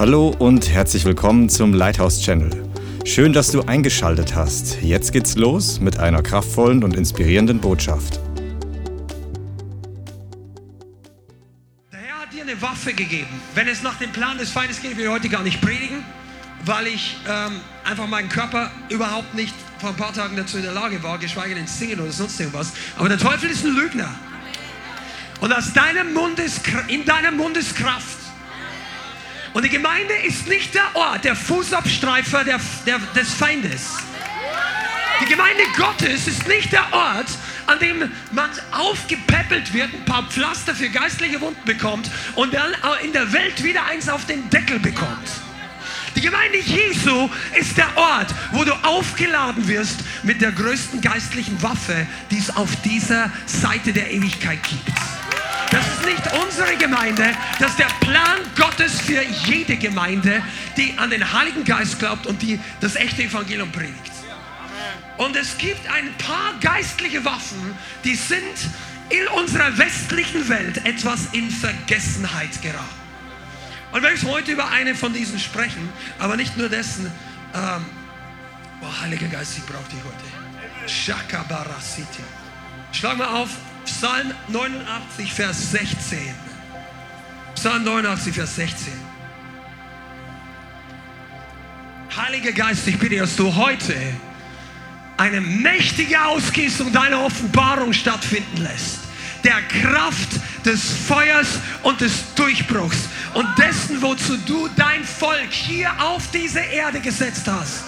Hallo und herzlich willkommen zum Lighthouse Channel. Schön, dass du eingeschaltet hast. Jetzt geht's los mit einer kraftvollen und inspirierenden Botschaft. Der Herr hat dir eine Waffe gegeben. Wenn es nach dem Plan des Feindes geht, will ich heute gar nicht predigen, weil ich ähm, einfach meinen Körper überhaupt nicht vor ein paar Tagen dazu in der Lage war, geschweige denn singen oder sonst irgendwas. Aber der Teufel ist ein Lügner. Und aus deinem Mund ist, in deinem Mund ist Kraft. Und die Gemeinde ist nicht der Ort, der Fußabstreifer der, der, des Feindes. Die Gemeinde Gottes ist nicht der Ort, an dem man aufgepäppelt wird, ein paar Pflaster für geistliche Wunden bekommt und dann in der Welt wieder eins auf den Deckel bekommt. Die Gemeinde Jesu ist der Ort, wo du aufgeladen wirst mit der größten geistlichen Waffe, die es auf dieser Seite der Ewigkeit gibt. Das ist nicht unsere Gemeinde, das ist der Plan Gottes für jede Gemeinde, die an den Heiligen Geist glaubt und die das echte Evangelium predigt. Und es gibt ein paar geistliche Waffen, die sind in unserer westlichen Welt etwas in Vergessenheit geraten. Und ich möchte heute über eine von diesen sprechen, aber nicht nur dessen. Ähm, oh, Heiliger Geist, ich brauche dich heute. Shakabarasiti. Schlag mal auf Psalm 89, Vers 16. Psalm 89, Vers 16. Heiliger Geist, ich bitte, dass du heute eine mächtige Ausgießung deiner Offenbarung stattfinden lässt. Der Kraft des Feuers und des Durchbruchs und dessen, wozu du dein Volk hier auf diese Erde gesetzt hast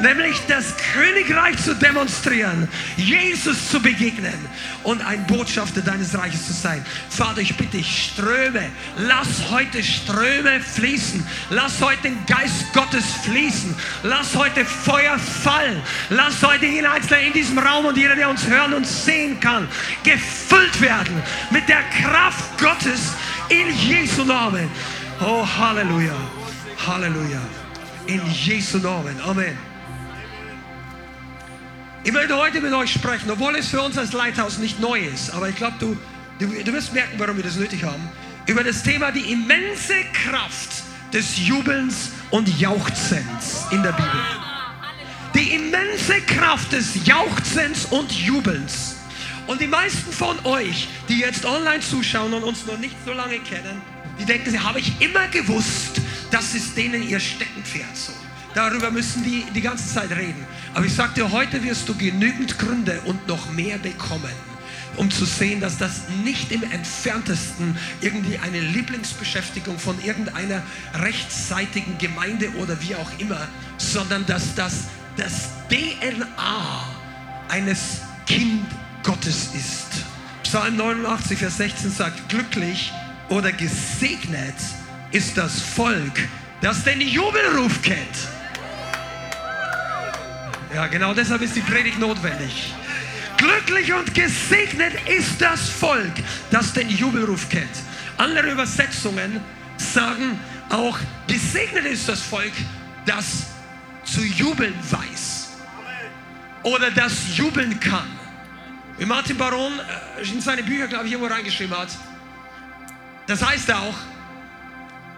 nämlich das Königreich zu demonstrieren, Jesus zu begegnen und ein Botschafter deines Reiches zu sein. Vater, ich bitte dich, Ströme, lass heute Ströme fließen, lass heute den Geist Gottes fließen, lass heute Feuer fallen, lass heute jeden Einzelnen in diesem Raum und jeder, der uns hören und sehen kann, gefüllt werden mit der Kraft Gottes in Jesu Namen. Oh, Halleluja, Halleluja. In Jesu Namen. Amen. Ich möchte heute mit euch sprechen, obwohl es für uns als Leithaus nicht neu ist, aber ich glaube, du, du, du wirst merken, warum wir das nötig haben, über das Thema die immense Kraft des Jubelns und Jauchzens in der Bibel. Die immense Kraft des Jauchzens und Jubelns. Und die meisten von euch, die jetzt online zuschauen und uns noch nicht so lange kennen, die denken, sie habe ich immer gewusst, das ist denen ihr Steckenpferd so. Darüber müssen die die ganze Zeit reden. Aber ich sage dir, heute wirst du genügend Gründe und noch mehr bekommen, um zu sehen, dass das nicht im entferntesten irgendwie eine Lieblingsbeschäftigung von irgendeiner rechtsseitigen Gemeinde oder wie auch immer, sondern dass das das DNA eines Kind Gottes ist. Psalm 89, Vers 16 sagt, glücklich oder gesegnet ist das Volk, das den Jubelruf kennt. Ja, genau deshalb ist die Predigt notwendig. Glücklich und gesegnet ist das Volk, das den Jubelruf kennt. Andere Übersetzungen sagen auch, gesegnet ist das Volk, das zu jubeln weiß oder das jubeln kann. Wie Martin Baron äh, in seine Bücher, glaube ich, irgendwo reingeschrieben hat, das heißt auch,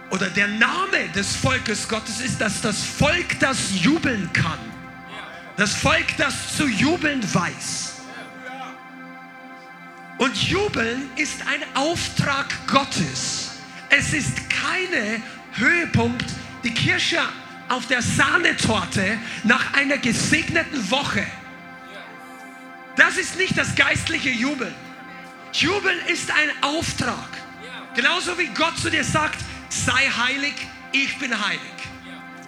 oder der Name des Volkes Gottes ist, dass das Volk das jubeln kann. Das Volk, das zu jubeln weiß. Und jubeln ist ein Auftrag Gottes. Es ist keine Höhepunkt, die Kirsche auf der Sahnetorte nach einer gesegneten Woche. Das ist nicht das geistliche Jubeln. Jubeln ist ein Auftrag. Genauso wie Gott zu dir sagt, sei heilig, ich bin heilig.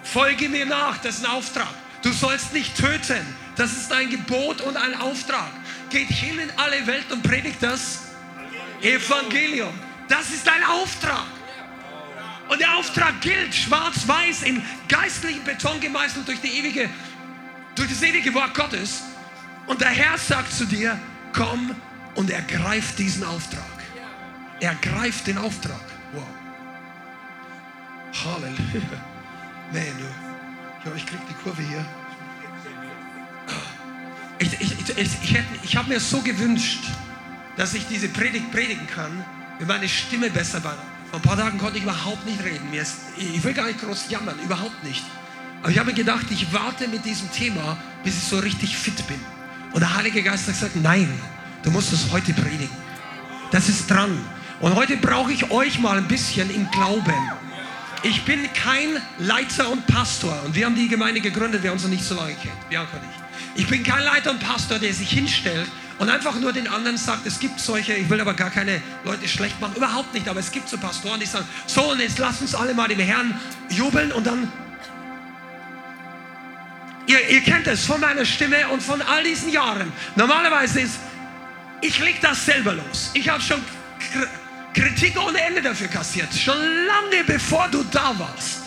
Folge mir nach, das ist ein Auftrag. Du sollst nicht töten. Das ist ein Gebot und ein Auftrag. Geht hin in alle Welt und predigt das Evangelium. Das ist ein Auftrag. Und der Auftrag gilt schwarz-weiß in geistlichen Beton gemeißelt durch, die ewige, durch das ewige Wort Gottes. Und der Herr sagt zu dir, komm und ergreif diesen Auftrag. Ergreif den Auftrag. Wow. Halleluja. Man, ich glaube, ich kriege die Kurve hier. Ich, ich, ich, ich, habe mir so gewünscht, dass ich diese Predigt predigen kann, wenn meine Stimme besser Vor ein paar Tagen konnte ich überhaupt nicht reden. Ist, ich will gar nicht groß jammern, überhaupt nicht. Aber ich habe mir gedacht, ich warte mit diesem Thema, bis ich so richtig fit bin. Und der Heilige Geist hat gesagt, nein, du musst es heute predigen. Das ist dran. Und heute brauche ich euch mal ein bisschen im Glauben. Ich bin kein Leiter und Pastor. Und wir haben die Gemeinde gegründet, wer uns noch nicht so lange kennt. Bianca nicht. Ich bin kein Leiter und Pastor, der sich hinstellt und einfach nur den anderen sagt, es gibt solche, ich will aber gar keine Leute schlecht machen, überhaupt nicht, aber es gibt so Pastoren, die sagen, so und jetzt lasst uns alle mal dem Herrn jubeln und dann Ihr, ihr, kennt es von meiner Stimme und von all diesen Jahren. Normalerweise ist, ich leg das selber los. Ich habe schon Kritik ohne Ende dafür kassiert, schon lange bevor du da warst.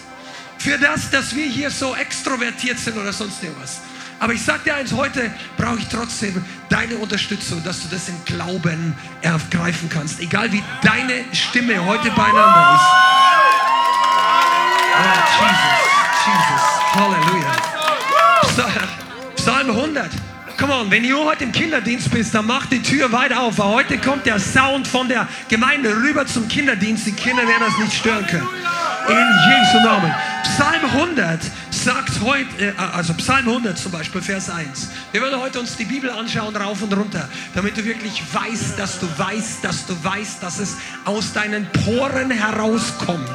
Für das, dass wir hier so extrovertiert sind oder sonst irgendwas. Aber ich sage dir eins, heute brauche ich trotzdem deine Unterstützung, dass du das im Glauben ergreifen kannst. Egal wie deine Stimme heute beieinander ist. Oh, Jesus, Jesus, Halleluja. Psalm 100. Come on, wenn du heute im Kinderdienst bist, dann mach die Tür weit auf, weil heute kommt der Sound von der Gemeinde rüber zum Kinderdienst. Die Kinder werden das nicht stören können. In Jesu Namen. Psalm 100 sagt heute, äh, also Psalm 100 zum Beispiel, Vers 1. Wir werden heute uns die Bibel anschauen, rauf und runter, damit du wirklich weißt, dass du weißt, dass du weißt, dass es aus deinen Poren herauskommt.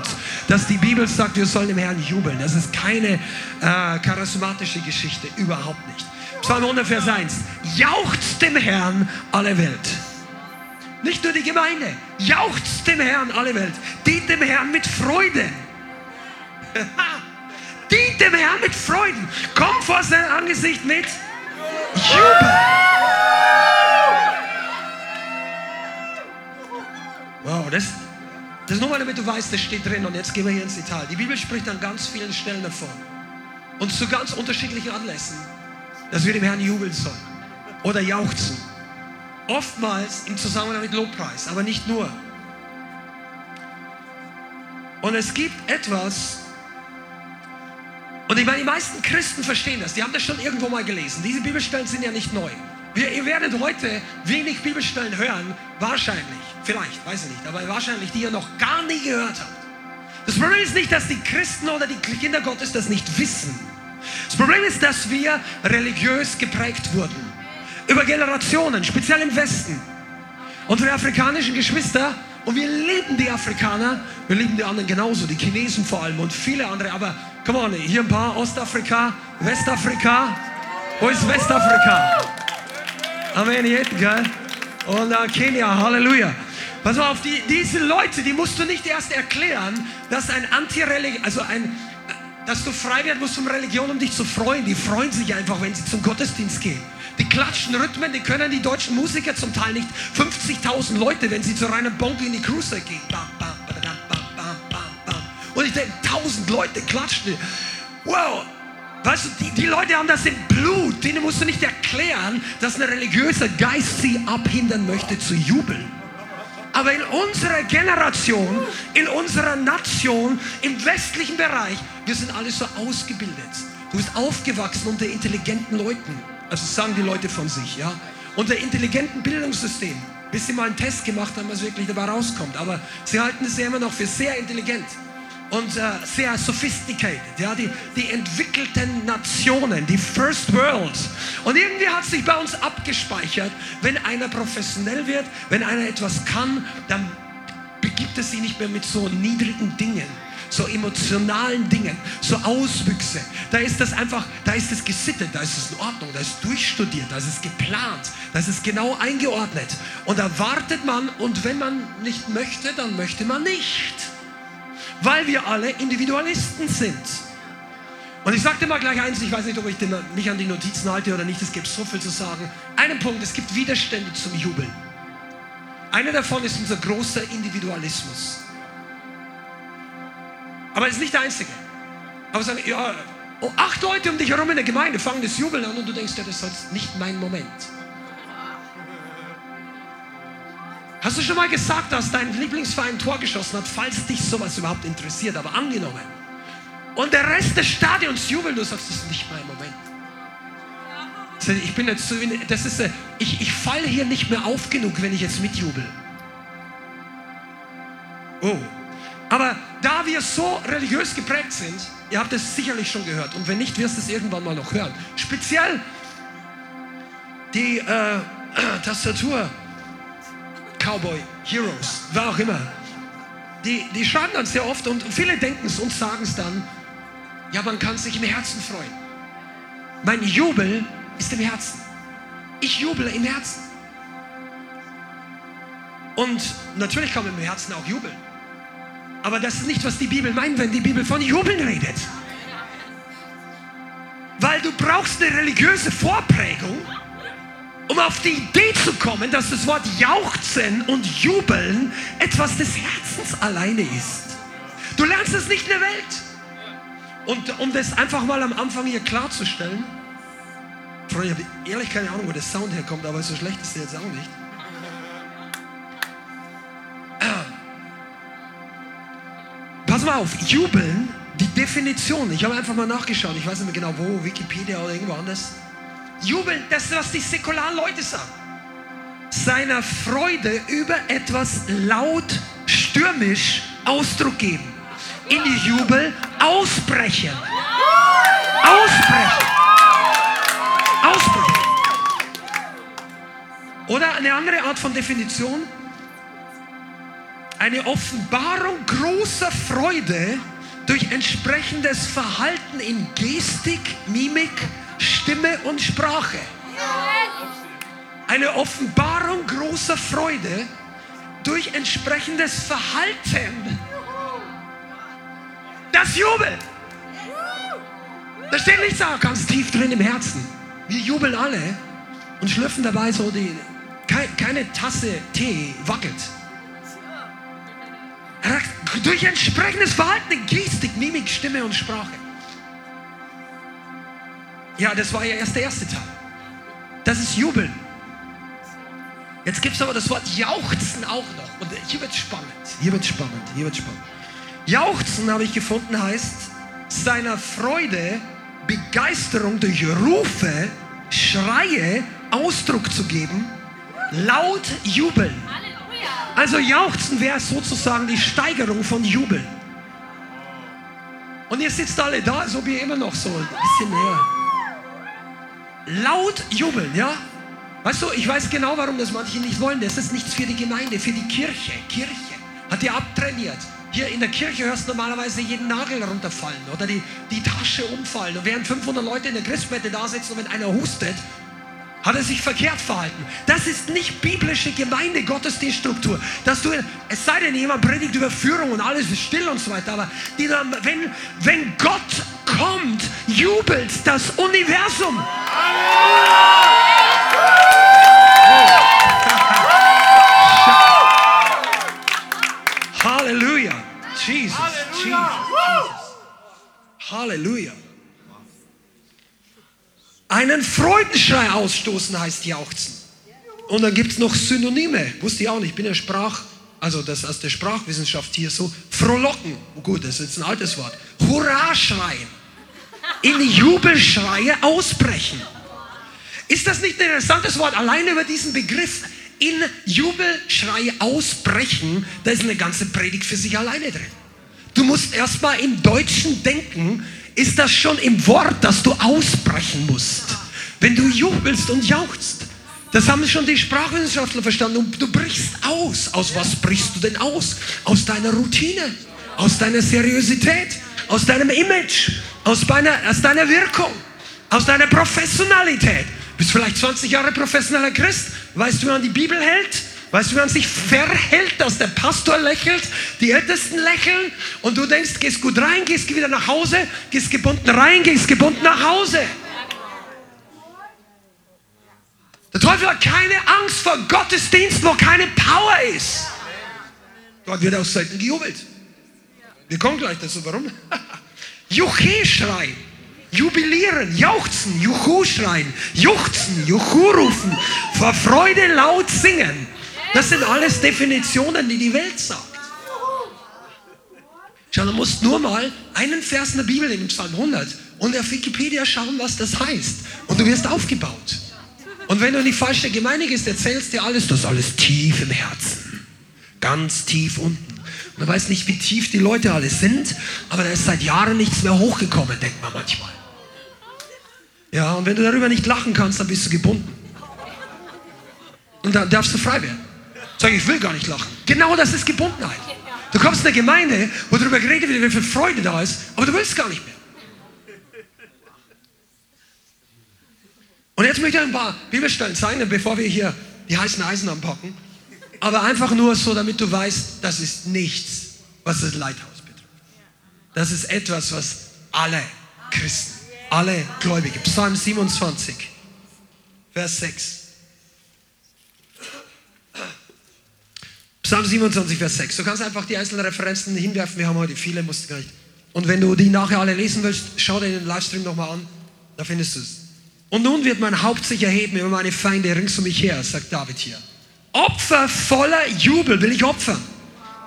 Dass die Bibel sagt, wir sollen dem Herrn jubeln. Das ist keine äh, charismatische Geschichte, überhaupt nicht. Psalm 100, Vers 1. Jauchzt dem Herrn alle Welt. Nicht nur die Gemeinde. Jauchzt dem Herrn alle Welt. Dient dem Herrn mit Freuden. Dient dem Herrn mit Freuden. Komm vor sein Angesicht mit Jubel. Wow, das, das ist nur mal, damit du weißt, das steht drin. Und jetzt gehen wir hier ins Detail. Die Bibel spricht an ganz vielen Stellen davon. Und zu ganz unterschiedlichen Anlässen, dass wir dem Herrn jubeln sollen. Oder jauchzen. Oftmals im Zusammenhang mit Lobpreis, aber nicht nur. Und es gibt etwas, und ich meine, die meisten Christen verstehen das. Die haben das schon irgendwo mal gelesen. Diese Bibelstellen sind ja nicht neu. Wir, ihr werdet heute wenig Bibelstellen hören, wahrscheinlich, vielleicht, weiß ich nicht, aber wahrscheinlich, die ihr noch gar nie gehört habt. Das Problem ist nicht, dass die Christen oder die Kinder Gottes das nicht wissen. Das Problem ist, dass wir religiös geprägt wurden. Über Generationen, speziell im Westen. Unsere afrikanischen Geschwister, und wir lieben die Afrikaner, wir lieben die anderen genauso, die Chinesen vor allem und viele andere, aber Come on, hier ein paar Ostafrika, Westafrika. Wo ist Westafrika? Amen, hinten, gell? Und uh, Kenia, Halleluja. Pass mal auf, die, diese Leute, die musst du nicht erst erklären, dass ein Antireligion, also ein, dass du frei werden musst, um Religion, um dich zu freuen. Die freuen sich einfach, wenn sie zum Gottesdienst gehen. Die klatschen Rhythmen, die können die deutschen Musiker zum Teil nicht. 50.000 Leute, wenn sie zu Rainer Bonk in die Cruiser gehen. Bam, bam, und ich denke, tausend Leute klatschen. Wow. Weißt du, die, die Leute haben das im Blut. Denen musst du nicht erklären, dass ein religiöser Geist sie abhindern möchte zu jubeln. Aber in unserer Generation, in unserer Nation, im westlichen Bereich, wir sind alle so ausgebildet. Du bist aufgewachsen unter intelligenten Leuten. Also sagen die Leute von sich, ja. Unter intelligenten Bildungssystem. Bis sie mal einen Test gemacht haben, was wirklich dabei rauskommt. Aber sie halten es ja immer noch für sehr intelligent und äh, sehr sophisticated, ja, die, die entwickelten Nationen, die First World. Und irgendwie hat sich bei uns abgespeichert, wenn einer professionell wird, wenn einer etwas kann, dann begibt es sich nicht mehr mit so niedrigen Dingen, so emotionalen Dingen, so Auswüchse. Da ist das einfach, da ist es gesittet, da ist es in Ordnung, da ist durchstudiert, da ist es geplant, da ist es genau eingeordnet. Und da wartet man und wenn man nicht möchte, dann möchte man nicht weil wir alle Individualisten sind. Und ich sagte mal gleich eins, ich weiß nicht, ob ich mich an die Notizen halte oder nicht, es gibt so viel zu sagen. Einen Punkt, es gibt Widerstände zum Jubeln. Einer davon ist unser großer Individualismus. Aber es ist nicht der einzige. Aber sagen, ja, oh, acht Leute um dich herum in der Gemeinde fangen das Jubeln an und du denkst, ja, das ist nicht mein Moment. Hast du schon mal gesagt, dass dein Lieblingsverein ein Tor geschossen hat, falls dich sowas überhaupt interessiert, aber angenommen. Und der Rest des Stadions jubelt, du sagst, das ist nicht mein Moment. Ich bin jetzt das ist, ich, ich falle hier nicht mehr auf genug, wenn ich jetzt mitjubel. Oh, Aber da wir so religiös geprägt sind, ihr habt es sicherlich schon gehört und wenn nicht, wirst du es irgendwann mal noch hören. Speziell die äh, Tastatur Cowboy Heroes, wer auch immer, die, die schreiben dann sehr oft und viele denken es und sagen es dann, ja, man kann sich im Herzen freuen. Mein Jubel ist im Herzen. Ich juble im Herzen. Und natürlich kann man im Herzen auch jubeln. Aber das ist nicht, was die Bibel meint, wenn die Bibel von Jubeln redet. Weil du brauchst eine religiöse Vorprägung, um auf die Idee zu kommen, dass das Wort Jauchzen und Jubeln etwas des Herzens alleine ist. Du lernst es nicht in der Welt. Und um das einfach mal am Anfang hier klarzustellen, Freunde, ich habe ehrlich keine Ahnung, wo der Sound herkommt, aber so schlecht ist der jetzt auch nicht. Ah. Pass mal auf, jubeln, die Definition, ich habe einfach mal nachgeschaut, ich weiß nicht mehr genau wo, Wikipedia oder irgendwo anders. Jubeln, das was die säkularen Leute sagen. Seiner Freude über etwas laut, stürmisch Ausdruck geben. In die Jubel ausbrechen. Ausbrechen. Ausbrechen. Oder eine andere Art von Definition. Eine Offenbarung großer Freude durch entsprechendes Verhalten in Gestik, Mimik, Stimme und Sprache. Eine Offenbarung großer Freude durch entsprechendes Verhalten. Das jubelt. Da steht nichts da, ganz tief drin im Herzen. Wir jubeln alle und schlürfen dabei so die. Keine Tasse Tee wackelt. Durch entsprechendes Verhalten Gestik, Mimik, Stimme und Sprache. Ja, das war ja erst der erste Teil. Das ist Jubeln. Jetzt gibt es aber das Wort Jauchzen auch noch. Und hier wird spannend. Hier wird spannend. Hier wird spannend. Jauchzen, habe ich gefunden, heißt seiner Freude, Begeisterung durch Rufe, Schreie Ausdruck zu geben, laut jubeln. Also Jauchzen wäre sozusagen die Steigerung von Jubeln. Und ihr sitzt alle da, so wie immer noch so ein bisschen näher laut jubeln, ja? Weißt du, ich weiß genau, warum das manche nicht wollen. Das ist nichts für die Gemeinde, für die Kirche. Kirche hat die abtrainiert. Hier in der Kirche hörst du normalerweise jeden Nagel runterfallen oder die, die Tasche umfallen. Und während 500 Leute in der Christmette da sitzen und wenn einer hustet, hat er sich verkehrt verhalten. Das ist nicht biblische Gemeinde, Gottesdienststruktur. Dass du, es sei denn, jemand predigt über Führung und alles ist still und so weiter, aber die, wenn, wenn Gott kommt, jubelt das Universum. Halleluja. Jesus, Jesus, Jesus. Halleluja. Einen Freudenschrei ausstoßen heißt jauchzen. Und dann gibt es noch Synonyme. Wusste ich auch nicht. Ich bin ja Sprach, also das aus der Sprachwissenschaft hier so. Frohlocken. Oh gut, das ist jetzt ein altes Wort. Hurra schreien. In Jubelschreie ausbrechen. Ist das nicht ein interessantes Wort? Alleine über diesen Begriff in Jubelschreie ausbrechen, da ist eine ganze Predigt für sich alleine drin. Du musst erstmal im Deutschen denken, ist das schon im Wort, dass du ausbrechen musst. Wenn du jubelst und jauchzt. Das haben schon die Sprachwissenschaftler verstanden. Du brichst aus. Aus was brichst du denn aus? Aus deiner Routine, aus deiner Seriosität, aus deinem Image, aus deiner, aus deiner Wirkung, aus deiner Professionalität. Bist vielleicht 20 Jahre professioneller Christ. Weißt du, wie man die Bibel hält? Weißt du, wie man sich verhält, dass der Pastor lächelt, die Ältesten lächeln und du denkst, gehst gut rein, gehst wieder nach Hause, gehst gebunden rein, gehst gebunden nach Hause. Der Teufel hat keine Angst vor Gottesdienst, wo keine Power ist. Dort wird aus Seiten gejubelt. Wir kommen gleich dazu, warum? Juche schreien, jubilieren, jauchzen, Juchu schreien, juchzen, Juchu rufen, vor Freude laut singen. Das sind alles Definitionen, die die Welt sagt. Schau, du musst nur mal einen Vers in der Bibel nehmen, Psalm 100, und auf Wikipedia schauen, was das heißt. Und du wirst aufgebaut. Und wenn du in die falsche Gemeinde gehst, erzählst dir alles, das ist alles tief im Herzen. Ganz tief unten. Man weiß nicht, wie tief die Leute alle sind, aber da ist seit Jahren nichts mehr hochgekommen, denkt man manchmal. Ja, und wenn du darüber nicht lachen kannst, dann bist du gebunden. Und dann darfst du frei werden. Sag, ich will gar nicht lachen. Genau das ist Gebundenheit. Du kommst in eine Gemeinde, wo darüber geredet wird, wie viel Freude da ist, aber du willst gar nicht mehr. Und jetzt möchte ich ein paar Bibelstellen zeigen, bevor wir hier die heißen Eisen anpacken. Aber einfach nur so, damit du weißt, das ist nichts, was das Leithaus betrifft. Das ist etwas, was alle Christen, alle Gläubige, Psalm 27, Vers 6. Psalm 27, Vers 6. Du kannst einfach die einzelnen Referenzen hinwerfen. Wir haben heute viele, musst du gar nicht. Und wenn du die nachher alle lesen willst, schau dir den Livestream nochmal an. Da findest du es. Und nun wird mein Haupt sich erheben über meine Feinde rings um mich her, sagt David hier. Opfer voller Jubel will ich opfern.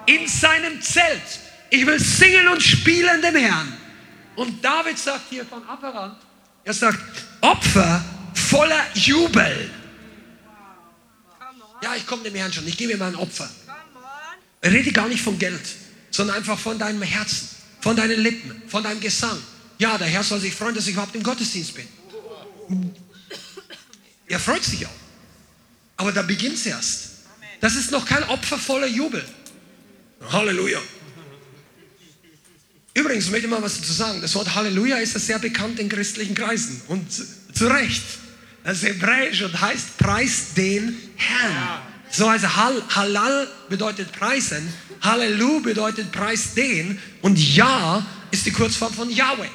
In seinem Zelt. Ich will singen und spielen dem Herrn. Und David sagt hier von Apparat, er sagt, Opfer voller Jubel. Ja, ich komme dem Herrn schon, ich gebe ihm ein Opfer. Rede gar nicht von Geld, sondern einfach von deinem Herzen, von deinen Lippen, von deinem Gesang. Ja, der Herr soll sich freuen, dass ich überhaupt im Gottesdienst bin. Er freut sich auch. Aber da beginnt es erst. Das ist noch kein Opfer voller Jubel. Halleluja. Übrigens möchte ich mal was dazu sagen. Das Wort Halleluja ist sehr bekannt in christlichen Kreisen. Und zu Recht. Das ist hebräisch und heißt Preis den Herrn. So also Hal, Halal bedeutet preisen, Hallelu bedeutet Preis den und Ja ist die Kurzform von Yahweh.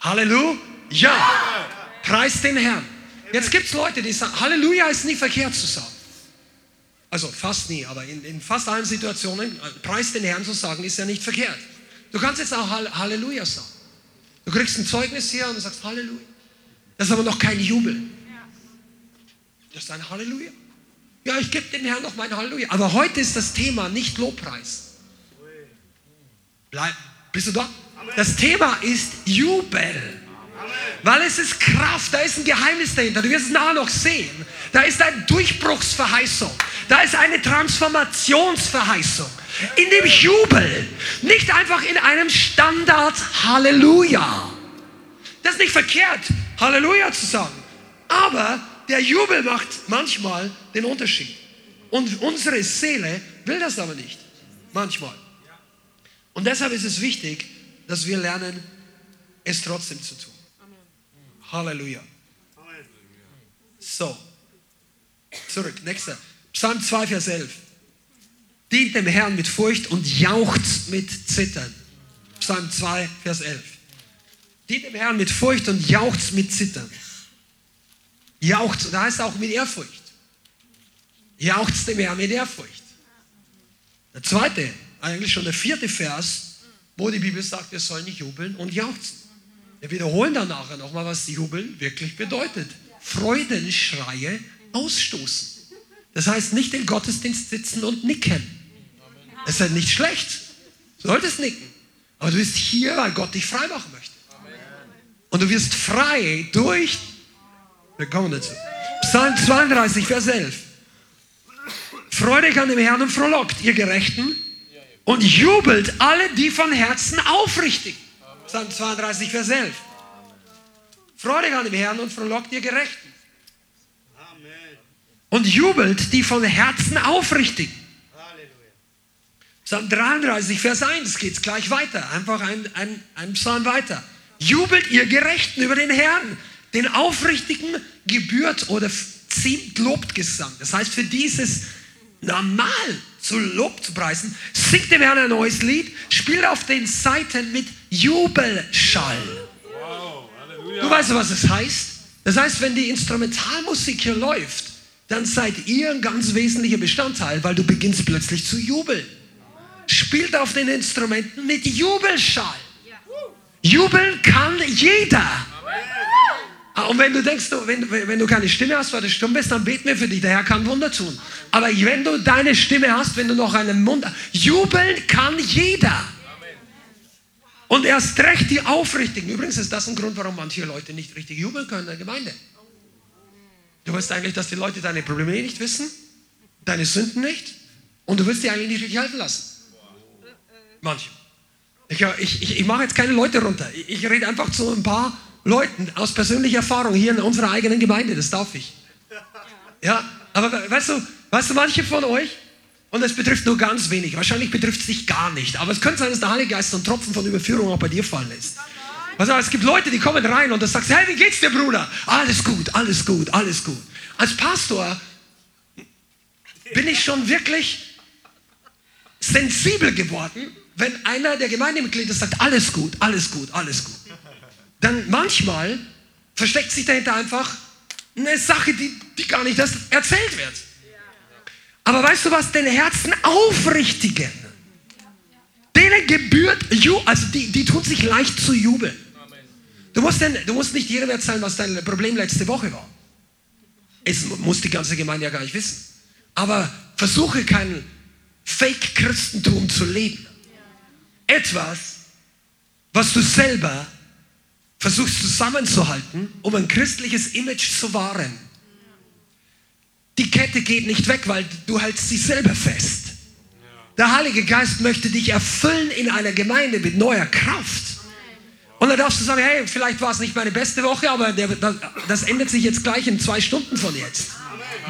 Halleluja. Ja. Preis den Herrn. Jetzt gibt es Leute, die sagen, Halleluja ist nie verkehrt zu sagen. Also fast nie, aber in, in fast allen Situationen, äh, Preis den Herrn zu sagen, ist ja nicht verkehrt. Du kannst jetzt auch Halleluja sagen. Du kriegst ein Zeugnis hier und sagst Halleluja. Das ist aber noch kein Jubel. Das ist ein Halleluja. Ja, ich gebe dem Herrn noch mein Halleluja. Aber heute ist das Thema nicht Lobpreis. Bleib, bist du da? Das Thema ist Jubel. Weil es ist Kraft, da ist ein Geheimnis dahinter. Du wirst es nachher noch sehen. Da ist eine Durchbruchsverheißung. Da ist eine Transformationsverheißung. In dem Jubel. Nicht einfach in einem Standard Halleluja. Das ist nicht verkehrt, Halleluja zu sagen. Aber der Jubel macht manchmal den Unterschied. Und unsere Seele will das aber nicht. Manchmal. Und deshalb ist es wichtig, dass wir lernen, es trotzdem zu tun. Halleluja. So. Zurück. Nächster. Psalm 2, Vers 11. Dient dem Herrn mit Furcht und jauchzt mit Zittern. Psalm 2, Vers 11. Dient dem Herrn mit Furcht und jauchzt mit Zittern. Jauchzt, da heißt auch mit Ehrfurcht. Jauchzt dem Herrn mit Ehrfurcht. Der zweite, eigentlich schon der vierte Vers, wo die Bibel sagt, wir sollen nicht jubeln und jauchzen. Wir wiederholen dann nachher nochmal, was Jubeln wirklich bedeutet. Freudenschreie ausstoßen. Das heißt nicht im Gottesdienst sitzen und nicken. Das ist ja nicht schlecht. Du solltest nicken. Aber du bist hier, weil Gott dich frei machen möchte. Und du wirst frei durch. Wir kommen dazu. Psalm 32, Vers 11. Freude an dem Herrn und frohlockt, ihr Gerechten, und jubelt alle, die von Herzen aufrichtig. Psalm 32, Vers 11. Freude an dem Herrn und frohlockt ihr Gerechten. Und jubelt die von Herzen aufrichtig. Psalm 33, Vers 1 geht es gleich weiter. Einfach ein, ein, ein Psalm weiter. Jubelt ihr Gerechten über den Herrn. Den Aufrichtigen gebührt oder ziemt Lobgesang. Das heißt, für dieses normal zu Lob zu preisen, singt dem Herrn ein neues Lied, spielt auf den Seiten mit Jubelschall. du weißt, was es heißt? Das heißt, wenn die Instrumentalmusik hier läuft, dann seid ihr ein ganz wesentlicher Bestandteil, weil du beginnst plötzlich zu jubeln. Spielt auf den Instrumenten mit Jubelschall. Jubeln kann jeder. Ah, und wenn du denkst, wenn, wenn du keine Stimme hast, weil du stumm bist, dann beten wir für dich. Der Herr kann Wunder tun. Aber wenn du deine Stimme hast, wenn du noch einen Mund hast, jubeln kann jeder. Und erst recht die Aufrichtigen. Übrigens ist das ein Grund, warum manche Leute nicht richtig jubeln können in der Gemeinde. Du weißt eigentlich, dass die Leute deine Probleme nicht wissen, deine Sünden nicht, Und du wirst dir eigentlich nicht richtig helfen lassen. Manche. Ich, ich, ich, ich mache jetzt keine Leute runter. Ich, ich rede einfach zu ein paar Leuten aus persönlicher Erfahrung hier in unserer eigenen Gemeinde. Das darf ich. Ja, aber weißt du, weißt du, manche von euch, und es betrifft nur ganz wenig, wahrscheinlich betrifft es dich gar nicht, aber es könnte sein, dass der Heilige Geist so ein Tropfen von Überführung auch bei dir fallen lässt. Also es gibt Leute, die kommen rein und du sagst, hey, wie geht's dir, Bruder? Alles gut, alles gut, alles gut. Als Pastor bin ich schon wirklich sensibel geworden, wenn einer der Gemeindemitglieder sagt, alles gut, alles gut, alles gut. Dann manchmal versteckt sich dahinter einfach eine Sache, die, die gar nicht erzählt wird. Aber weißt du was, den Herzen aufrichtigen, denen gebührt, also die, die tun sich leicht zu jubeln. Du musst, denn, du musst nicht jedem erzählen, was dein Problem letzte Woche war. Es muss die ganze Gemeinde ja gar nicht wissen. Aber versuche kein Fake-Christentum zu leben. Etwas, was du selber versuchst zusammenzuhalten, um ein christliches Image zu wahren. Die Kette geht nicht weg, weil du hältst sie selber fest. Der Heilige Geist möchte dich erfüllen in einer Gemeinde mit neuer Kraft. Und dann darfst du sagen, hey, vielleicht war es nicht meine beste Woche, aber der, das, das, ändert sich jetzt gleich in zwei Stunden von jetzt.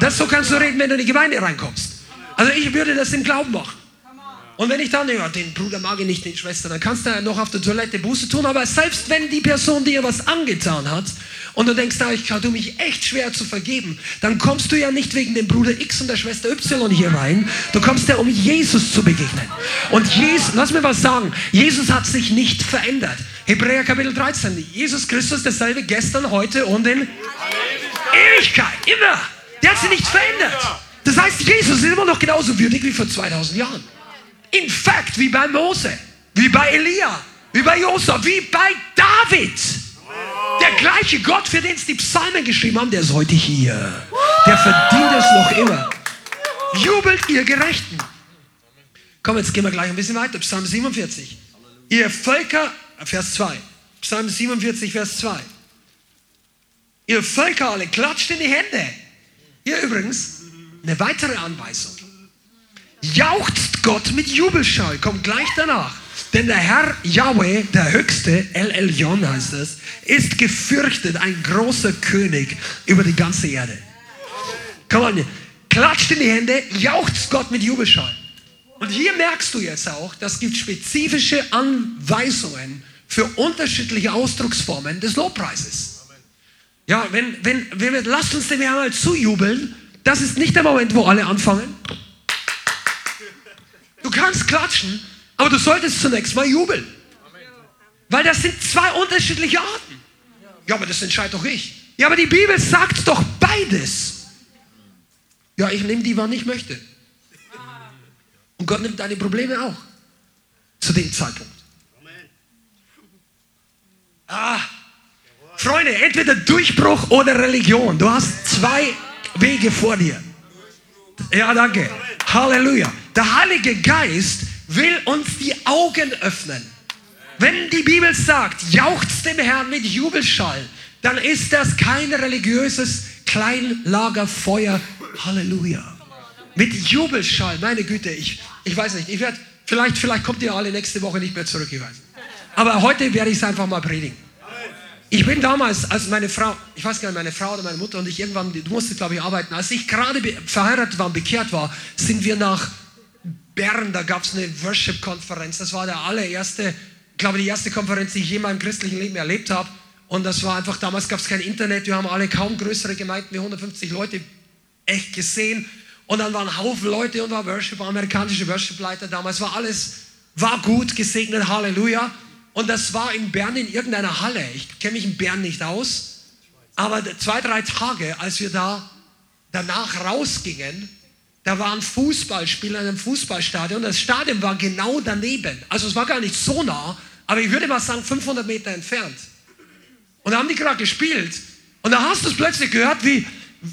Das so kannst du reden, wenn du in die Gemeinde reinkommst. Also ich würde das im Glauben machen. Und wenn ich dann, ja, den Bruder mag ich nicht, den Schwester, dann kannst du ja noch auf der Toilette Buße tun. Aber selbst wenn die Person dir was angetan hat und du denkst, da, ich tue mich echt schwer zu vergeben, dann kommst du ja nicht wegen dem Bruder X und der Schwester Y hier rein. Du kommst ja, um Jesus zu begegnen. Und Jesus, lass mir was sagen, Jesus hat sich nicht verändert. Hebräer Kapitel 13. Jesus Christus derselbe gestern, heute und in Ewigkeit. Immer. Der hat sich nicht verändert. Das heißt, Jesus ist immer noch genauso würdig wie vor 2000 Jahren. In fact, wie bei Mose, wie bei Elia, wie bei Josef, wie bei David. Der gleiche Gott, für den es die Psalmen geschrieben haben, der ist heute hier. Der verdient es noch immer. Jubelt ihr Gerechten. Komm, jetzt gehen wir gleich ein bisschen weiter. Psalm 47. Ihr Völker Vers 2. Psalm 47, Vers 2. Ihr Völker alle, klatscht in die Hände. Hier übrigens eine weitere Anweisung. Jauchzt Gott mit Jubelschall, kommt gleich danach. Denn der Herr Yahweh, der Höchste, El Elyon heißt es, ist gefürchtet, ein großer König über die ganze Erde. Komm on, klatscht in die Hände, jauchzt Gott mit Jubelschall. Und hier merkst du jetzt auch, das gibt spezifische Anweisungen für unterschiedliche Ausdrucksformen des Lobpreises. Ja, wenn, wenn, wenn wir, lasst uns dem Herrn mal zujubeln, das ist nicht der Moment, wo alle anfangen. Du kannst klatschen, aber du solltest zunächst mal jubeln. Weil das sind zwei unterschiedliche Arten. Ja, aber das entscheidet doch ich. Ja, aber die Bibel sagt doch beides. Ja, ich nehme die, wann ich möchte. Und Gott nimmt deine Probleme auch. Zu dem Zeitpunkt. Ah, Freunde, entweder Durchbruch oder Religion. Du hast zwei Wege vor dir. Ja, danke. Halleluja. Der Heilige Geist will uns die Augen öffnen. Wenn die Bibel sagt, jauchzt dem Herrn mit Jubelschall, dann ist das kein religiöses Kleinlagerfeuer. Halleluja. Mit Jubelschall, meine Güte, ich, ich weiß nicht, ich werde, vielleicht, vielleicht kommt ihr alle nächste Woche nicht mehr zurück, ich weiß. Aber heute werde ich es einfach mal predigen. Ich bin damals, als meine Frau, ich weiß gar nicht, meine Frau oder meine Mutter und ich irgendwann, du musstest glaube ich arbeiten, als ich gerade verheiratet war und bekehrt war, sind wir nach Bern, da gab es eine Worship-Konferenz. Das war der allererste, glaube die erste Konferenz, die ich je in meinem christlichen Leben erlebt habe. Und das war einfach, damals gab es kein Internet, wir haben alle kaum größere Gemeinden wie 150 Leute echt gesehen. Und dann waren Haufen Leute und war Worship, amerikanische Worship-Leiter damals, war alles, war gut, gesegnet, Halleluja. Und das war in Bern in irgendeiner Halle. Ich kenne mich in Bern nicht aus. Aber zwei, drei Tage, als wir da danach rausgingen, da waren Fußballspieler in einem Fußballstadion. Das Stadion war genau daneben. Also es war gar nicht so nah, aber ich würde mal sagen 500 Meter entfernt. Und da haben die gerade gespielt. Und da hast du es plötzlich gehört, wie,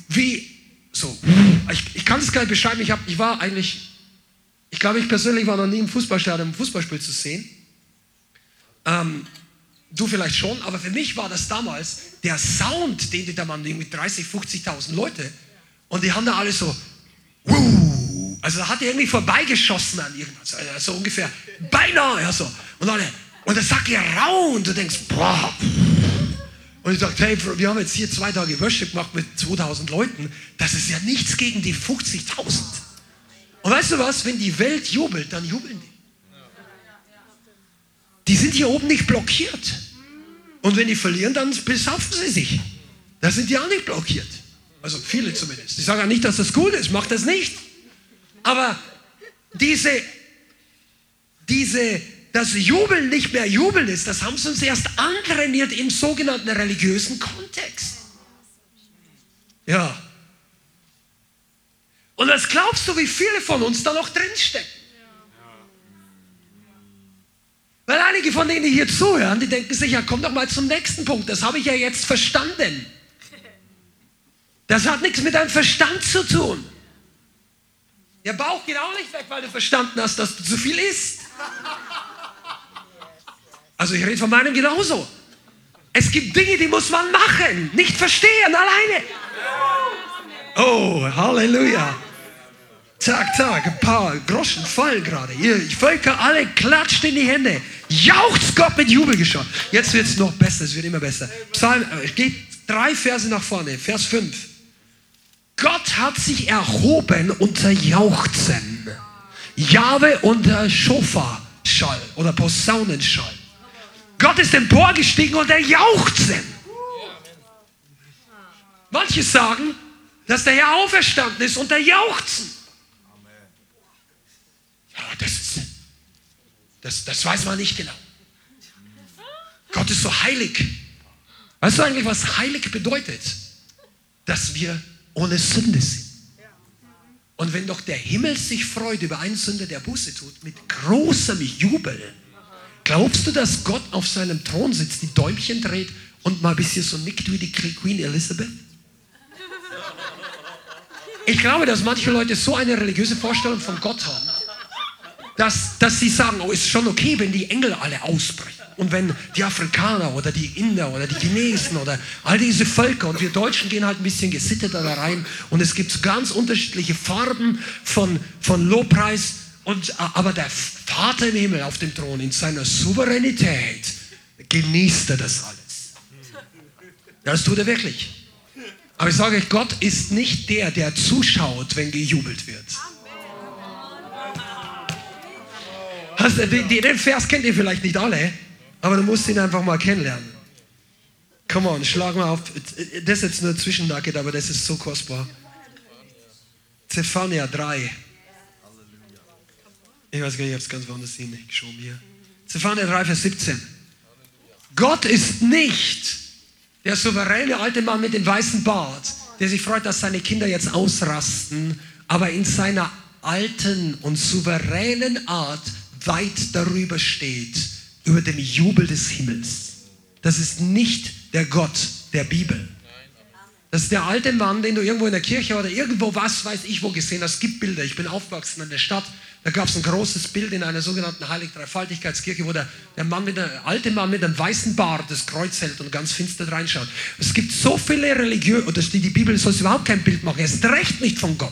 wie so. Ich, ich kann es gar nicht beschreiben. Ich, hab, ich war eigentlich, ich glaube, ich persönlich war noch nie im Fußballstadion, um Fußballspiel zu sehen. Ähm, du vielleicht schon, aber für mich war das damals der Sound, den die da waren, mit 30, 50.000 Leute. Und die haben da alle so, Also da hat er irgendwie vorbeigeschossen an irgendwas. Also so ungefähr, beinahe, ja so. Und alle, und das rau und du denkst, boah. Und ich dachte, hey, wir haben jetzt hier zwei Tage Worship gemacht mit 2000 Leuten. Das ist ja nichts gegen die 50.000. Und weißt du was? Wenn die Welt jubelt, dann jubeln die. Die sind hier oben nicht blockiert. Und wenn die verlieren, dann besaufen sie sich. Da sind die auch nicht blockiert. Also viele zumindest. Ich sage ja nicht, dass das gut ist, macht das nicht. Aber diese, diese, dass Jubeln nicht mehr Jubeln ist, das haben sie uns erst antrainiert im sogenannten religiösen Kontext. Ja. Und was glaubst du, wie viele von uns da noch drinstecken? Weil einige von denen, die hier zuhören, die denken sich, ja, komm doch mal zum nächsten Punkt. Das habe ich ja jetzt verstanden. Das hat nichts mit deinem Verstand zu tun. Der Bauch geht auch nicht weg, weil du verstanden hast, dass du zu viel isst. Also ich rede von meinem genauso. Es gibt Dinge, die muss man machen, nicht verstehen alleine. Oh, Halleluja. Tag, Tag, ein paar Groschen fallen gerade. Ihr Völker alle klatscht in die Hände. Jauchzt Gott mit Jubelgeschrei. Jetzt wird es noch besser, es wird immer besser. Psalm, äh, geht drei Verse nach vorne, Vers 5. Gott hat sich erhoben unter Jauchzen. Jahwe unter Schofar-Schall oder Posaunenschall. Gott ist emporgestiegen unter Jauchzen. Manche sagen, dass der Herr auferstanden ist unter Jauchzen. Ja, das, ist, das, das weiß man nicht genau. Gott ist so heilig. Weißt du eigentlich, was heilig bedeutet? Dass wir ohne Sünde sind. Und wenn doch der Himmel sich freut über einen Sünder, der Buße tut, mit großem Jubel, glaubst du, dass Gott auf seinem Thron sitzt, die Däumchen dreht und mal ein bisschen so nickt wie die Queen Elizabeth? Ich glaube, dass manche Leute so eine religiöse Vorstellung von Gott haben, dass, dass sie sagen, oh, ist schon okay, wenn die Engel alle ausbrechen. Und wenn die Afrikaner oder die Inder oder die Chinesen oder all diese Völker und wir Deutschen gehen halt ein bisschen gesitteter da rein und es gibt ganz unterschiedliche Farben von, von Lobpreis, und, aber der Vater im Himmel auf dem Thron in seiner Souveränität genießt er das alles. Das tut er wirklich. Aber ich sage euch, Gott ist nicht der, der zuschaut, wenn gejubelt wird. Hast, den Vers kennt ihr vielleicht nicht alle. Aber du musst ihn einfach mal kennenlernen. Come on, schlag mal auf. Das ist jetzt nur Zwischennugget, aber das ist so kostbar. Zephania 3. Ich weiß gar nicht, ich habe es ganz woanders hingeschoben hier. Zephania 3, Vers 17. Gott ist nicht der souveräne alte Mann mit dem weißen Bart, der sich freut, dass seine Kinder jetzt ausrasten, aber in seiner alten und souveränen Art weit darüber steht über dem Jubel des Himmels. Das ist nicht der Gott der Bibel. Das ist der alte Mann, den du irgendwo in der Kirche oder irgendwo, was weiß ich, wo gesehen hast. Es gibt Bilder. Ich bin aufgewachsen in der Stadt. Da gab es ein großes Bild in einer sogenannten Heilig-Dreifaltigkeitskirche, wo der, der, Mann mit der alte Mann mit einem weißen Bart das Kreuz hält und ganz finster reinschaut. Es gibt so viele Religionen, oder die, die Bibel soll überhaupt kein Bild machen. Es ist recht nicht von Gott.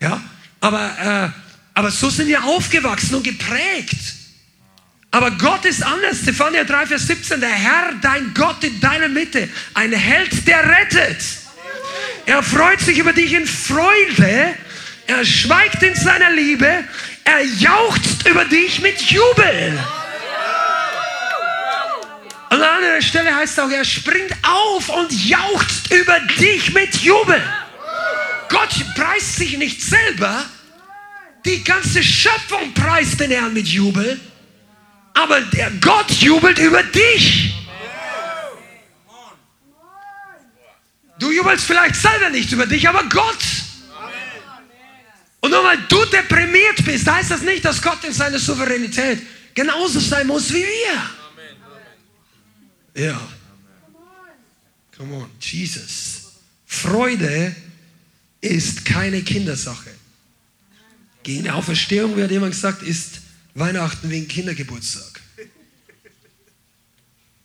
Ja, aber, äh, aber so sind wir aufgewachsen und geprägt. Aber Gott ist anders. Zephania 3, Vers 17. Der Herr, dein Gott in deiner Mitte, ein Held, der rettet. Er freut sich über dich in Freude. Er schweigt in seiner Liebe. Er jauchzt über dich mit Jubel. An anderer Stelle heißt es auch, er springt auf und jauchzt über dich mit Jubel. Gott preist sich nicht selber. Die ganze Schöpfung preist den Herrn mit Jubel aber der Gott jubelt über dich. Du jubelst vielleicht selber nicht über dich, aber Gott. Und nur weil du deprimiert bist, heißt das nicht, dass Gott in seiner Souveränität genauso sein muss wie wir. Ja. Come on, Jesus. Freude ist keine Kindersache. Gegen Auferstehung, wie hat jemand gesagt, ist Weihnachten wegen Kindergeburtstag.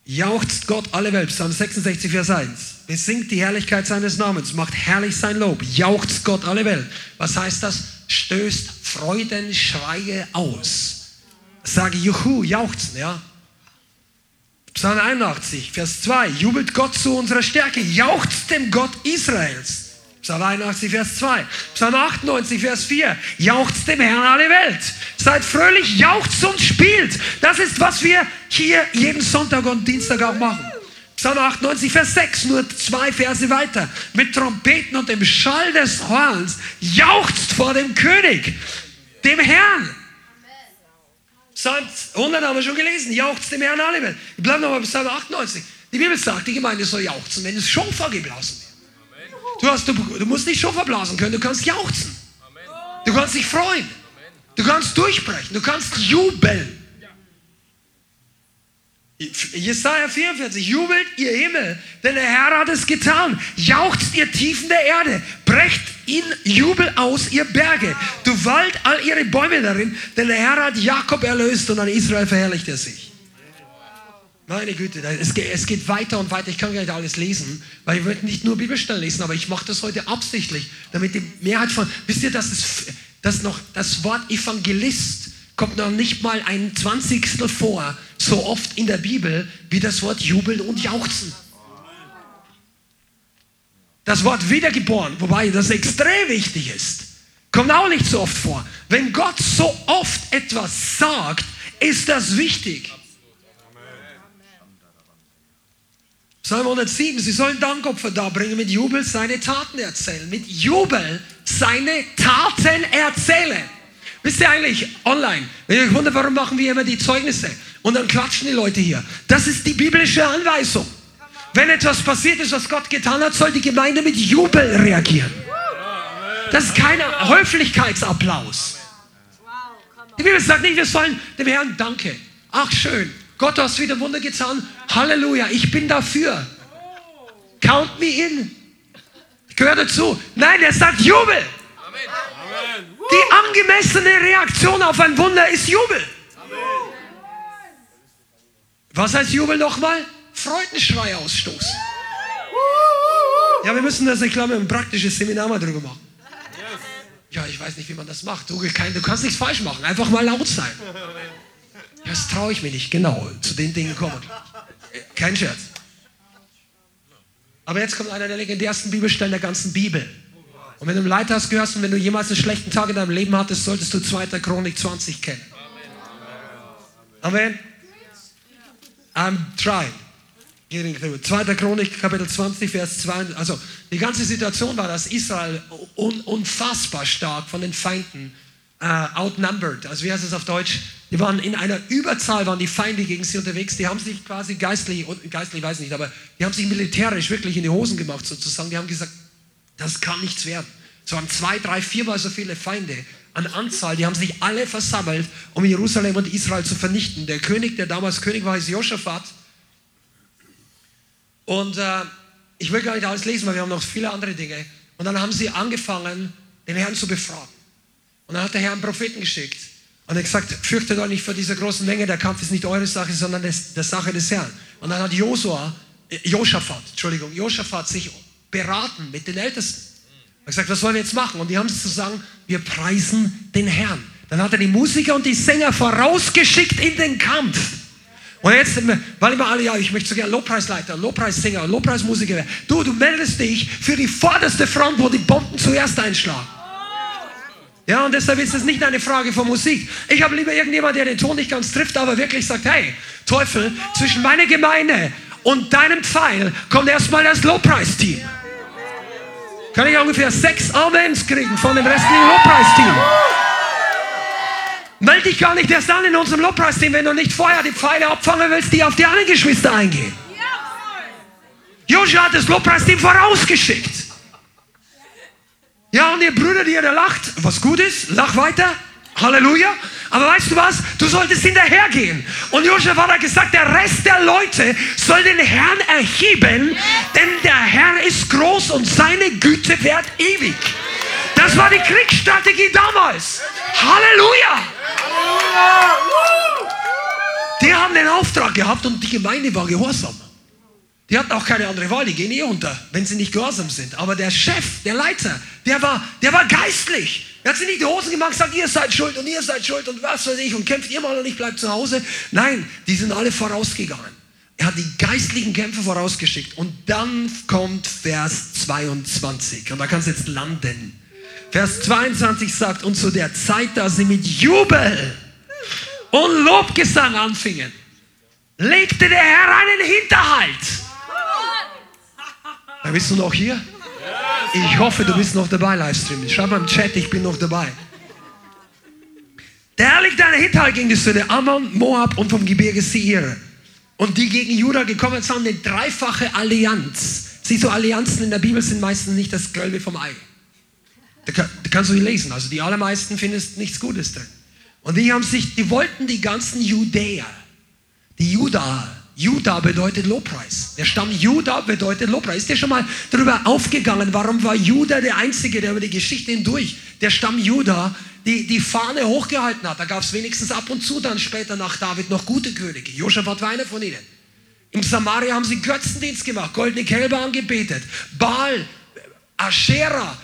Jauchzt Gott alle Welt, Psalm 66, Vers 1. Besingt die Herrlichkeit seines Namens, macht herrlich sein Lob, jauchzt Gott alle Welt. Was heißt das? stößt Freudenschreie aus. Sage Juhu, jauchzen, ja. Psalm 81, Vers 2. Jubelt Gott zu unserer Stärke, jauchzt dem Gott Israels. Psalm 81, Vers 2. Psalm 98, Vers 4. Jauchzt dem Herrn alle Welt. Seid fröhlich, jauchzt und spielt. Das ist, was wir hier jeden Sonntag und Dienstag auch machen. Psalm 98, Vers 6, nur zwei Verse weiter. Mit Trompeten und dem Schall des Horns jauchzt vor dem König, dem Herrn. Psalm 100 haben wir schon gelesen. Jauchzt dem Herrn alle Welt. Ich bleibe nochmal bei Psalm 98. Die Bibel sagt, die Gemeinde soll jauchzen, wenn es Schofar geblasen wird. Du, hast, du, du musst nicht Schofar blasen können, du kannst jauchzen. Du kannst dich freuen. Du kannst durchbrechen. Du kannst jubeln. Jesaja 44, jubelt ihr Himmel, denn der Herr hat es getan. Jauchzt ihr Tiefen der Erde, brecht in Jubel aus, ihr Berge. Du Wald, all ihre Bäume darin, denn der Herr hat Jakob erlöst und an Israel verherrlicht er sich. Meine Güte, es geht, es geht weiter und weiter. Ich kann gar nicht alles lesen, weil ich möchte nicht nur Bibelstellen lesen, aber ich mache das heute absichtlich, damit die Mehrheit von, wisst ihr, dass es, dass noch das Wort Evangelist kommt noch nicht mal ein Zwanzigstel vor, so oft in der Bibel wie das Wort jubeln und jauchzen. Das Wort wiedergeboren, wobei das extrem wichtig ist, kommt auch nicht so oft vor. Wenn Gott so oft etwas sagt, ist das wichtig. Psalm 107, sie sollen Dankopfer darbringen, mit Jubel seine Taten erzählen. Mit Jubel seine Taten erzählen. Wisst ihr eigentlich, online, wenn ihr euch wundert, warum machen wir immer die Zeugnisse? Und dann klatschen die Leute hier. Das ist die biblische Anweisung. Wenn etwas passiert ist, was Gott getan hat, soll die Gemeinde mit Jubel reagieren. Das ist kein Höflichkeitsapplaus. Die Bibel sagt nicht, wir sollen dem Herrn danke. Ach schön, Gott, du hast wieder Wunder getan. Halleluja, ich bin dafür. Count me in. Ich gehöre dazu. Nein, er sagt Jubel. Die angemessene Reaktion auf ein Wunder ist Jubel. Was heißt Jubel nochmal? Freudenschrei ausstoßen. Ja, wir müssen das, ich glaube, ein praktisches Seminar mal drüber machen. Ja, ich weiß nicht, wie man das macht. Du, du kannst nichts falsch machen. Einfach mal laut sein. Das traue ich mir nicht. Genau, zu den Dingen kommen. Kein Scherz. Aber jetzt kommt einer der legendärsten Bibelstellen der ganzen Bibel. Und wenn du im Leithaus gehörst und wenn du jemals einen schlechten Tag in deinem Leben hattest, solltest du 2. Chronik 20 kennen. Amen. I'm trying. Getting through. 2. Chronik, Kapitel 20, Vers 2. Also, die ganze Situation war, dass Israel un unfassbar stark von den Feinden uh, outnumbered. Also, wie heißt es auf Deutsch? Die waren in einer Überzahl, waren die Feinde gegen sie unterwegs. Die haben sich quasi geistlich, geistlich weiß ich nicht, aber die haben sich militärisch wirklich in die Hosen gemacht sozusagen. Die haben gesagt, das kann nichts werden. Es waren zwei, drei, viermal so viele Feinde an Anzahl. Die haben sich alle versammelt, um Jerusalem und Israel zu vernichten. Der König, der damals König war, ist Josaphat. Und äh, ich will gar nicht alles lesen, weil wir haben noch viele andere Dinge. Und dann haben sie angefangen, den Herrn zu befragen. Und dann hat der Herr einen Propheten geschickt. Und er hat gesagt, fürchtet euch nicht vor dieser großen Menge, der Kampf ist nicht eure Sache, sondern der Sache des Herrn. Und dann hat Josua, äh, Josaphat, Entschuldigung, Josaphat sich beraten mit den Ältesten. Er hat gesagt, was sollen wir jetzt machen? Und die haben zu sagen, wir preisen den Herrn. Dann hat er die Musiker und die Sänger vorausgeschickt in den Kampf. Und jetzt, weil immer alle, ja, ich möchte so gerne Lobpreisleiter, Lobpreissänger, Lobpreismusiker werden. Du, du meldest dich für die vorderste Front, wo die Bomben zuerst einschlagen. Ja, und deshalb ist es nicht eine Frage von Musik. Ich habe lieber irgendjemand, der den Ton nicht ganz trifft, aber wirklich sagt, hey, Teufel, zwischen meiner Gemeinde und deinem Pfeil kommt erstmal das Lobpreisteam. Kann ich ungefähr sechs Amens kriegen von dem restlichen Lobpreisteam? Meld dich gar nicht erst an in unserem Lobpreisteam, wenn du nicht vorher die Pfeile abfangen willst, die auf die anderen Geschwister eingehen. Joshua hat das Lobpreisteam vorausgeschickt. Ja, und ihr Brüder, die ihr lacht, was gut ist, lach weiter. Halleluja. Aber weißt du was? Du solltest hinterhergehen. Und Josef hat gesagt, der Rest der Leute soll den Herrn erheben, denn der Herr ist groß und seine Güte währt ewig. Das war die Kriegsstrategie damals. Halleluja. Die haben den Auftrag gehabt und die Gemeinde war gehorsam. Die hatten auch keine andere Wahl, die gehen eh unter, wenn sie nicht gehorsam sind. Aber der Chef, der Leiter, der war, der war geistlich. Er hat sich nicht die Hosen gemacht, sagt, ihr seid schuld und ihr seid schuld und was weiß ich und kämpft ihr mal und ich bleibe zu Hause. Nein, die sind alle vorausgegangen. Er hat die geistlichen Kämpfe vorausgeschickt. Und dann kommt Vers 22. Und da kannst du jetzt landen. Vers 22 sagt, und zu der Zeit, da sie mit Jubel und Lobgesang anfingen, legte der Herr einen Hinterhalt. Bist du noch hier? Ich hoffe, du bist noch dabei, Livestream. Schreib mal im Chat, ich bin noch dabei. Der Herr legte einen Hinterhalt gegen die Söhne Ammon, Moab und vom Gebirge Seir. Und die gegen Juda gekommen sind, eine dreifache Allianz. Siehst du, Allianzen in der Bibel sind meistens nicht das Gelbe vom Ei. Da, kannst du nicht lesen. Also die allermeisten findest nichts Gutes drin. Und die haben sich, die wollten die ganzen Judäer, die Juda, Juda bedeutet Lobpreis. Der Stamm Juda bedeutet Lobpreis. Ist dir schon mal darüber aufgegangen, warum war Juda der Einzige, der über die Geschichte hindurch, der Stamm Juda, die, die Fahne hochgehalten hat? Da gab es wenigstens ab und zu dann später nach David noch gute Könige. Josaphat war einer von ihnen. Im Samaria haben sie Götzendienst gemacht, goldene Kälber angebetet, Baal, Asherah,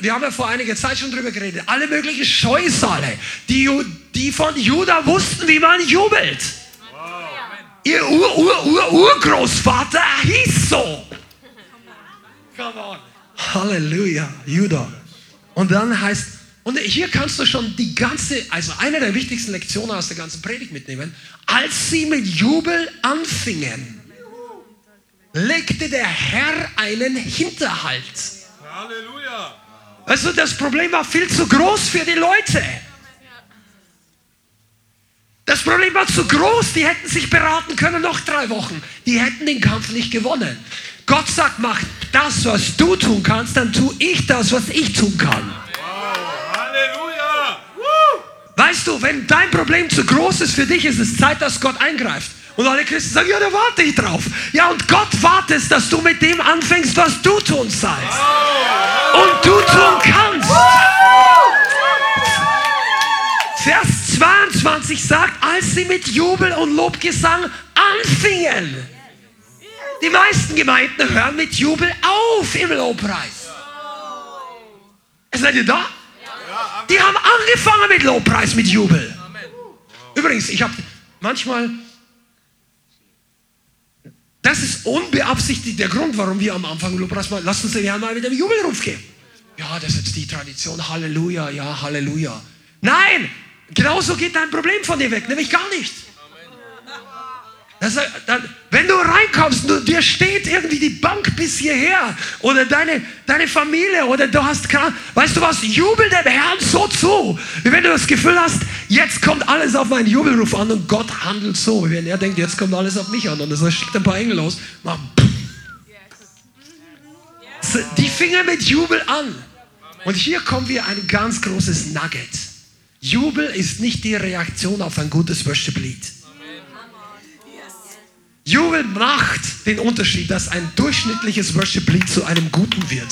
wir haben ja vor einiger Zeit schon drüber geredet, alle möglichen Scheusale, die, die von Juda wussten, wie man jubelt. Ihr Ur-Ur-Ur-Urgroßvater hieß so. Come on. Halleluja, Juda. Und dann heißt, und hier kannst du schon die ganze, also eine der wichtigsten Lektionen aus der ganzen Predigt mitnehmen. Als sie mit Jubel anfingen, legte der Herr einen Hinterhalt. Halleluja. Also das Problem war viel zu groß für die Leute. Problem war zu groß, die hätten sich beraten können noch drei Wochen. Die hätten den Kampf nicht gewonnen. Gott sagt, mach das, was du tun kannst, dann tue ich das, was ich tun kann. Wow. Halleluja! Weißt du, wenn dein Problem zu groß ist für dich, ist es Zeit, dass Gott eingreift. Und alle Christen sagen, ja, da warte ich drauf. Ja, und Gott wartet, dass du mit dem anfängst, was du tun sollst. Und du tun kannst. Vers 22 sagt, als sie mit Jubel und Lobgesang anfingen. Die meisten Gemeinden hören mit Jubel auf im Lobpreis. Seid ihr da? Die haben angefangen mit Lobpreis, mit Jubel. Übrigens, ich habe manchmal das ist unbeabsichtigt der Grund, warum wir am Anfang Lobpreis mal, lasst uns den Herrn mal wieder im Jubelruf geben. Ja, das ist die Tradition. Halleluja, ja, Halleluja. Nein, genauso geht dein Problem von dir weg, nämlich gar nicht. Das, dann, wenn du reinkommst, du, dir steht irgendwie die Bank bis hierher oder deine, deine Familie oder du hast, weißt du was, jubel dem Herrn so zu, wie wenn du das Gefühl hast, jetzt kommt alles auf meinen Jubelruf an und Gott handelt so, wie wenn er denkt, jetzt kommt alles auf mich an und dann schickt ein paar Engel aus, die Finger mit Jubel an. Und hier kommen wir ein ganz großes Nugget. Jubel ist nicht die Reaktion auf ein gutes Worship-Lied. Jubel macht den Unterschied, dass ein durchschnittliches Worship-Lied zu einem guten wird.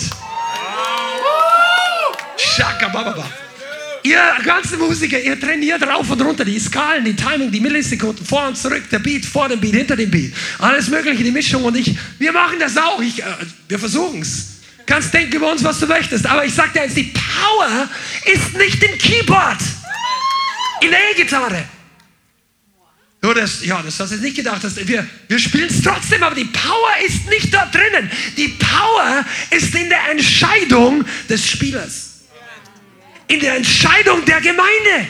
Ihr ganze Musiker, ihr trainiert rauf und runter die Skalen, die Timing, die Millisekunden, vor und zurück, der Beat, vor dem Beat, hinter dem Beat. Alles Mögliche, die Mischung und ich, wir machen das auch. Ich, äh, wir versuchen es. Kannst denken über uns, was du möchtest. Aber ich sag dir eins, die Power ist nicht im Keyboard, E-Gitarre. Nur das, ja, das hast du nicht gedacht. Dass wir wir spielen es trotzdem, aber die Power ist nicht da drinnen. Die Power ist in der Entscheidung des Spielers. In der Entscheidung der Gemeinde.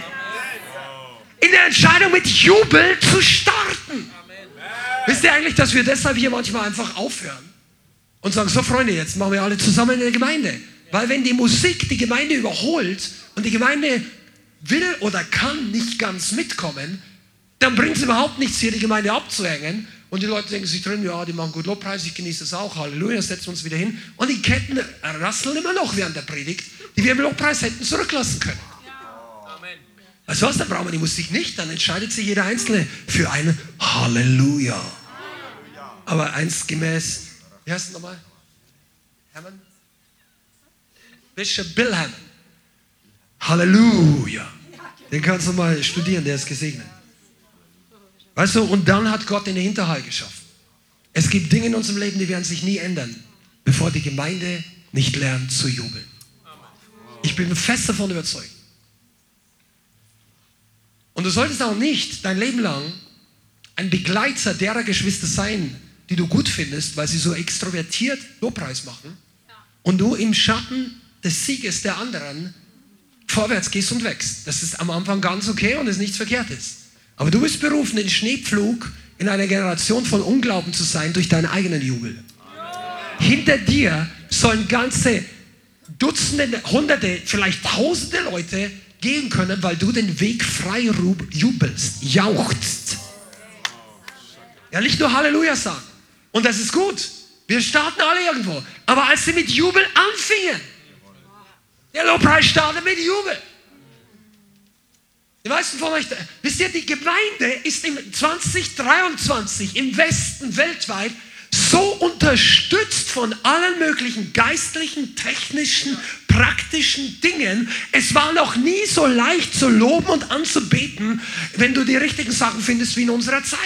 In der Entscheidung mit Jubel zu starten. Wisst ihr eigentlich, dass wir deshalb hier manchmal einfach aufhören und sagen, so Freunde, jetzt machen wir alle zusammen in der Gemeinde. Weil wenn die Musik die Gemeinde überholt und die Gemeinde will oder kann nicht ganz mitkommen, dann bringt es überhaupt nichts, hier die Gemeinde abzuhängen. Und die Leute denken sich drin, ja, die machen gut Lobpreis, ich genieße es auch, Halleluja, setzen wir uns wieder hin. Und die Ketten rasseln immer noch während der Predigt, die wir im Lobpreis hätten zurücklassen können. Weißt du was, dann brauchen wir die Musik nicht, dann entscheidet sich jeder Einzelne für ein Halleluja. Aber eins gemäß, wie heißt es nochmal? Hammond? Bishop Bill Hammond. Halleluja. Den kannst du mal studieren, der ist gesegnet. Weißt du, und dann hat Gott den Hinterhalt geschaffen. Es gibt Dinge in unserem Leben, die werden sich nie ändern, bevor die Gemeinde nicht lernt zu jubeln. Ich bin fest davon überzeugt. Und du solltest auch nicht dein Leben lang ein Begleiter derer Geschwister sein, die du gut findest, weil sie so extrovertiert Lobpreis machen und du im Schatten des Sieges der anderen vorwärts gehst und wächst. Das ist am Anfang ganz okay und ist nichts Verkehrtes. Aber du bist berufen, den Schneepflug in einer Generation von Unglauben zu sein durch deinen eigenen Jubel. Hinter dir sollen ganze Dutzende, Hunderte, vielleicht Tausende Leute gehen können, weil du den Weg frei jubelst, jauchzt. Ja, nicht nur Halleluja sagen. Und das ist gut. Wir starten alle irgendwo. Aber als sie mit Jubel anfingen, der Lobpreis startet mit Jubel. Die meisten von euch, wisst ihr, die Gemeinde ist im 2023 im Westen weltweit so unterstützt von allen möglichen geistlichen, technischen, praktischen Dingen. Es war noch nie so leicht zu loben und anzubeten, wenn du die richtigen Sachen findest wie in unserer Zeit.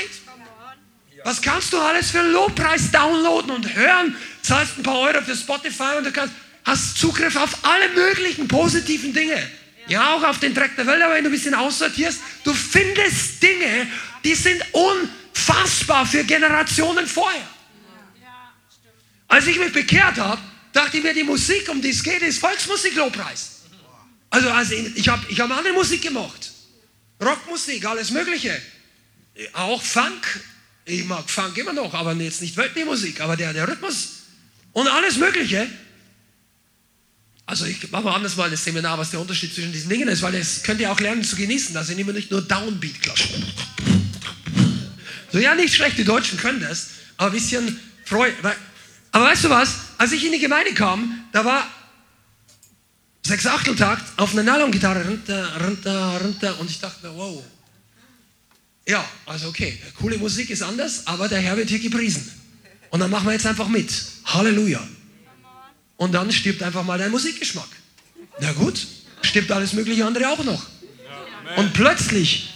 Was kannst du alles für einen Lobpreis downloaden und hören? Zahlst ein paar Euro für Spotify und du kannst, hast Zugriff auf alle möglichen positiven Dinge. Ja, auch auf den Dreck der Welt, aber wenn du ein bisschen aussortierst, du findest Dinge, die sind unfassbar für Generationen vorher. Als ich mich bekehrt habe, dachte ich mir, die Musik, um die es geht, ist Volksmusik, Lobpreis. Also, also ich habe ich hab andere Musik gemacht. Rockmusik, alles Mögliche. Auch Funk. Ich mag Funk immer noch, aber jetzt nicht weltliche aber der, der Rhythmus und alles Mögliche. Also ich mache mal anders mal das Seminar, was der Unterschied zwischen diesen Dingen ist, weil das könnt ihr auch lernen zu genießen. Da sind immer nicht nur Downbeat klatschen. So, ja, nicht schlecht, die Deutschen können das, aber ein bisschen Freude. Aber weißt du was? Als ich in die Gemeinde kam, da war sechs Achteltakt auf einer Nylon-Gitarre runter, runter, runter und ich dachte mir, wow. Ja, also okay, coole Musik ist anders, aber der Herr wird hier gepriesen. Und dann machen wir jetzt einfach mit. Halleluja. Und dann stirbt einfach mal dein Musikgeschmack. Na gut, stirbt alles mögliche andere auch noch. Und plötzlich,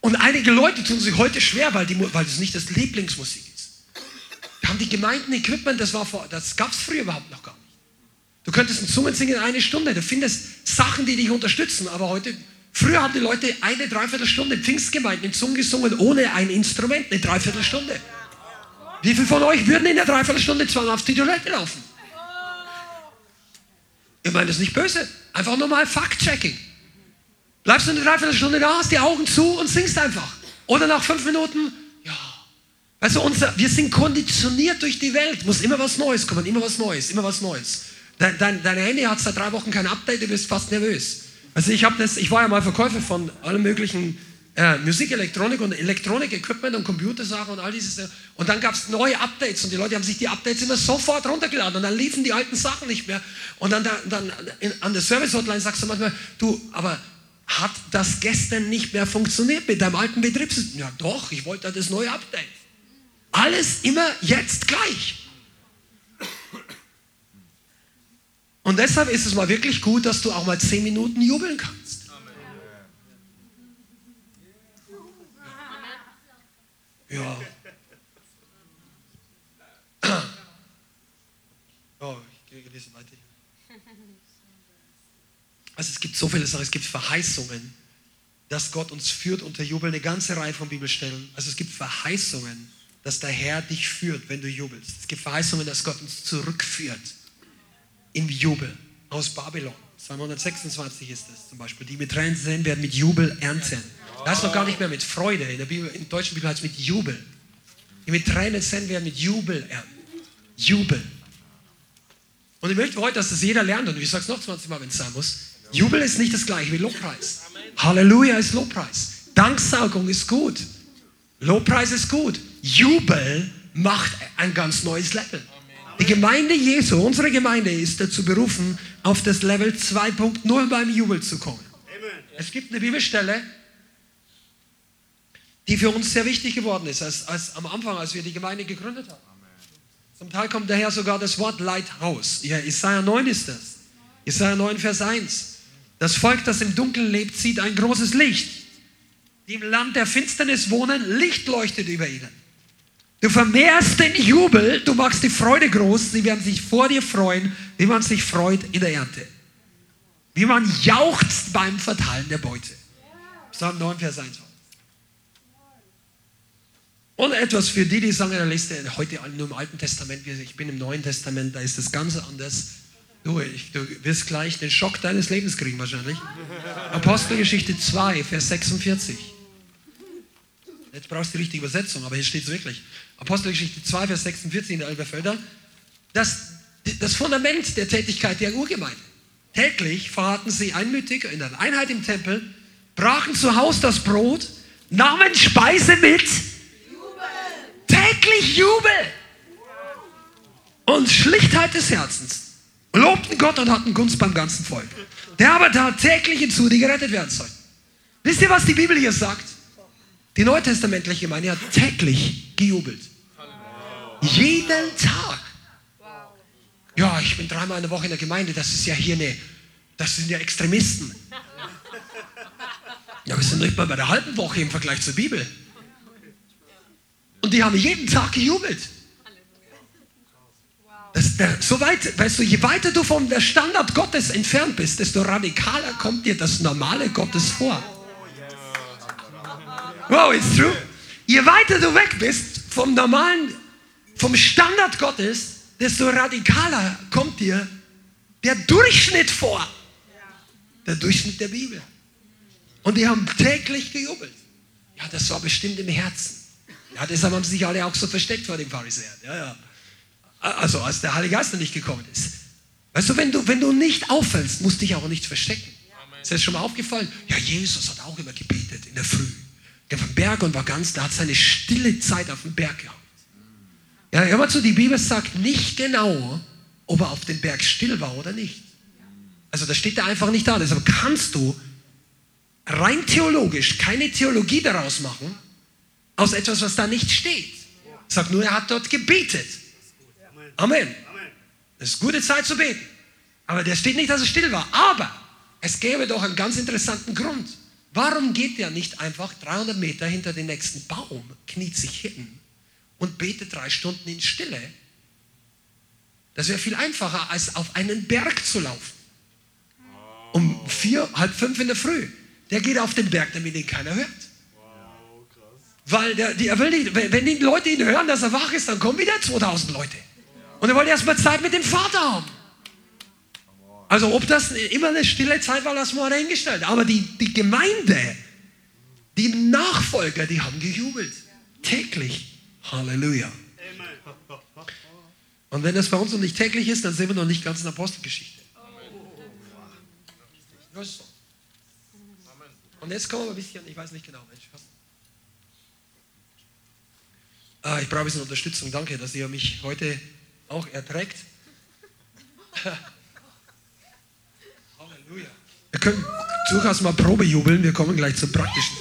und einige Leute tun sich heute schwer, weil, die, weil das nicht das Lieblingsmusik haben die Gemeinden Equipment, das, das gab es früher überhaupt noch gar nicht. Du könntest ein Zungen singen in eine Stunde, du findest Sachen, die dich unterstützen, aber heute, früher haben die Leute eine Dreiviertelstunde Pfingstgemeinden in Zungen gesungen, ohne ein Instrument, eine Dreiviertelstunde. Wie viele von euch würden in der Dreiviertelstunde zweimal auf die Toilette laufen? Ich meine das ist nicht böse, einfach nur mal Fact-Checking. Bleibst du eine Dreiviertelstunde da, hast die Augen zu und singst einfach. Oder nach fünf Minuten also unser, wir sind konditioniert durch die Welt. Muss immer was Neues kommen, immer was Neues, immer was Neues. Dein, dein, dein Handy hat seit drei Wochen kein Update, du bist fast nervös. Also ich, das, ich war ja mal Verkäufer von allen möglichen äh, Musik, Elektronik und Elektronik-Equipment und Computersachen und all dieses. Und dann gab es neue Updates und die Leute haben sich die Updates immer sofort runtergeladen und dann liefen die alten Sachen nicht mehr. Und dann, dann in, an der Service-Hotline sagst du manchmal, du, aber hat das gestern nicht mehr funktioniert mit deinem alten Betriebssystem? Ja doch, ich wollte das neue Update. Alles immer jetzt gleich. Und deshalb ist es mal wirklich gut, dass du auch mal zehn Minuten jubeln kannst. Ja. Oh, ich kriege diese weiter. Also es gibt so viele Sachen, es gibt Verheißungen, dass Gott uns führt unter Jubel, eine ganze Reihe von Bibelstellen. Also es gibt Verheißungen, dass der Herr dich führt, wenn du jubelst. Es gibt Verheißungen, dass Gott uns zurückführt im Jubel aus Babylon. Psalm 126 ist das zum Beispiel. Die mit Tränen sehen, werden mit Jubel ernten. Da ist noch gar nicht mehr mit Freude. In der, Bibel, in der deutschen Bibel heißt es mit Jubel. Die mit Tränen sehen, werden mit Jubel ernten. Jubel. Und ich möchte heute, dass das jeder lernt. Und ich sage es noch 20 Mal, wenn es sein muss. Jubel ist nicht das gleiche wie Lobpreis. Halleluja ist Lobpreis. Danksaugung ist gut. Lobpreis ist gut. Jubel macht ein ganz neues Level. Die Gemeinde Jesu, unsere Gemeinde ist dazu berufen, auf das Level 2.0 beim Jubel zu kommen. Es gibt eine Bibelstelle, die für uns sehr wichtig geworden ist, als, als am Anfang, als wir die Gemeinde gegründet haben. Zum Teil kommt daher sogar das Wort Lighthouse. Ja, Isaiah 9 ist das. Isaiah 9, Vers 1. Das Volk, das im Dunkeln lebt, sieht ein großes Licht. Die im Land der Finsternis wohnen, Licht leuchtet über ihnen. Du vermehrst den Jubel, du machst die Freude groß, sie werden sich vor dir freuen, wie man sich freut in der Ernte. Wie man jauchzt beim Verteilen der Beute. Psalm 9, Vers 1. Und etwas für die, die sagen, lest ihr heute nur im Alten Testament, ich bin im Neuen Testament, da ist das ganz anders. Du, ich, du wirst gleich den Schock deines Lebens kriegen wahrscheinlich. Apostelgeschichte 2, Vers 46. Jetzt brauchst du die richtige Übersetzung, aber hier steht es wirklich. Apostelgeschichte 2, Vers 46 in der Elberfelder. Das, das Fundament der Tätigkeit der Urgemeinde. Täglich verharrten sie einmütig in der Einheit im Tempel, brachen zu Hause das Brot, nahmen Speise mit. Täglich Jubel und Schlichtheit des Herzens lobten Gott und hatten Gunst beim ganzen Volk. Der aber tat täglich hinzu, die gerettet werden sollten. Wisst ihr, was die Bibel hier sagt? Die neutestamentliche Gemeinde hat täglich gejubelt. Jeden Tag. Ja, ich bin dreimal in der Woche in der Gemeinde, das ist ja hier eine, das sind ja Extremisten. Ja, wir sind nicht mal bei der halben Woche im Vergleich zur Bibel. Und die haben jeden Tag gejubelt. Das, der, so weit, weißt du, je weiter du vom Standard Gottes entfernt bist, desto radikaler kommt dir das normale Gottes vor. Wow, it's true. Je weiter du weg bist vom normalen, vom Standard Gottes, desto radikaler kommt dir der Durchschnitt vor. Der Durchschnitt der Bibel. Und die haben täglich gejubelt. Ja, das war bestimmt im Herzen. Ja, deshalb haben sie sich alle auch so versteckt vor den Pharisäern. Ja, ja. Also als der Heilige Geist noch nicht gekommen ist. Weißt du, wenn du, wenn du nicht auffällst, musst du dich auch nicht verstecken. Ist dir das schon mal aufgefallen? Ja, Jesus hat auch immer gebetet in der Früh. Der vom Berg und war ganz, der hat seine stille Zeit auf dem Berg gehabt. Ja, hör mal zu, die Bibel sagt nicht genau, ob er auf dem Berg still war oder nicht. Also da steht er einfach nicht da. Deshalb kannst du rein theologisch keine Theologie daraus machen, aus etwas, was da nicht steht. Sag nur, er hat dort gebetet. Amen. Es ist gute Zeit zu beten. Aber der steht nicht, dass er still war. Aber es gäbe doch einen ganz interessanten Grund. Warum geht er nicht einfach 300 Meter hinter den nächsten Baum, kniet sich hin und betet drei Stunden in Stille? Das wäre viel einfacher, als auf einen Berg zu laufen. Um vier, halb fünf in der Früh. Der geht auf den Berg, damit ihn keiner hört. Weil der, die, er will nicht, wenn die Leute ihn hören, dass er wach ist, dann kommen wieder 2000 Leute. Und er wollte erstmal Zeit mit dem Vater haben. Also ob das immer eine stille Zeit war, lassen wir dahingestellt. Aber die, die Gemeinde, die Nachfolger, die haben gejubelt. Täglich. Halleluja. Und wenn das bei uns noch nicht täglich ist, dann sind wir noch nicht ganz in der Apostelgeschichte. Und jetzt kommen wir ein bisschen, ich weiß nicht genau, Mensch, was? Ah, ich brauche ein bisschen Unterstützung. Danke, dass ihr mich heute auch erträgt. Halleluja. Wir können durchaus mal Probe jubeln, wir kommen gleich zum Praktischen.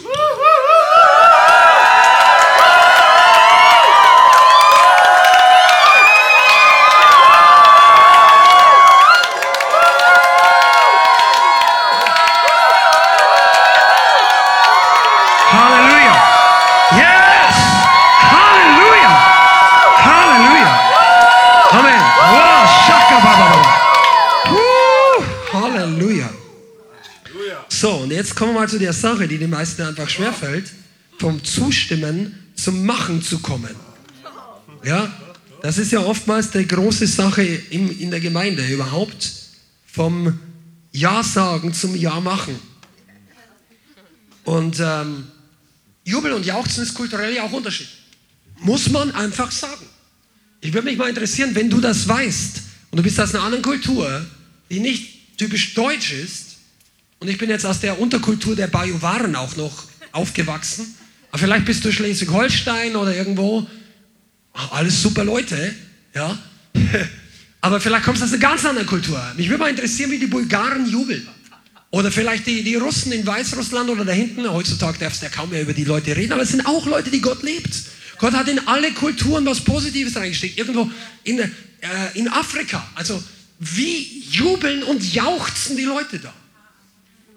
Jetzt kommen wir mal zu der Sache, die den meisten einfach schwerfällt, vom Zustimmen zum Machen zu kommen. Ja, das ist ja oftmals die große Sache in, in der Gemeinde überhaupt, vom Ja sagen zum Ja machen. Und ähm, Jubel und Jauchzen ist kulturell ja auch unterschiedlich. Muss man einfach sagen. Ich würde mich mal interessieren, wenn du das weißt und du bist aus einer anderen Kultur, die nicht typisch deutsch ist, und ich bin jetzt aus der Unterkultur der Bajuwaren auch noch aufgewachsen. Aber vielleicht bist du Schleswig-Holstein oder irgendwo. Alles super Leute, ja. Aber vielleicht kommst du aus einer ganz anderen Kultur. Mich würde mal interessieren, wie die Bulgaren jubeln. Oder vielleicht die, die Russen in Weißrussland oder da hinten. Heutzutage darfst du ja kaum mehr über die Leute reden, aber es sind auch Leute, die Gott liebt. Gott hat in alle Kulturen was Positives reingesteckt. Irgendwo in, äh, in Afrika. Also, wie jubeln und jauchzen die Leute da?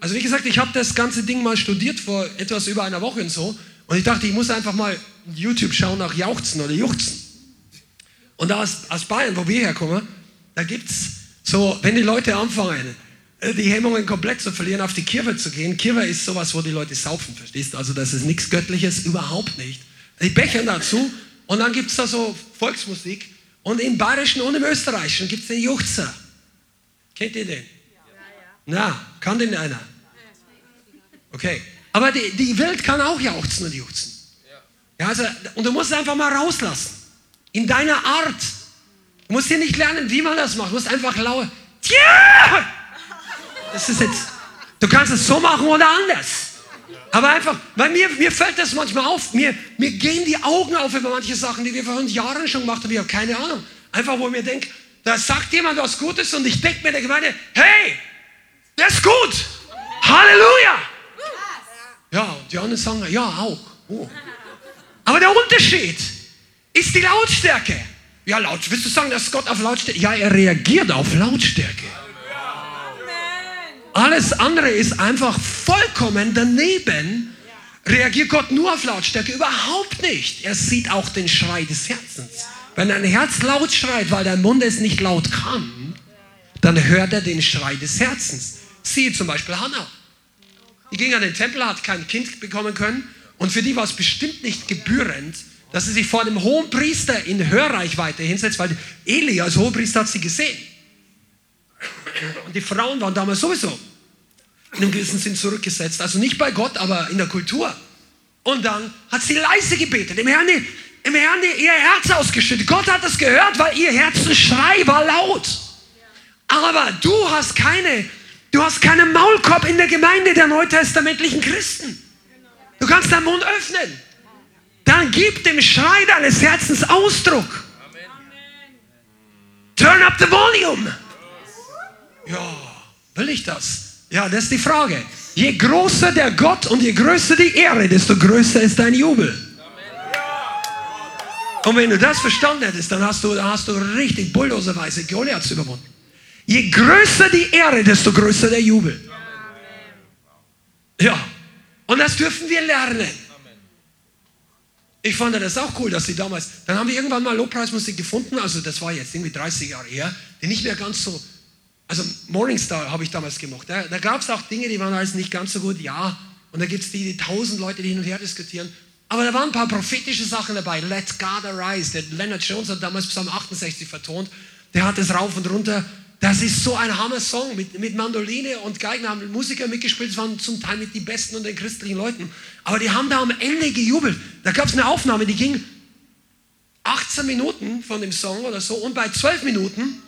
Also wie gesagt, ich habe das ganze Ding mal studiert vor etwas über einer Woche und so. Und ich dachte, ich muss einfach mal YouTube schauen nach Jauchzen oder Juchzen. Und da aus, aus Bayern, wo wir herkommen, da gibt es so, wenn die Leute anfangen, äh, die Hemmungen komplett zu verlieren, auf die Kirche zu gehen. Kirche ist sowas, wo die Leute saufen, verstehst du? Also das ist nichts Göttliches, überhaupt nicht. Die bechern dazu und dann gibt es da so Volksmusik und im Bayerischen und im Österreichischen gibt es den Juchzer. Kennt ihr den? Na, kann den einer? Okay. Aber die, die Welt kann auch jauchzen und juchzen. Ja, also, und du musst es einfach mal rauslassen. In deiner Art. Du musst hier nicht lernen, wie man das macht. Du musst einfach laut. Tja! Das ist jetzt. Du kannst es so machen oder anders. Aber einfach, weil mir, mir fällt das manchmal auf. Mir, mir gehen die Augen auf über manche Sachen, die wir vor Jahren schon gemacht haben. Ich habe keine Ahnung. Einfach, wo ich mir denke, da sagt jemand was Gutes und ich denke mir der Gemeinde, hey, das ist gut. Halleluja. Ja, und die anderen sagen, ja, auch. Oh. Aber der Unterschied ist die Lautstärke. Ja, laut. Willst du sagen, dass Gott auf Lautstärke? Ja, er reagiert auf Lautstärke. Alles andere ist einfach vollkommen daneben. Reagiert Gott nur auf Lautstärke? Überhaupt nicht. Er sieht auch den Schrei des Herzens. Wenn dein Herz laut schreit, weil dein Mund es nicht laut kann, dann hört er den Schrei des Herzens. Siehe zum Beispiel Hannah. Die ging an den Tempel, hat kein Kind bekommen können und für die war es bestimmt nicht gebührend, dass sie sich vor dem hohen Priester in Hörreichweite hinsetzt, weil Eli als Hohepriester hat sie gesehen. Und die Frauen waren damals sowieso in einem gewissen Sinn zurückgesetzt. Also nicht bei Gott, aber in der Kultur. Und dann hat sie leise gebetet. Im Herrn, im Herrn ihr Herz ausgeschüttet. Gott hat das gehört, weil ihr Herzenschrei war laut. Aber du hast keine, du hast keinen Maulkorb in der Gemeinde der neutestamentlichen Christen. Du kannst deinen Mund öffnen. Dann gib dem Schrei deines Herzens Ausdruck. Turn up the volume. Ja, will ich das? Ja, das ist die Frage. Je größer der Gott und je größer die Ehre, desto größer ist dein Jubel. Und wenn du das verstanden hättest, dann hast du, dann hast du richtig bulldozerweise Goliaths überwunden. Je größer die Ehre, desto größer der Jubel. Ja, und das dürfen wir lernen. Ich fand das auch cool, dass sie damals, dann haben wir irgendwann mal Lobpreismusik gefunden, also das war jetzt irgendwie 30 Jahre her, die nicht mehr ganz so also Morningstar habe ich damals gemacht. Da, da gab es auch Dinge, die waren alles nicht ganz so gut, ja. Und da gibt es die, die tausend Leute, die hin und her diskutieren. Aber da waren ein paar prophetische Sachen dabei. Let God arise. Der Leonard Jones hat damals Psalm 68 vertont. Der hat es rauf und runter. Das ist so ein Hammer-Song. Mit, mit Mandoline und Geigen haben Musiker mitgespielt. Das waren zum Teil mit die besten und den christlichen Leuten. Aber die haben da am Ende gejubelt. Da gab es eine Aufnahme, die ging 18 Minuten von dem Song oder so. Und bei 12 Minuten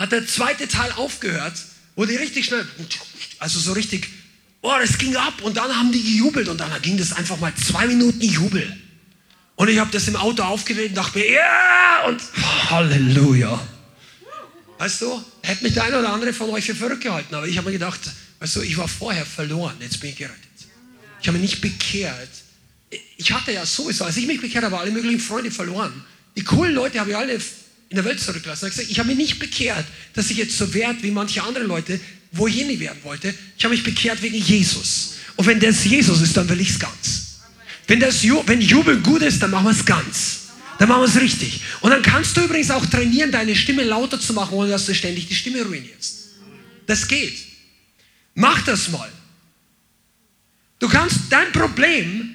hat der zweite Teil aufgehört, wo die richtig schnell, also so richtig, oh, das ging ab und dann haben die gejubelt und dann ging das einfach mal zwei Minuten Jubel. Und ich habe das im Auto aufgedreht und dachte mir, ja, yeah! und Halleluja. Weißt du, hätte mich der eine oder andere von euch für verrückt gehalten, aber ich habe mir gedacht, weißt du, ich war vorher verloren, jetzt bin ich gerettet. Ich habe mich nicht bekehrt. Ich hatte ja sowieso, als ich mich bekehrt habe, alle möglichen Freunde verloren. Die coolen Leute habe ich alle in der Welt zurücklassen. Er hat gesagt, ich habe mich nicht bekehrt, dass ich jetzt so werde wie manche andere Leute, wo ich nie werden wollte. Ich habe mich bekehrt wegen Jesus. Und wenn das Jesus ist, dann will ich es ganz. Wenn, das, wenn Jubel gut ist, dann machen wir es ganz. Dann machen wir es richtig. Und dann kannst du übrigens auch trainieren, deine Stimme lauter zu machen, ohne dass du ständig die Stimme ruinierst. Das geht. Mach das mal. Du kannst, dein Problem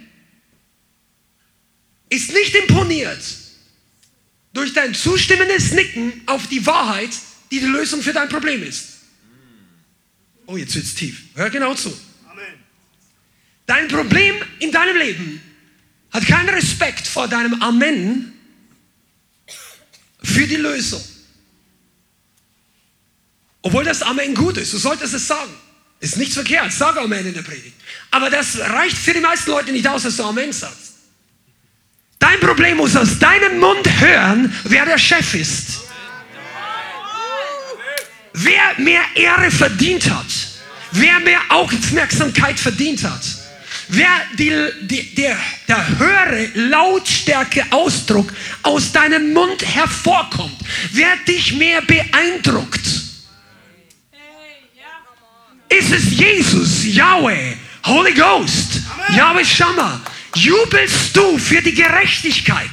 ist nicht imponiert durch dein zustimmendes Nicken auf die Wahrheit, die die Lösung für dein Problem ist. Oh, jetzt wird es tief. Hör genau zu. Dein Problem in deinem Leben hat keinen Respekt vor deinem Amen für die Lösung. Obwohl das Amen gut ist, du solltest es sagen. Ist nichts verkehrt, sag Amen in der Predigt. Aber das reicht für die meisten Leute nicht aus, dass du Amen sagst. Dein Problem muss aus deinem Mund hören, wer der Chef ist. Wer mehr Ehre verdient hat. Wer mehr Aufmerksamkeit verdient hat. Wer die, die, der, der höhere Lautstärke-Ausdruck aus deinem Mund hervorkommt. Wer dich mehr beeindruckt. Ist es Jesus, Yahweh, Holy Ghost, Yahweh Shammah? Jubelst du für die Gerechtigkeit?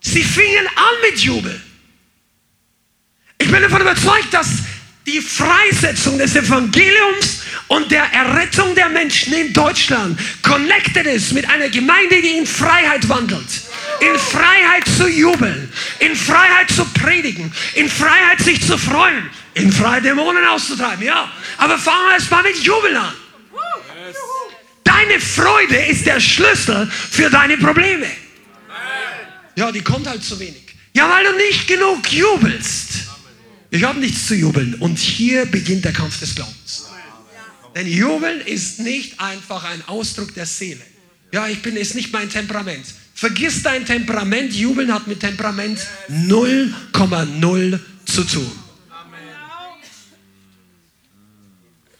Sie fingen an mit Jubel. Ich bin davon überzeugt, dass die Freisetzung des Evangeliums und der Errettung der Menschen in Deutschland connected ist mit einer Gemeinde, die in Freiheit wandelt. In Freiheit zu jubeln, in Freiheit zu predigen, in Freiheit sich zu freuen, in Freiheit Dämonen auszutreiben, ja. Aber fangen wir erst mal mit Jubeln an. Deine Freude ist der Schlüssel für deine Probleme. Ja, die kommt halt zu wenig. Ja, weil du nicht genug jubelst. Ich habe nichts zu jubeln. Und hier beginnt der Kampf des Glaubens. Denn Jubeln ist nicht einfach ein Ausdruck der Seele. Ja, ich bin, ist nicht mein Temperament. Vergiss dein Temperament. Jubeln hat mit Temperament 0,0 zu tun.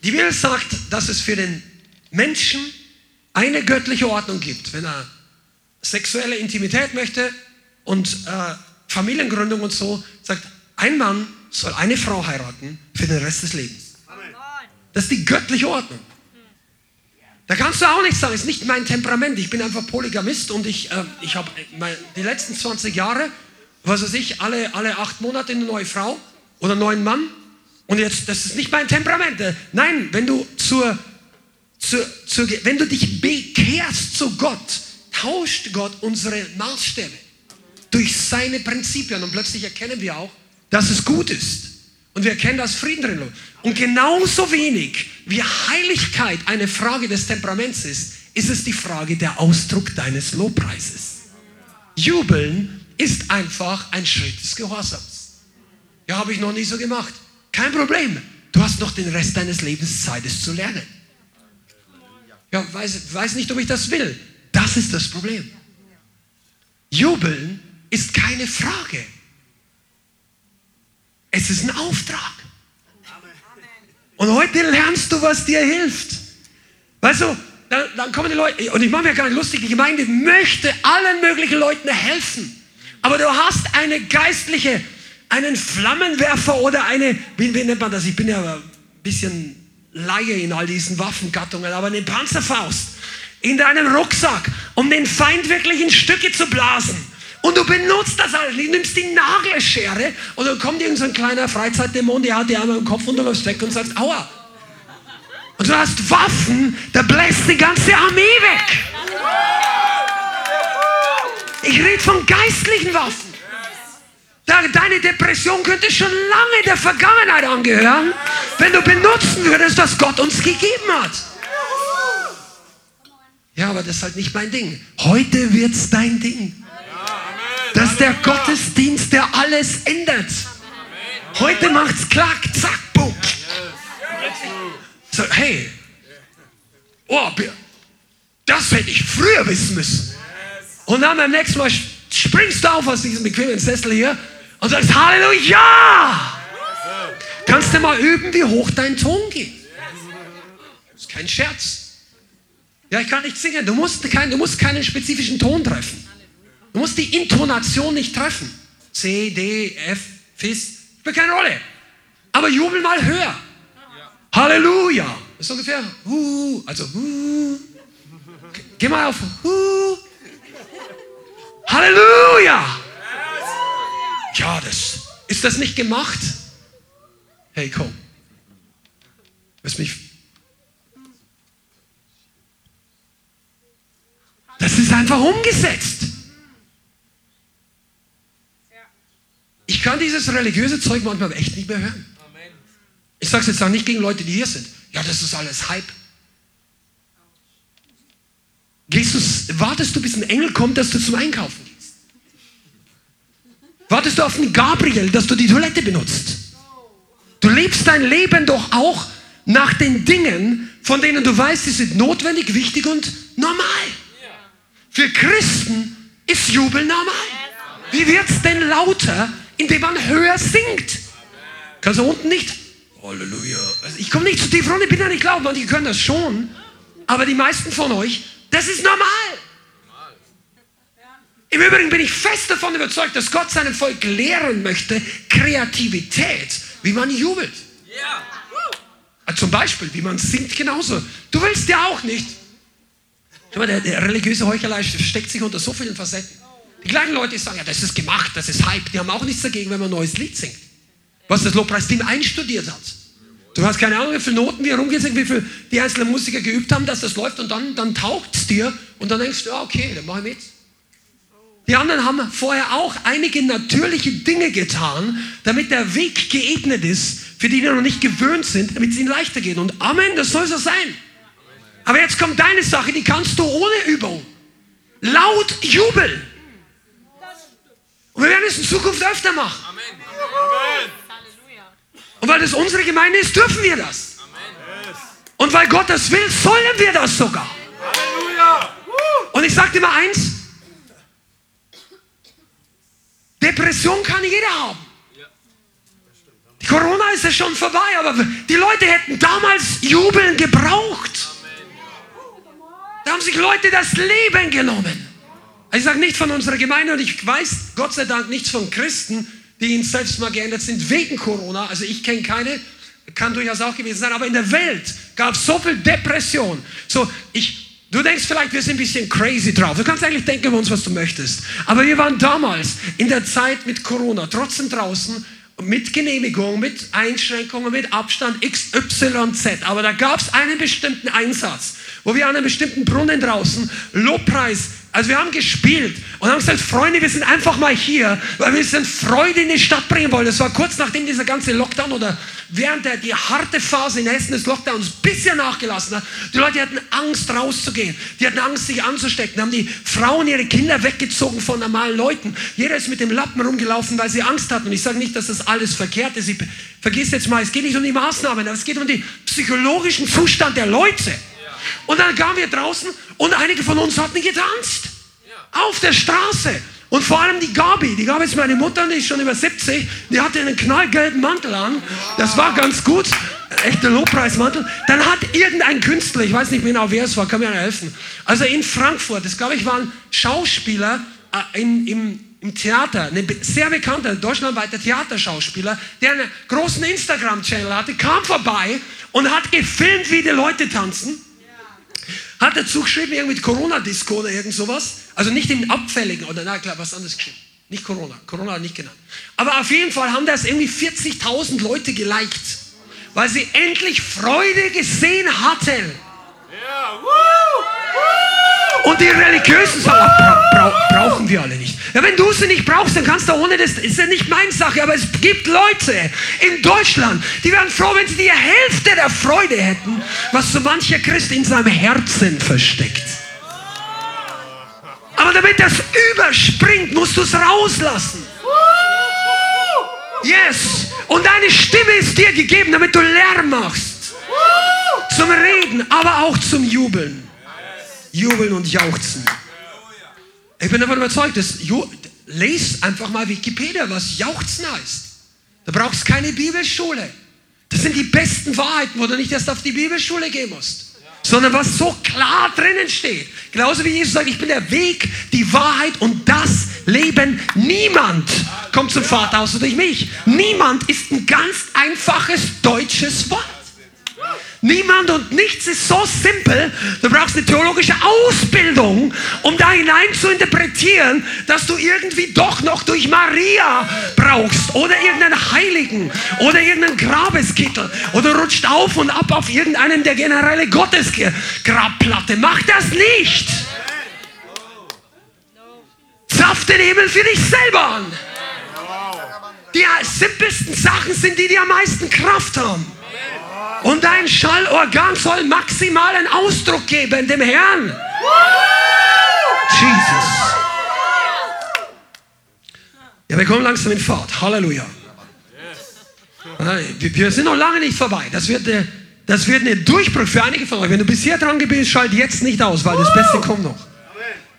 Die Bibel sagt, dass es für den Menschen eine göttliche Ordnung gibt. Wenn er sexuelle Intimität möchte und äh, Familiengründung und so, sagt, ein Mann soll eine Frau heiraten für den Rest des Lebens. Das ist die göttliche Ordnung. Da kannst du auch nichts sagen, es ist nicht mein Temperament. Ich bin einfach Polygamist und ich, äh, ich habe die letzten 20 Jahre, was weiß ich, alle, alle acht Monate eine neue Frau oder einen neuen Mann. Und jetzt, das ist nicht mein Temperament. Äh, nein, wenn du zur, zur, zur, wenn du dich bekehrst zu Gott, tauscht Gott unsere Maßstäbe durch seine Prinzipien und plötzlich erkennen wir auch, dass es gut ist. Und wir erkennen, dass Frieden drin ist. Und genauso wenig wie Heiligkeit eine Frage des Temperaments ist, ist es die Frage der Ausdruck deines Lobpreises. Jubeln ist einfach ein Schritt des Gehorsams. Ja, habe ich noch nie so gemacht. Kein Problem. Du hast noch den Rest deines Lebens Zeit, es zu lernen. Ja, weiß, weiß nicht, ob ich das will. Das ist das Problem. Jubeln ist keine Frage. Es ist ein Auftrag. Und heute lernst du, was dir hilft. Weißt du, dann, dann kommen die Leute, und ich mache mir gar nicht lustig, die Gemeinde möchte allen möglichen Leuten helfen. Aber du hast eine geistliche, einen Flammenwerfer oder eine, wie, wie nennt man das? Ich bin ja ein bisschen Laie in all diesen Waffengattungen, aber eine Panzerfaust in deinem Rucksack, um den Feind wirklich in Stücke zu blasen. Und du benutzt das alles. Du nimmst die Nagelschere und dann kommt irgendein so kleiner Freizeitdämon, der hat dir einmal im Kopf und du läufst weg und sagst, aua. Und du hast Waffen, da bläst die ganze Armee weg. Ich rede von geistlichen Waffen. Deine Depression könnte schon lange der Vergangenheit angehören, wenn du benutzen würdest, was Gott uns gegeben hat. Ja, aber das ist halt nicht mein Ding. Heute wird es dein Ding. Ist der Gottesdienst, der alles ändert. Heute macht's klack, zack, boom. So, hey, oh, das hätte ich früher wissen müssen. Und dann beim nächsten Mal springst du auf aus diesem bequemen Sessel hier und sagst Halleluja. Kannst du mal üben, wie hoch dein Ton geht. Das ist kein Scherz. Ja, ich kann nicht singen. Du musst, kein, du musst keinen spezifischen Ton treffen. Du musst die Intonation nicht treffen. C, D, F, Fis, spielt keine Rolle. Aber jubel mal höher. Ja. Halleluja. Das ist ungefähr, hu, also hu. Geh mal auf hu. Halleluja. Ja, das, ist das nicht gemacht? Hey, komm. Lass mich. Das ist einfach umgesetzt. Ich kann dieses religiöse Zeug manchmal echt nicht mehr hören. Ich sage es jetzt auch nicht gegen Leute, die hier sind. Ja, das ist alles Hype. Du, wartest du, bis ein Engel kommt, dass du zum Einkaufen gehst? Wartest du auf einen Gabriel, dass du die Toilette benutzt? Du lebst dein Leben doch auch nach den Dingen, von denen du weißt, sie sind notwendig, wichtig und normal. Für Christen ist Jubel normal. Wie wird es denn lauter, indem man höher singt. Kannst du unten nicht? Halleluja. Also ich komme nicht zu tief runter, ich bin ja nicht laut, manche können das schon. Aber die meisten von euch, das ist normal. Im Übrigen bin ich fest davon überzeugt, dass Gott seinem Volk lehren möchte, Kreativität, wie man jubelt. Ja. Zum Beispiel, wie man singt genauso. Du willst ja auch nicht Schau mal, der, der religiöse Heuchelei steckt sich unter so vielen Facetten. Die gleichen Leute, die sagen, ja, das ist gemacht, das ist Hype, die haben auch nichts dagegen, wenn man ein neues Lied singt. Was das Lobpreisteam einstudiert hat. Du hast keine Ahnung, wie viele Noten wir rumgesungen, wie viele die einzelnen Musiker geübt haben, dass das läuft und dann, dann taugt es dir und dann denkst du, ja, okay, dann mach ich mit. Die anderen haben vorher auch einige natürliche Dinge getan, damit der Weg geebnet ist, für die, die noch nicht gewöhnt sind, damit es ihnen leichter geht. Und Amen, das soll so sein. Aber jetzt kommt deine Sache, die kannst du ohne Übung. Laut jubeln. Und wir werden es in Zukunft öfter machen. Und weil das unsere Gemeinde ist, dürfen wir das. Und weil Gott das will, sollen wir das sogar. Und ich sage dir mal eins, Depression kann jeder haben. Die Corona ist ja schon vorbei, aber die Leute hätten damals Jubeln gebraucht. Da haben sich Leute das Leben genommen. Ich sage nicht von unserer Gemeinde und ich weiß Gott sei Dank nichts von Christen, die ihn selbst mal geändert sind wegen Corona. Also ich kenne keine, kann durchaus auch gewesen sein, aber in der Welt gab es so viel Depression. So, ich, du denkst vielleicht, wir sind ein bisschen crazy drauf. Du kannst eigentlich denken über uns, was du möchtest. Aber wir waren damals in der Zeit mit Corona trotzdem draußen mit Genehmigung, mit Einschränkungen, mit Abstand XYZ. Aber da gab es einen bestimmten Einsatz, wo wir an einem bestimmten Brunnen draußen Lobpreis also wir haben gespielt und haben gesagt, Freunde, wir sind einfach mal hier, weil wir sind Freude in die Stadt bringen wollen. Das war kurz nachdem dieser ganze Lockdown oder während der die harte Phase in Hessen des Lockdowns ein bisschen nachgelassen hat. Die Leute hatten Angst rauszugehen, die hatten Angst sich anzustecken, haben die Frauen ihre Kinder weggezogen von normalen Leuten. Jeder ist mit dem Lappen rumgelaufen, weil sie Angst hatten. Und ich sage nicht, dass das alles verkehrt ist. Ich vergiss jetzt mal, es geht nicht um die Maßnahmen, aber es geht um den psychologischen Zustand der Leute. Und dann kamen wir draußen und einige von uns hatten getanzt. Auf der Straße. Und vor allem die Gabi. Die Gabi ist meine Mutter, die ist schon über 70. Die hatte einen knallgelben Mantel an. Das war ganz gut. Echter Lobpreismantel. Dann hat irgendein Künstler, ich weiß nicht genau, wer es war, kann mir helfen. Also in Frankfurt, das glaube ich war ein Schauspieler äh, in, im, im Theater, ein sehr bekannter deutschlandweiter Theaterschauspieler, der einen großen Instagram-Channel hatte, kam vorbei und hat gefilmt, wie die Leute tanzen hat dazu geschrieben, irgendwie Corona-Disco oder irgend sowas. Also nicht in Abfälligen oder na klar, was anderes geschrieben. Nicht Corona. Corona nicht genannt. Aber auf jeden Fall haben das irgendwie 40.000 Leute geliked, weil sie endlich Freude gesehen hatten. Ja, woo, woo. Und die religiösen sagen, bra bra brauchen wir alle nicht. Ja, wenn du sie nicht brauchst, dann kannst du ohne das, ist ja nicht meine Sache, aber es gibt Leute in Deutschland, die wären froh, wenn sie die Hälfte der Freude hätten, was so mancher Christ in seinem Herzen versteckt. Aber damit das überspringt, musst du es rauslassen. Yes. Und deine Stimme ist dir gegeben, damit du Lärm machst. Zum Reden, aber auch zum Jubeln jubeln und jauchzen. Ich bin davon überzeugt, dass lest einfach mal Wikipedia, was jauchzen heißt. Da brauchst keine Bibelschule. Das sind die besten Wahrheiten, wo du nicht erst auf die Bibelschule gehen musst, sondern was so klar drinnen steht. Genauso wie Jesus sagt, ich bin der Weg, die Wahrheit und das Leben. Niemand kommt zum Vater außer durch mich. Niemand ist ein ganz einfaches deutsches Wort. Niemand und nichts ist so simpel. Du brauchst eine theologische Ausbildung, um da hinein zu interpretieren, dass du irgendwie doch noch durch Maria brauchst oder irgendeinen Heiligen oder irgendeinen Grabeskittel oder rutscht auf und ab auf irgendeinen der generelle Gottesgrabplatte. Mach das nicht. Zapf den Himmel für dich selber an. Die simpelsten Sachen sind die, die am meisten Kraft haben. Und dein Schallorgan soll maximalen Ausdruck geben dem Herrn. Jesus. Ja, wir kommen langsam in Fahrt. Halleluja. Wir sind noch lange nicht vorbei. Das wird, eine, das wird ein Durchbruch für einige von euch. Wenn du bisher dran bist, schalt jetzt nicht aus, weil das Beste kommt noch.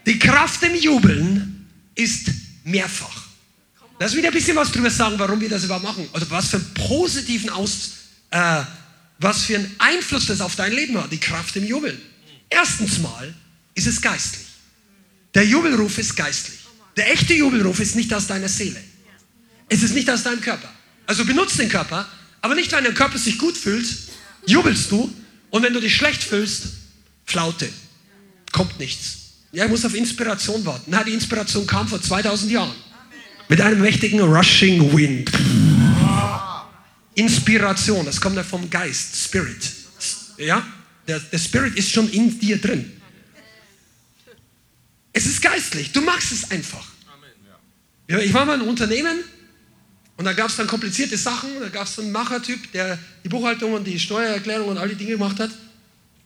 Die Kraft im Jubeln ist mehrfach. Lass wieder ein bisschen was drüber sagen, warum wir das überhaupt machen. Oder was für einen positiven Aus, äh, was für einen Einfluss das auf dein Leben hat, die Kraft im Jubeln. Erstens mal ist es geistlich. Der Jubelruf ist geistlich. Der echte Jubelruf ist nicht aus deiner Seele. Es ist nicht aus deinem Körper. Also benutzt den Körper, aber nicht, wenn dein Körper sich gut fühlt, jubelst du und wenn du dich schlecht fühlst, Flaute. kommt nichts. Ja, ich muss auf Inspiration warten. Na, die Inspiration kam vor 2000 Jahren. Mit einem mächtigen Rushing Wind. Inspiration, das kommt ja vom Geist, Spirit. Ja, der, der Spirit ist schon in dir drin. Es ist geistlich, du machst es einfach. Ich war mal in einem Unternehmen und da gab es dann komplizierte Sachen. Da gab es einen Machertyp, der die Buchhaltung und die Steuererklärung und all die Dinge gemacht hat.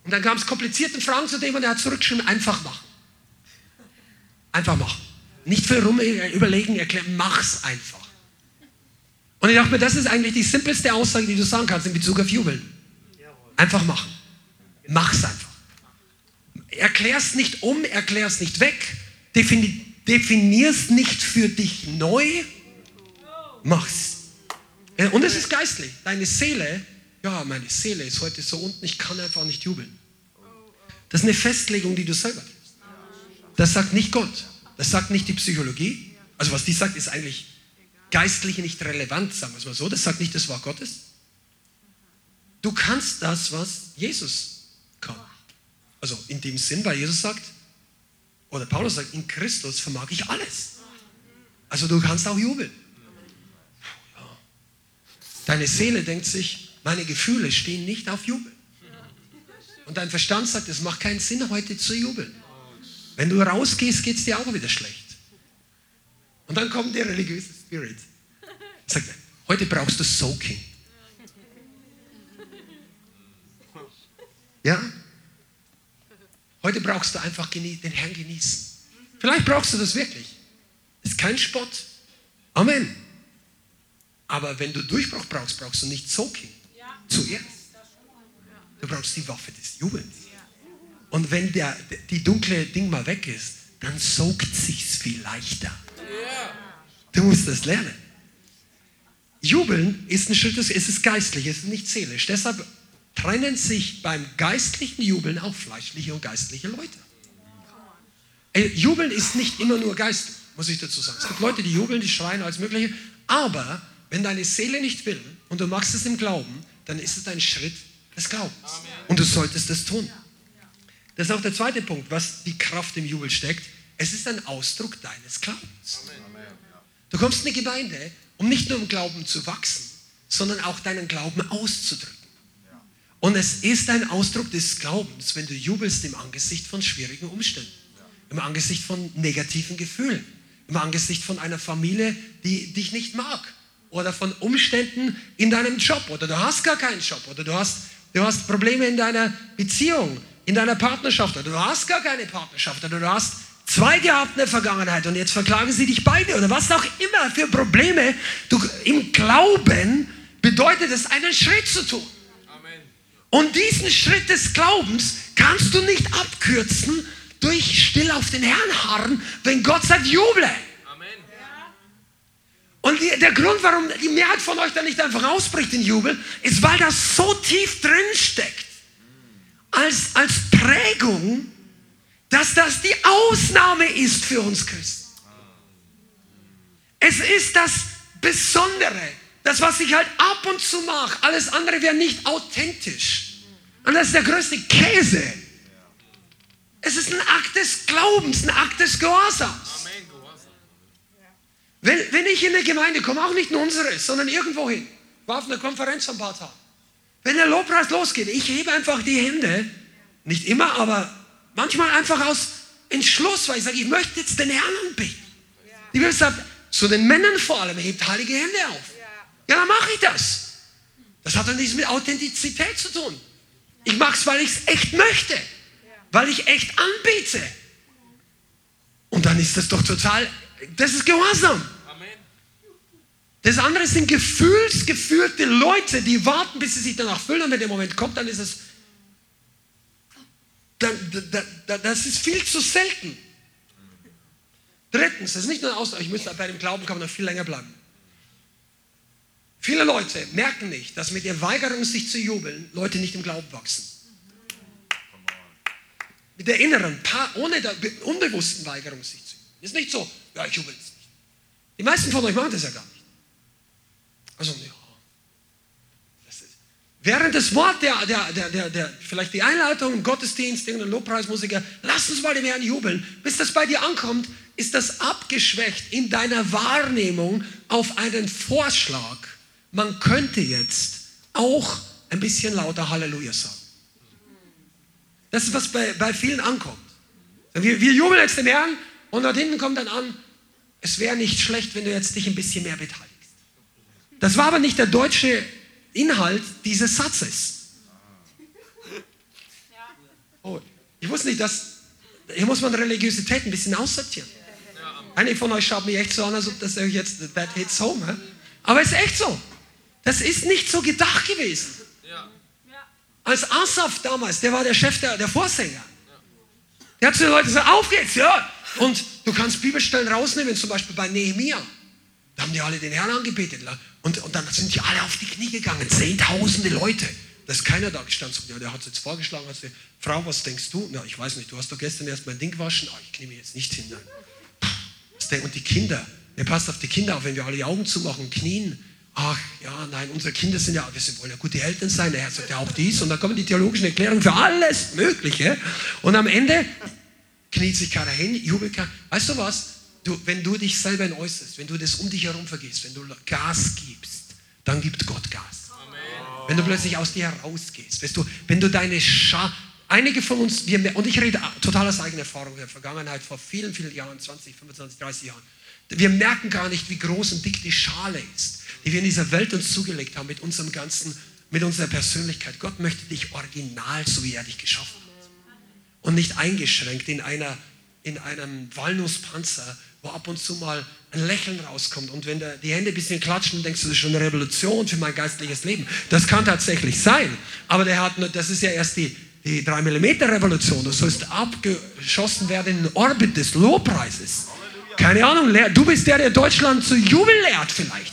Und dann kam es komplizierte Fragen zu dem und er hat zurückgeschrieben, einfach machen. Einfach machen. Nicht viel rum überlegen, erklären, mach's einfach. Und ich dachte mir, das ist eigentlich die simpelste Aussage, die du sagen kannst in Bezug auf Jubeln. Einfach machen. Mach's einfach. Erklär's nicht um, erklär's nicht weg, defini definier's nicht für dich neu, mach's. Und es ist geistlich. Deine Seele, ja, meine Seele ist heute so unten, ich kann einfach nicht jubeln. Das ist eine Festlegung, die du selber triffst. Das sagt nicht Gott. Das sagt nicht die Psychologie. Also was die sagt, ist eigentlich geistlich nicht relevant, sagen wir es mal so. Das sagt nicht das Wort Gottes. Du kannst das, was Jesus kann. Also in dem Sinn, weil Jesus sagt, oder Paulus sagt, in Christus vermag ich alles. Also du kannst auch jubeln. Deine Seele denkt sich, meine Gefühle stehen nicht auf Jubel. Und dein Verstand sagt, es macht keinen Sinn, heute zu jubeln. Wenn du rausgehst, geht es dir auch wieder schlecht. Und dann kommt der religiöse Spirit. Sagt, heute brauchst du Soaking. Ja? Heute brauchst du einfach den Herrn genießen. Vielleicht brauchst du das wirklich. Ist kein Spott. Amen. Aber wenn du Durchbruch brauchst, brauchst du nicht Soaking. Zuerst. Du brauchst die Waffe des Jubels. Und wenn der, die dunkle Ding mal weg ist, dann soakt sich's viel leichter. Du musst das lernen. Jubeln ist ein Schritt, es ist geistlich, es ist nicht seelisch. Deshalb trennen sich beim geistlichen Jubeln auch fleischliche und geistliche Leute. Äh, Jubeln ist nicht immer nur geistlich, muss ich dazu sagen. Es gibt Leute, die jubeln, die schreien, alles Mögliche. Aber wenn deine Seele nicht will und du machst es im Glauben, dann ist es ein Schritt des Glaubens. Und du solltest es tun. Das ist auch der zweite Punkt, was die Kraft im Jubel steckt. Es ist ein Ausdruck deines Glaubens. Du kommst in die Gemeinde, um nicht nur im Glauben zu wachsen, sondern auch deinen Glauben auszudrücken. Und es ist ein Ausdruck des Glaubens, wenn du jubelst im Angesicht von schwierigen Umständen, im Angesicht von negativen Gefühlen, im Angesicht von einer Familie, die dich nicht mag oder von Umständen in deinem Job oder du hast gar keinen Job oder du hast, du hast Probleme in deiner Beziehung, in deiner Partnerschaft oder du hast gar keine Partnerschaft oder du hast zwei gehabt in der Vergangenheit und jetzt verklagen sie dich beide oder was auch immer für Probleme. Du, Im Glauben bedeutet es, einen Schritt zu tun. Und diesen Schritt des Glaubens kannst du nicht abkürzen durch still auf den Herrn harren, wenn Gott sagt, juble. Und der Grund, warum die Mehrheit von euch da nicht einfach ausbricht in Jubel, ist, weil das so tief drin steckt. Als, als Prägung, dass das die Ausnahme ist für uns Christen. Es ist das Besondere, das, was ich halt ab und zu mache. Alles andere wäre nicht authentisch. Und das ist der größte Käse. Es ist ein Akt des Glaubens, ein Akt des Gehorsams. Wenn, wenn ich in eine Gemeinde komme, auch nicht in unsere, sondern irgendwo hin, war auf einer Konferenz vor ein paar Tagen. Wenn der Lobpreis losgeht, ich hebe einfach die Hände, nicht immer, aber manchmal einfach aus Entschluss, weil ich sage, ich möchte jetzt den Herrn anbeten. Die Bibel sagt, zu den Männern vor allem, hebt heilige Hände auf. Ja, dann mache ich das. Das hat doch nichts mit Authentizität zu tun. Ich mache es, weil ich es echt möchte, weil ich echt anbete. Und dann ist das doch total, das ist Gehorsam. Das andere sind gefühlsgeführte Leute, die warten, bis sie sich danach fühlen und wenn der Moment kommt, dann ist es, dann, dann, das ist viel zu selten. Drittens, das ist nicht nur ein Ausdruck, ich müsste bei dem Glauben kann noch viel länger bleiben. Viele Leute merken nicht, dass mit der Weigerung, sich zu jubeln, Leute nicht im Glauben wachsen. Mit der inneren, ohne der unbewussten Weigerung, sich zu jubeln. Ist nicht so, ja, ich jubel jetzt nicht. Die meisten von euch machen das ja gar nicht. Also, ja. Während des Wort, der, der, der, der, vielleicht die Einleitung Gottesdienst, irgendein Lobpreismusiker, lass uns mal dem Herrn jubeln. Bis das bei dir ankommt, ist das abgeschwächt in deiner Wahrnehmung auf einen Vorschlag. Man könnte jetzt auch ein bisschen lauter Halleluja sagen. Das ist, was bei, bei vielen ankommt. Wir, wir jubeln jetzt dem Herrn und dort hinten kommt dann an, es wäre nicht schlecht, wenn du jetzt dich ein bisschen mehr beteiligst. Das war aber nicht der deutsche Inhalt dieses Satzes. Oh, ich wusste nicht, dass hier muss man Religiosität ein bisschen aussortieren. Einige von euch schaut mich echt so an, als ob das jetzt that hits home. He? Aber es ist echt so. Das ist nicht so gedacht gewesen. Als Asaf damals, der war der Chef der, der Vorsänger. Der hat zu den Leuten gesagt, auf geht's, ja. Und du kannst Bibelstellen rausnehmen, zum Beispiel bei Nehemiah. Da haben die alle den Herrn angebetet. Und, und dann sind die alle auf die Knie gegangen. Zehntausende Leute. Da ist keiner da gestanden. Ja, der hat es jetzt vorgeschlagen. Hat gesagt, Frau, was denkst du? Na, ich weiß nicht. Du hast doch gestern erst mein Ding gewaschen. Oh, ich knie mir jetzt nicht hin. Und die Kinder. Der passt auf die Kinder auf, wenn wir alle die Augen zumachen knien. Ach, ja, nein, unsere Kinder sind ja, wir wollen ja gute Eltern sein. Der Herr sagt ja auch dies. Und dann kommen die theologischen Erklärungen für alles Mögliche. Und am Ende kniet sich keiner hin, jubelt keiner. Weißt du was? Du, wenn du dich selber äußerst, wenn du das um dich herum vergisst, wenn du Gas gibst, dann gibt Gott Gas. Amen. Wenn du plötzlich aus dir herausgehst, weißt du, wenn du deine Schar, einige von uns, wir, und ich rede total aus eigener Erfahrung in der Vergangenheit, vor vielen, vielen Jahren, 20, 25, 30 Jahren, wir merken gar nicht, wie groß und dick die Schale ist, die wir in dieser Welt uns zugelegt haben mit unserem ganzen, mit unserer Persönlichkeit. Gott möchte dich original, so wie er dich geschaffen hat. Und nicht eingeschränkt in einer in einem Walnusspanzer, wo ab und zu mal ein Lächeln rauskommt. Und wenn die Hände ein bisschen klatschen, denkst du, das ist schon eine Revolution für mein geistliches Leben. Das kann tatsächlich sein. Aber der hat, das ist ja erst die, die 3 mm Revolution. Du sollst abgeschossen werden in den Orbit des Lobpreises. Keine Ahnung, du bist der, der Deutschland zu Jubel lehrt vielleicht.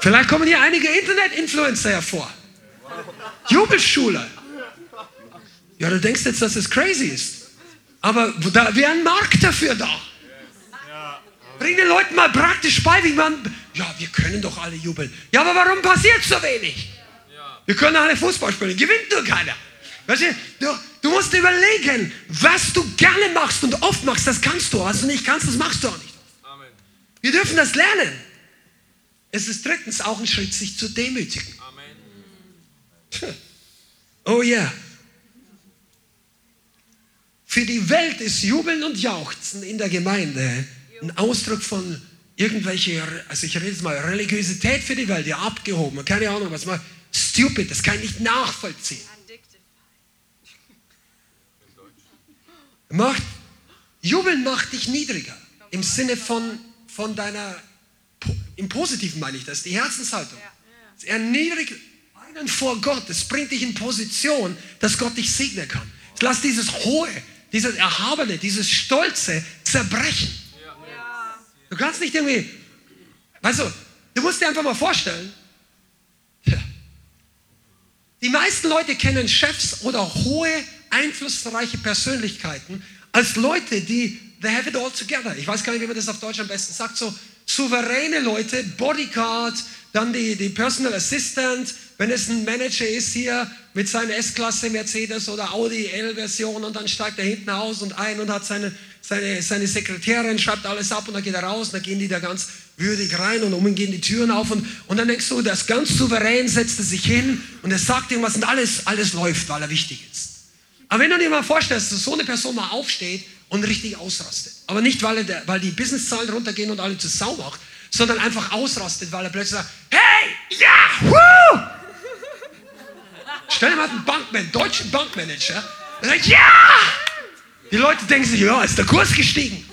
Vielleicht kommen hier einige Internet-Influencer hervor. Jubelschule. Ja, du denkst jetzt, dass es crazy ist. Aber da wäre ein Markt dafür da. Bring den Leuten mal praktisch bei, wie man. Ja, wir können doch alle jubeln. Ja, aber warum passiert so wenig? Wir können alle Fußball spielen, gewinnt nur keiner. Weißt du, du, musst überlegen, was du gerne machst und oft machst, das kannst du. Was du nicht kannst, das machst du auch nicht. Amen. Wir dürfen das lernen. Es ist drittens auch ein Schritt, sich zu demütigen. Amen. Oh ja. Yeah. Für die Welt ist Jubeln und Jauchzen in der Gemeinde ein Ausdruck von irgendwelche, also ich rede jetzt mal, Religiosität für die Welt, ja abgehoben, keine Ahnung, was mal, stupid, das kann ich nicht nachvollziehen. Macht, Jubeln macht dich niedriger, im Sinne von, von deiner, im Positiven meine ich das, die Herzenshaltung. Es erniedrigt einen vor Gott, es bringt dich in Position, dass Gott dich segnen kann. Lässt dieses hohe, dieses Erhabene, dieses Stolze zerbrechen. Du kannst nicht irgendwie, weißt du, du musst dir einfach mal vorstellen, die meisten Leute kennen Chefs oder hohe, einflussreiche Persönlichkeiten als Leute, die, they have it all together. Ich weiß gar nicht, wie man das auf Deutsch am besten sagt, so souveräne Leute, Bodyguard, dann die, die Personal Assistant, wenn es ein Manager ist hier mit seiner S-Klasse Mercedes oder Audi L-Version und dann steigt er hinten aus und ein und hat seine, seine, seine Sekretärin, schreibt alles ab und dann geht er raus und dann gehen die da ganz würdig rein und um ihn gehen die Türen auf und, und dann denkst du, das ganz souverän setzt er sich hin und er sagt irgendwas und alles, alles läuft, weil er wichtig ist. Aber wenn du dir mal vorstellst, dass so eine Person mal aufsteht und richtig ausrastet, aber nicht, weil, er, weil die Businesszahlen runtergehen und alle zu Sau macht, sondern einfach ausrastet, weil er plötzlich sagt, hey, ja, woo! Stell dir mal einen Bankman, deutschen Bankmanager, der sagt, ja! Die Leute denken sich, ja, ist der Kurs gestiegen.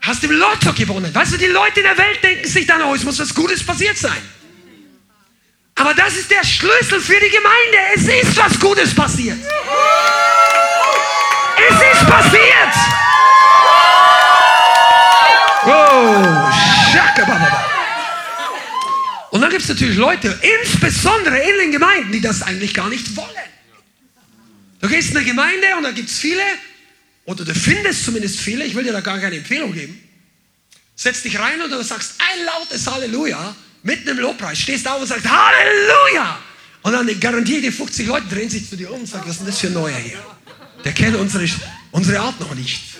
Hast du im Lotto gewonnen. Weißt du, die Leute in der Welt denken sich dann, oh, es muss was Gutes passiert sein. Aber das ist der Schlüssel für die Gemeinde. Es ist was Gutes passiert. Es ist passiert. Und dann gibt es natürlich Leute, insbesondere in den Gemeinden, die das eigentlich gar nicht wollen. Du gehst in eine Gemeinde und da gibt es viele, oder du findest zumindest viele, ich will dir da gar keine Empfehlung geben. Setz dich rein und du sagst ein lautes Halleluja mitten im Lobpreis, stehst auf und sagst Halleluja. Und dann garantiert die 50 Leute drehen sich zu dir um und sagen, was ist denn das für ein Neuer hier? Der kennt unsere, unsere Art noch nicht.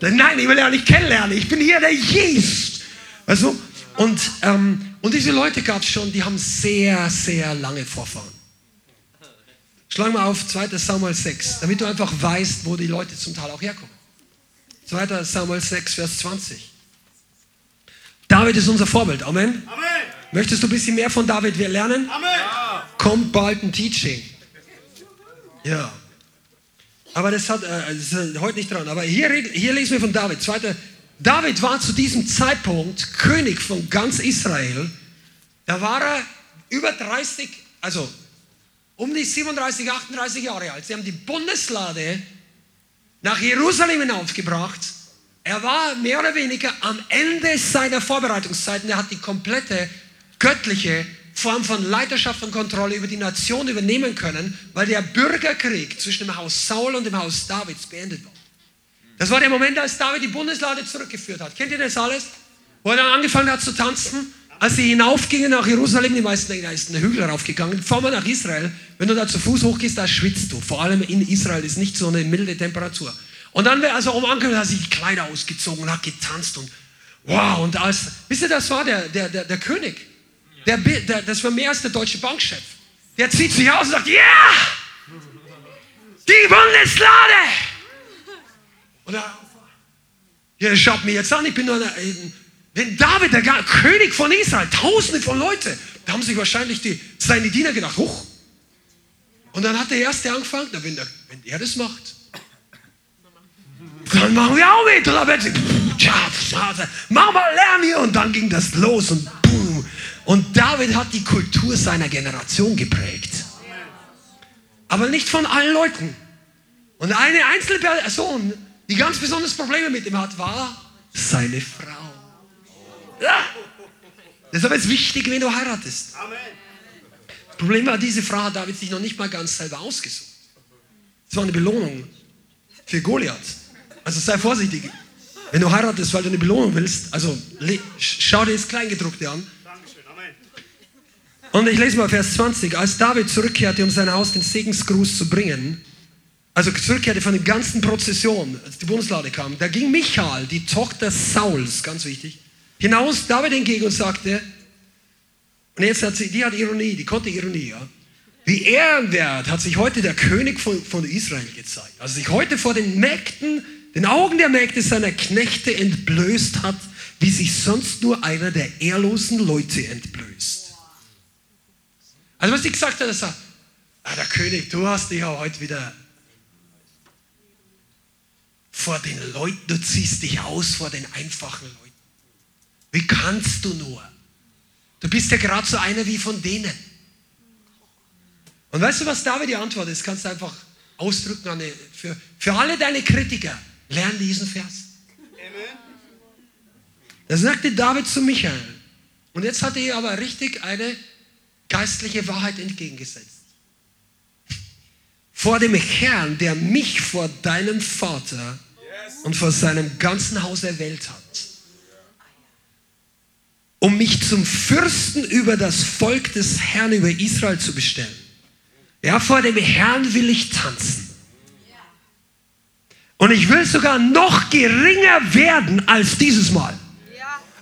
Nein, ich will ja nicht kennenlernen. Ich bin hier der Jesus. Also, und, ähm, und diese Leute gab es schon, die haben sehr, sehr lange Vorfahren. Schlag mal auf 2. Samuel 6, damit du einfach weißt, wo die Leute zum Teil auch herkommen. 2. Samuel 6, Vers 20. David ist unser Vorbild. Amen. Amen. Möchtest du ein bisschen mehr von David lernen? Amen. Kommt bald ein Teaching. Ja. Aber das hat äh, das ist heute nicht dran. Aber hier, hier lesen wir von David. Zweite, David war zu diesem Zeitpunkt König von ganz Israel. Da war er über 30, also um die 37, 38 Jahre alt. Sie haben die Bundeslade nach Jerusalem hinaufgebracht. Er war mehr oder weniger am Ende seiner Vorbereitungszeiten. Er hat die komplette göttliche Form von Leiterschaft und Kontrolle über die Nation übernehmen können, weil der Bürgerkrieg zwischen dem Haus Saul und dem Haus Davids beendet war. Das war der Moment, als David die Bundeslade zurückgeführt hat. Kennt ihr das alles? Wo er dann angefangen hat zu tanzen, als sie hinaufgingen nach Jerusalem, die meisten denken, da ist ein Hügel raufgegangen, fahren wir nach Israel. Wenn du da zu Fuß hochgehst, da schwitzt du. Vor allem in Israel ist nicht so eine milde Temperatur. Und dann, als er oben angekommen hat er sich die Kleider ausgezogen und hat getanzt und wow. Und als, wisst ihr, das war der, der, der, der König. Der, der, das war mehr als der deutsche Bankchef. Der zieht sich aus und sagt, ja, yeah, die Bundeslade. Und er, ja, schaut mir jetzt an, ich bin nur ein, wenn David, der König von Israel, tausende von Leuten, da haben sich wahrscheinlich die, seine Diener gedacht, hoch. Und dann hat der Erste angefangen, wenn, der, wenn er das macht, dann machen wir auch mit. Und dann wird sie, mach mal Lärm hier. Und dann ging das los und boom. Und David hat die Kultur seiner Generation geprägt. Aber nicht von allen Leuten. Und eine einzelne Person, die ganz besonders Probleme mit ihm hat, war seine Frau. Ja. Deshalb ist es wichtig, wenn du heiratest. Das Problem war, diese Frau hat David sich noch nicht mal ganz selber ausgesucht. Es war eine Belohnung für Goliath. Also sei vorsichtig. Wenn du heiratest, weil du eine Belohnung willst, also schau dir das Kleingedruckte an. Und ich lese mal Vers 20. Als David zurückkehrte, um sein Haus den Segensgruß zu bringen, also zurückkehrte von der ganzen Prozession, als die Bundeslade kam, da ging Michael, die Tochter Sauls, ganz wichtig, hinaus David entgegen und sagte, und jetzt hat sie, die hat Ironie, die konnte Ironie, ja. Wie ehrenwert hat sich heute der König von, von Israel gezeigt. Also sich heute vor den Mägden, den Augen der Mägde seiner Knechte entblößt hat, wie sich sonst nur einer der ehrlosen Leute entblößt. Also was sie gesagt hat, ist, ah, der König, du hast dich ja heute wieder vor den Leuten, du ziehst dich aus vor den einfachen Leuten. Wie kannst du nur? Du bist ja gerade so einer wie von denen. Und weißt du, was David die Antwort ist? Kannst du einfach ausdrücken eine, für, für alle deine Kritiker. Lern diesen Vers. Da sagte David zu Michael. Und jetzt hat er aber richtig eine geistliche Wahrheit entgegengesetzt. Vor dem Herrn, der mich vor deinem Vater und vor seinem ganzen Haus erwählt hat um mich zum Fürsten über das Volk des Herrn, über Israel zu bestellen. Ja, vor dem Herrn will ich tanzen. Und ich will sogar noch geringer werden als dieses Mal.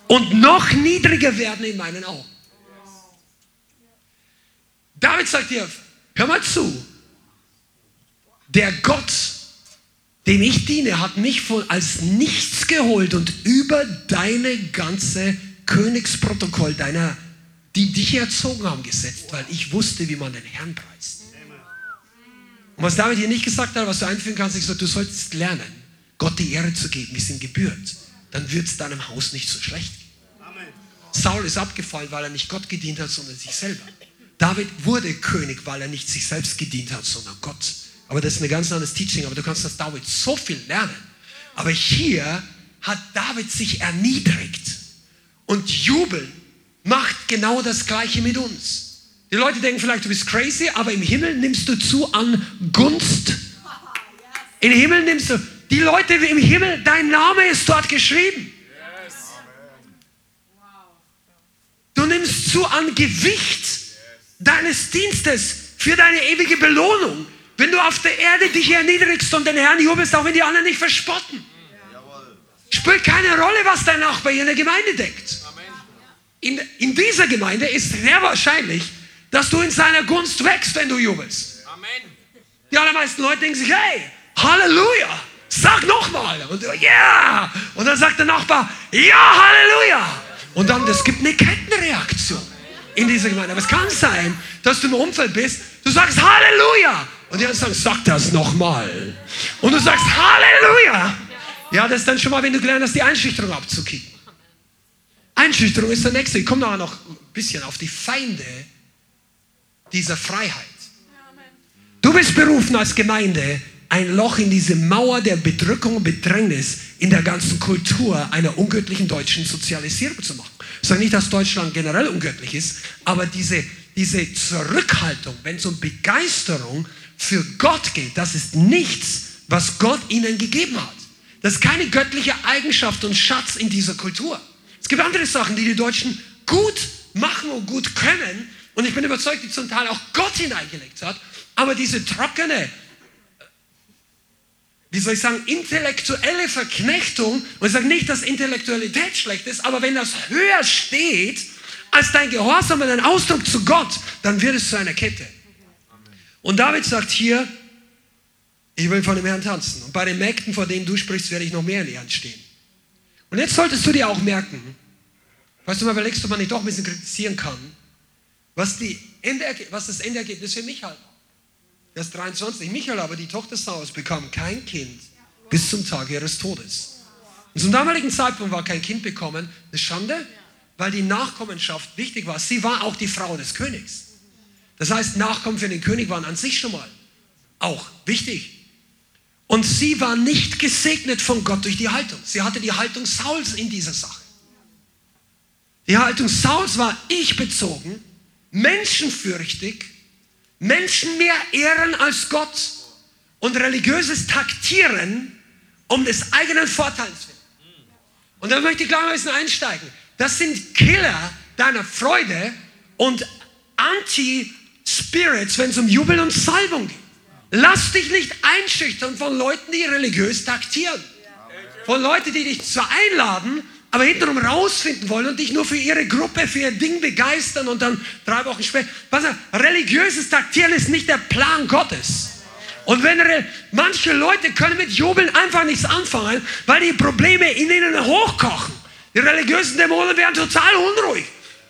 Und noch niedriger werden in meinen Augen. David sagt dir, hör mal zu. Der Gott, dem ich diene, hat mich als nichts geholt und über deine ganze Königsprotokoll deiner, die dich erzogen haben, gesetzt, weil ich wusste, wie man den Herrn preist. Und was David hier nicht gesagt hat, was du einführen kannst, ich so, du sollst lernen, Gott die Ehre zu geben, wie es ihm gebührt. Dann wird es deinem Haus nicht so schlecht gehen. Saul ist abgefallen, weil er nicht Gott gedient hat, sondern sich selber. David wurde König, weil er nicht sich selbst gedient hat, sondern Gott. Aber das ist ein ganz anderes Teaching. Aber du kannst das David so viel lernen. Aber hier hat David sich erniedrigt. Und jubeln macht genau das Gleiche mit uns. Die Leute denken vielleicht, du bist crazy, aber im Himmel nimmst du zu an Gunst. Im Himmel nimmst du, die Leute im Himmel, dein Name ist dort geschrieben. nimmst zu an Gewicht deines Dienstes für deine ewige Belohnung. Wenn du auf der Erde dich erniedrigst und den Herrn jubelst, auch wenn die anderen nicht verspotten. Spielt keine Rolle, was dein Nachbar hier in der Gemeinde denkt. In, in dieser Gemeinde ist sehr wahrscheinlich, dass du in seiner Gunst wächst, wenn du jubelst. Die allermeisten Leute denken sich, hey, Halleluja, sag nochmal. Und ja, yeah. und dann sagt der Nachbar, ja, Halleluja. Und dann, es gibt eine Kettenreaktion in dieser Gemeinde. Aber es kann sein, dass du im Umfeld bist, du sagst Halleluja. Und die anderen sagen, sag das nochmal. Und du sagst Halleluja. Ja, das ist dann schon mal, wenn du gelernt hast, die Einschüchterung abzukicken. Einschüchterung ist der nächste. Ich komme nachher noch ein bisschen auf die Feinde dieser Freiheit. Du bist berufen als Gemeinde, ein Loch in diese Mauer der Bedrückung und Bedrängnis in der ganzen Kultur einer ungöttlichen deutschen Sozialisierung zu machen. Ich sage nicht, dass Deutschland generell ungöttlich ist, aber diese, diese Zurückhaltung, wenn es um Begeisterung für Gott geht, das ist nichts, was Gott ihnen gegeben hat. Das ist keine göttliche Eigenschaft und Schatz in dieser Kultur. Es gibt andere Sachen, die die Deutschen gut machen und gut können. Und ich bin überzeugt, die zum Teil auch Gott hineingelegt hat. Aber diese trockene, wie soll ich sagen, intellektuelle Verknechtung, und ich sage nicht, dass Intellektualität schlecht ist, aber wenn das höher steht als dein Gehorsam und dein Ausdruck zu Gott, dann wird es zu einer Kette. Und David sagt hier, ich will von dem Herrn tanzen. Und bei den Mägden, vor denen du sprichst, werde ich noch mehr in Ehren stehen. Und jetzt solltest du dir auch merken, falls du mal überlegst, ob man nicht doch ein bisschen kritisieren kann, was, die was das Endergebnis für Michael war. Vers 23. Michael aber, die Tochter Saus, bekam kein Kind bis zum Tag ihres Todes. Und zum damaligen Zeitpunkt war kein Kind bekommen eine Schande, weil die Nachkommenschaft wichtig war. Sie war auch die Frau des Königs. Das heißt, Nachkommen für den König waren an sich schon mal auch wichtig. Und sie war nicht gesegnet von Gott durch die Haltung. Sie hatte die Haltung Sauls in dieser Sache. Die Haltung Sauls war ich bezogen, menschenfürchtig, Menschen mehr ehren als Gott und religiöses Taktieren um des eigenen Vorteils willen. Und da möchte ich gleich ein bisschen einsteigen. Das sind Killer deiner Freude und Anti-Spirits, wenn es um Jubel und Salbung geht. Lass dich nicht einschüchtern von Leuten, die religiös taktieren. Von Leuten, die dich zwar einladen, aber hintenrum rausfinden wollen und dich nur für ihre Gruppe, für ihr Ding begeistern und dann drei Wochen später. Was, religiöses Taktieren ist nicht der Plan Gottes. Und wenn manche Leute können mit Jubeln einfach nichts anfangen, weil die Probleme in ihnen hochkochen. Die religiösen Dämonen werden total unruhig.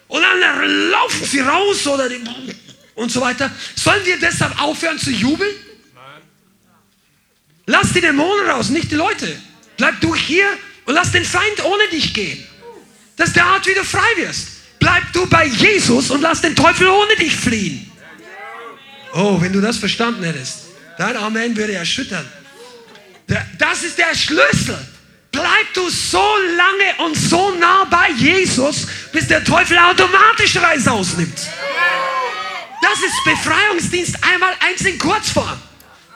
Und dann laufen sie raus oder die, und so weiter. Sollen wir deshalb aufhören zu jubeln? Lass die Dämonen raus, nicht die Leute. Bleib du hier und lass den Feind ohne dich gehen. Das ist der Art, wie du frei wirst. Bleib du bei Jesus und lass den Teufel ohne dich fliehen. Oh, wenn du das verstanden hättest, dein Amen würde erschüttern. Das ist der Schlüssel. Bleib du so lange und so nah bei Jesus, bis der Teufel automatisch Reis ausnimmt. Das ist Befreiungsdienst einmal eins in Kurzform.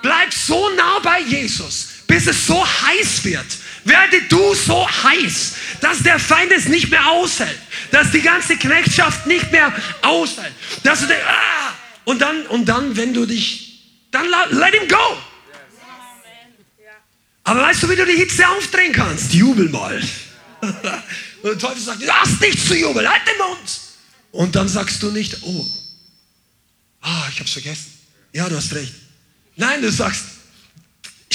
Bleib so nah bei Jesus, bis es so heiß wird. Werde du so heiß, dass der Feind es nicht mehr aushält, dass die ganze Knechtschaft nicht mehr aushält, dass du denkst, ah, und dann und dann, wenn du dich, dann let him go. Aber weißt du, wie du die Hitze aufdrehen kannst? Jubel mal. Und der Teufel sagt, du hast nichts zu jubeln, halt den Mund. Und dann sagst du nicht, oh, ah, ich hab's vergessen. Ja, du hast recht. Nein, du sagst,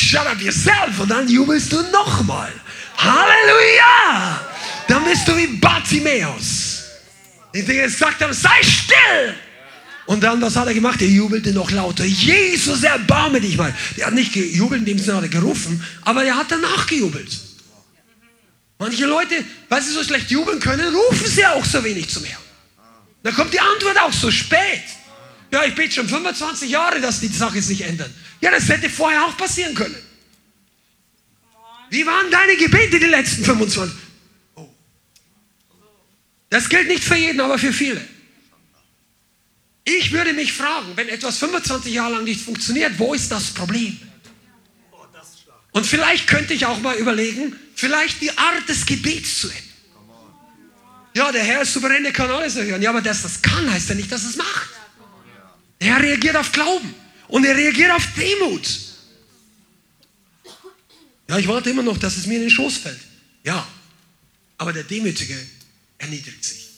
shut up yourself und dann jubelst du nochmal. Halleluja! Dann bist du wie Bartimäus. Die gesagt haben, sei still! Und dann, was hat er gemacht? Er jubelte noch lauter. Jesus, erbarme dich mal. Der hat nicht gejubelt, in dem Sinne hat er gerufen, aber er hat danach gejubelt. Manche Leute, weil sie so schlecht jubeln können, rufen sie auch so wenig zum Herrn. Dann kommt die Antwort auch so spät. Ja, ich bete schon 25 Jahre, dass die Sache sich ändert. Ja, das hätte vorher auch passieren können. Wie waren deine Gebete die letzten 25? Oh. Das gilt nicht für jeden, aber für viele. Ich würde mich fragen, wenn etwas 25 Jahre lang nicht funktioniert, wo ist das Problem? Und vielleicht könnte ich auch mal überlegen, vielleicht die Art des Gebets zu ändern. Ja, der Herr ist souverän, der kann alles erhören. Ja, aber dass das kann, heißt ja nicht, dass es macht. Der Herr reagiert auf Glauben und er reagiert auf Demut. Ja, ich warte immer noch, dass es mir in den Schoß fällt. Ja, aber der Demütige erniedrigt sich.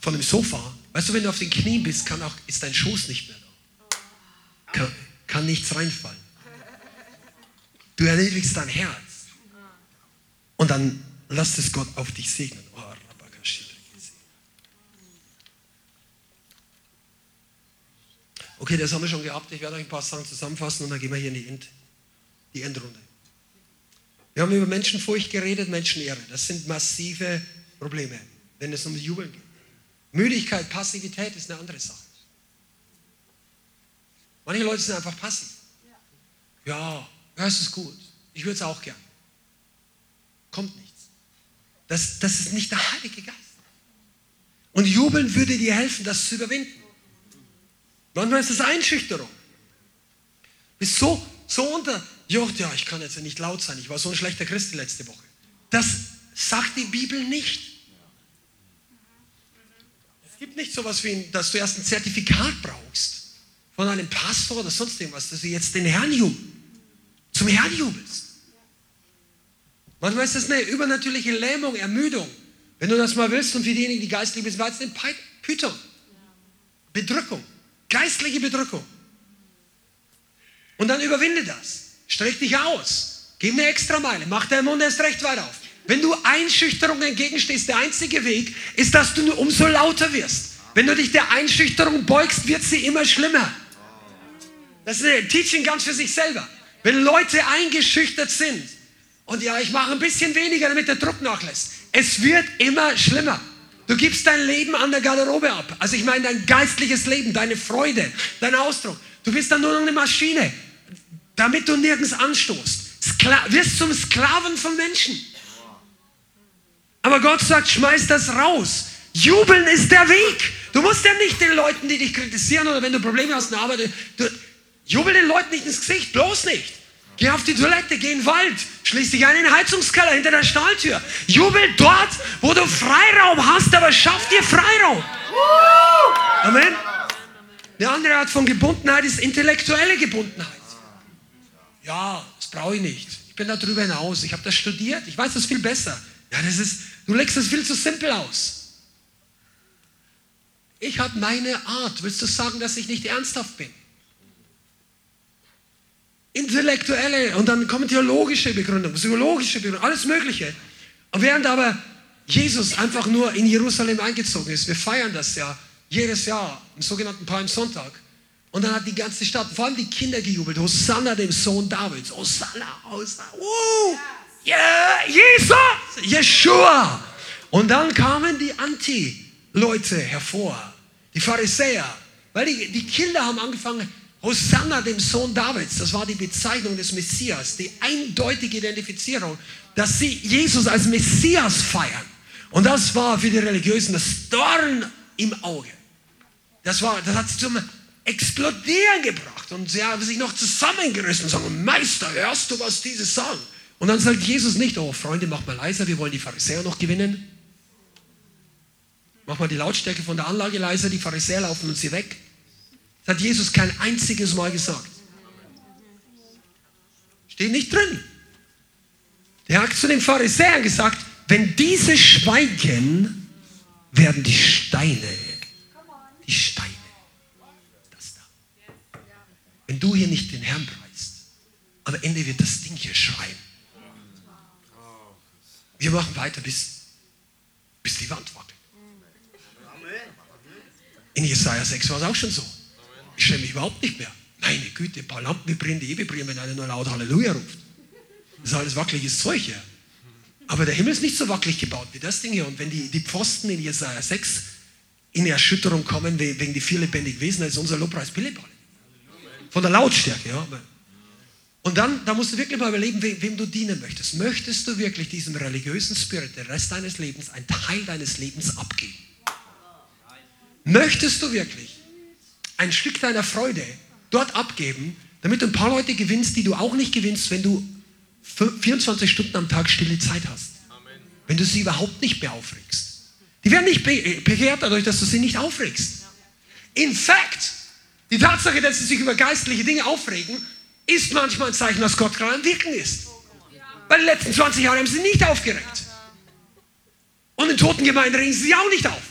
Von dem Sofa, weißt du, wenn du auf den Knien bist, kann auch, ist dein Schoß nicht mehr da. Kann, kann nichts reinfallen. Du erniedrigst dein Herz. Und dann lass es Gott auf dich segnen. Oh, Okay, das haben wir schon gehabt. Ich werde euch ein paar Sachen zusammenfassen und dann gehen wir hier in die, End, die Endrunde. Wir haben über Menschenfurcht geredet, Menschenehre. Das sind massive Probleme, wenn es um Jubeln geht. Müdigkeit, Passivität ist eine andere Sache. Manche Leute sind einfach passiv. Ja, es ist gut. Ich würde es auch gern. Kommt nichts. Das, das ist nicht der Heilige Geist. Und Jubeln würde dir helfen, das zu überwinden. Manchmal ist es Einschüchterung. Bist so, so unterjocht, ja, ich kann jetzt nicht laut sein, ich war so ein schlechter Christ letzte Woche. Das sagt die Bibel nicht. Es gibt nicht so etwas wie, dass du erst ein Zertifikat brauchst von einem Pastor oder sonst irgendwas, dass du jetzt den Herrn jubelst, zum Herrn jubelst. Manchmal ist das eine übernatürliche Lähmung, Ermüdung. Wenn du das mal willst und für diejenigen, die geistlich sind, war es eine Python. Bedrückung. Geistliche Bedrückung. Und dann überwinde das. Streck dich aus. Gib eine Extrameile. Mach deinen Mund erst recht weit auf. Wenn du Einschüchterung entgegenstehst, der einzige Weg ist, dass du nur umso lauter wirst. Wenn du dich der Einschüchterung beugst, wird sie immer schlimmer. Das ist ein Teaching ganz für sich selber. Wenn Leute eingeschüchtert sind und ja, ich mache ein bisschen weniger, damit der Druck nachlässt, es wird immer schlimmer. Du gibst dein Leben an der Garderobe ab. Also ich meine dein geistliches Leben, deine Freude, dein Ausdruck. Du bist dann nur noch eine Maschine, damit du nirgends anstoßt. Skla wirst zum Sklaven von Menschen. Aber Gott sagt, schmeiß das raus. Jubeln ist der Weg. Du musst ja nicht den Leuten, die dich kritisieren oder wenn du Probleme hast in der Arbeit, du, jubel den Leuten nicht ins Gesicht, bloß nicht. Geh auf die Toilette, geh in den Wald, schließ dich ein in den Heizungskeller hinter der Stahltür. Jubel dort, wo du Freiraum hast, aber schaff dir Freiraum. Amen. Eine andere Art von Gebundenheit ist intellektuelle Gebundenheit. Ja, das brauche ich nicht. Ich bin da drüber hinaus. Ich habe das studiert. Ich weiß das viel besser. Ja, das ist, du legst das viel zu simpel aus. Ich habe meine Art. Willst du sagen, dass ich nicht ernsthaft bin? Intellektuelle und dann kommen theologische Begründungen, psychologische Begründungen, alles Mögliche. Und während aber Jesus einfach nur in Jerusalem eingezogen ist, wir feiern das ja jedes Jahr, am sogenannten Palmsonntag. Und dann hat die ganze Stadt, vor allem die Kinder gejubelt, Hosanna dem Sohn Davids, Hosanna, Hosanna, uh, yeah, Jesus, Yeshua. Und dann kamen die Anti-Leute hervor, die Pharisäer, weil die, die Kinder haben angefangen, Hosanna, dem Sohn Davids, das war die Bezeichnung des Messias, die eindeutige Identifizierung, dass sie Jesus als Messias feiern. Und das war für die Religiösen das Dorn im Auge. Das, war, das hat sie zum Explodieren gebracht. Und sie haben sich noch zusammengerissen und sagen, Meister, hörst du, was diese sagen? Und dann sagt Jesus nicht, oh Freunde, mach mal leiser, wir wollen die Pharisäer noch gewinnen. Mach mal die Lautstärke von der Anlage leiser, die Pharisäer laufen uns hier weg. Hat Jesus kein einziges Mal gesagt. Steht nicht drin. Der hat zu den Pharisäern gesagt, wenn diese schweigen, werden die Steine, die Steine, das da. Wenn du hier nicht den Herrn preist, am Ende wird das Ding hier schreien. Wir machen weiter, bis, bis die Wand wackelt. In Jesaja 6 war es auch schon so. Ich schäme mich überhaupt nicht mehr. Meine Güte, ein paar Lampen vibrieren, die vibrieren, wenn einer nur laut Halleluja ruft. Das ist alles wackeliges Zeug hier. Aber der Himmel ist nicht so wackelig gebaut wie das Ding hier. Und wenn die, die Pfosten in Jesaja 6 in Erschütterung kommen wegen die vier lebendigen Wesen, dann ist unser Lobpreis Pillepalle. Von der Lautstärke, ja. Und dann, da musst du wirklich mal überlegen, wem, wem, du dienen möchtest. Möchtest du wirklich diesem religiösen Spirit den Rest deines Lebens, einen Teil deines Lebens abgeben? Möchtest du wirklich ein Stück deiner Freude dort abgeben, damit du ein paar Leute gewinnst, die du auch nicht gewinnst, wenn du 24 Stunden am Tag stille Zeit hast. Wenn du sie überhaupt nicht mehr aufregst. Die werden nicht bekehrt dadurch, dass du sie nicht aufregst. In fact, die Tatsache, dass sie sich über geistliche Dinge aufregen, ist manchmal ein Zeichen, dass Gott gerade am Wirken ist. Weil die letzten 20 Jahre haben sie nicht aufgeregt. Und in toten Gemeinden regen sie sich auch nicht auf.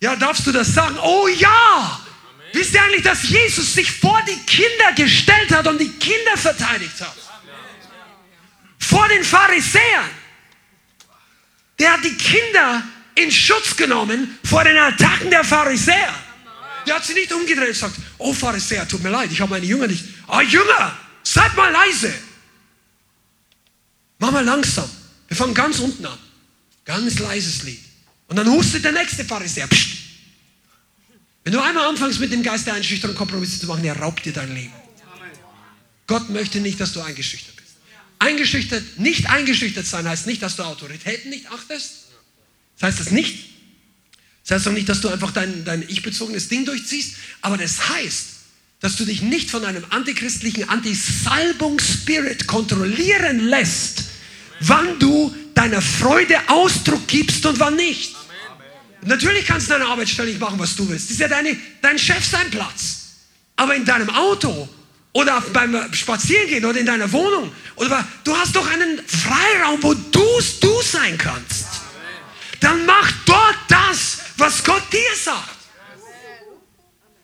Ja, darfst du das sagen? Oh ja! Wisst ihr eigentlich, dass Jesus sich vor die Kinder gestellt hat und die Kinder verteidigt hat? Vor den Pharisäern. Der hat die Kinder in Schutz genommen vor den Attacken der Pharisäer. Der hat sie nicht umgedreht und gesagt, oh Pharisäer, tut mir leid, ich habe meine Jünger nicht. Ah, oh, Jünger, seid mal leise. Mach mal langsam. Wir fangen ganz unten an. Ganz leises Lied. Und dann hustet der nächste Pharisäer. Psst. Wenn du einmal anfängst mit dem Geist der Einschüchterung Kompromisse zu machen, er raubt dir dein Leben. Gott möchte nicht, dass du eingeschüchtert bist. Eingeschüchtert, nicht eingeschüchtert sein heißt nicht, dass du Autoritäten nicht achtest. Das heißt das nicht. Das heißt auch nicht, dass du einfach dein, dein ich-bezogenes Ding durchziehst, aber das heißt, dass du dich nicht von einem antichristlichen Anti-Salbung-Spirit kontrollieren lässt, wann du deiner Freude Ausdruck gibst und wann nicht. Natürlich kannst du deine Arbeitsstelle nicht machen, was du willst. Das ist ja deine, dein Chef sein Platz. Aber in deinem Auto oder beim Spazierengehen oder in deiner Wohnung oder du hast doch einen Freiraum, wo du du sein kannst. Dann mach dort das, was Gott dir sagt.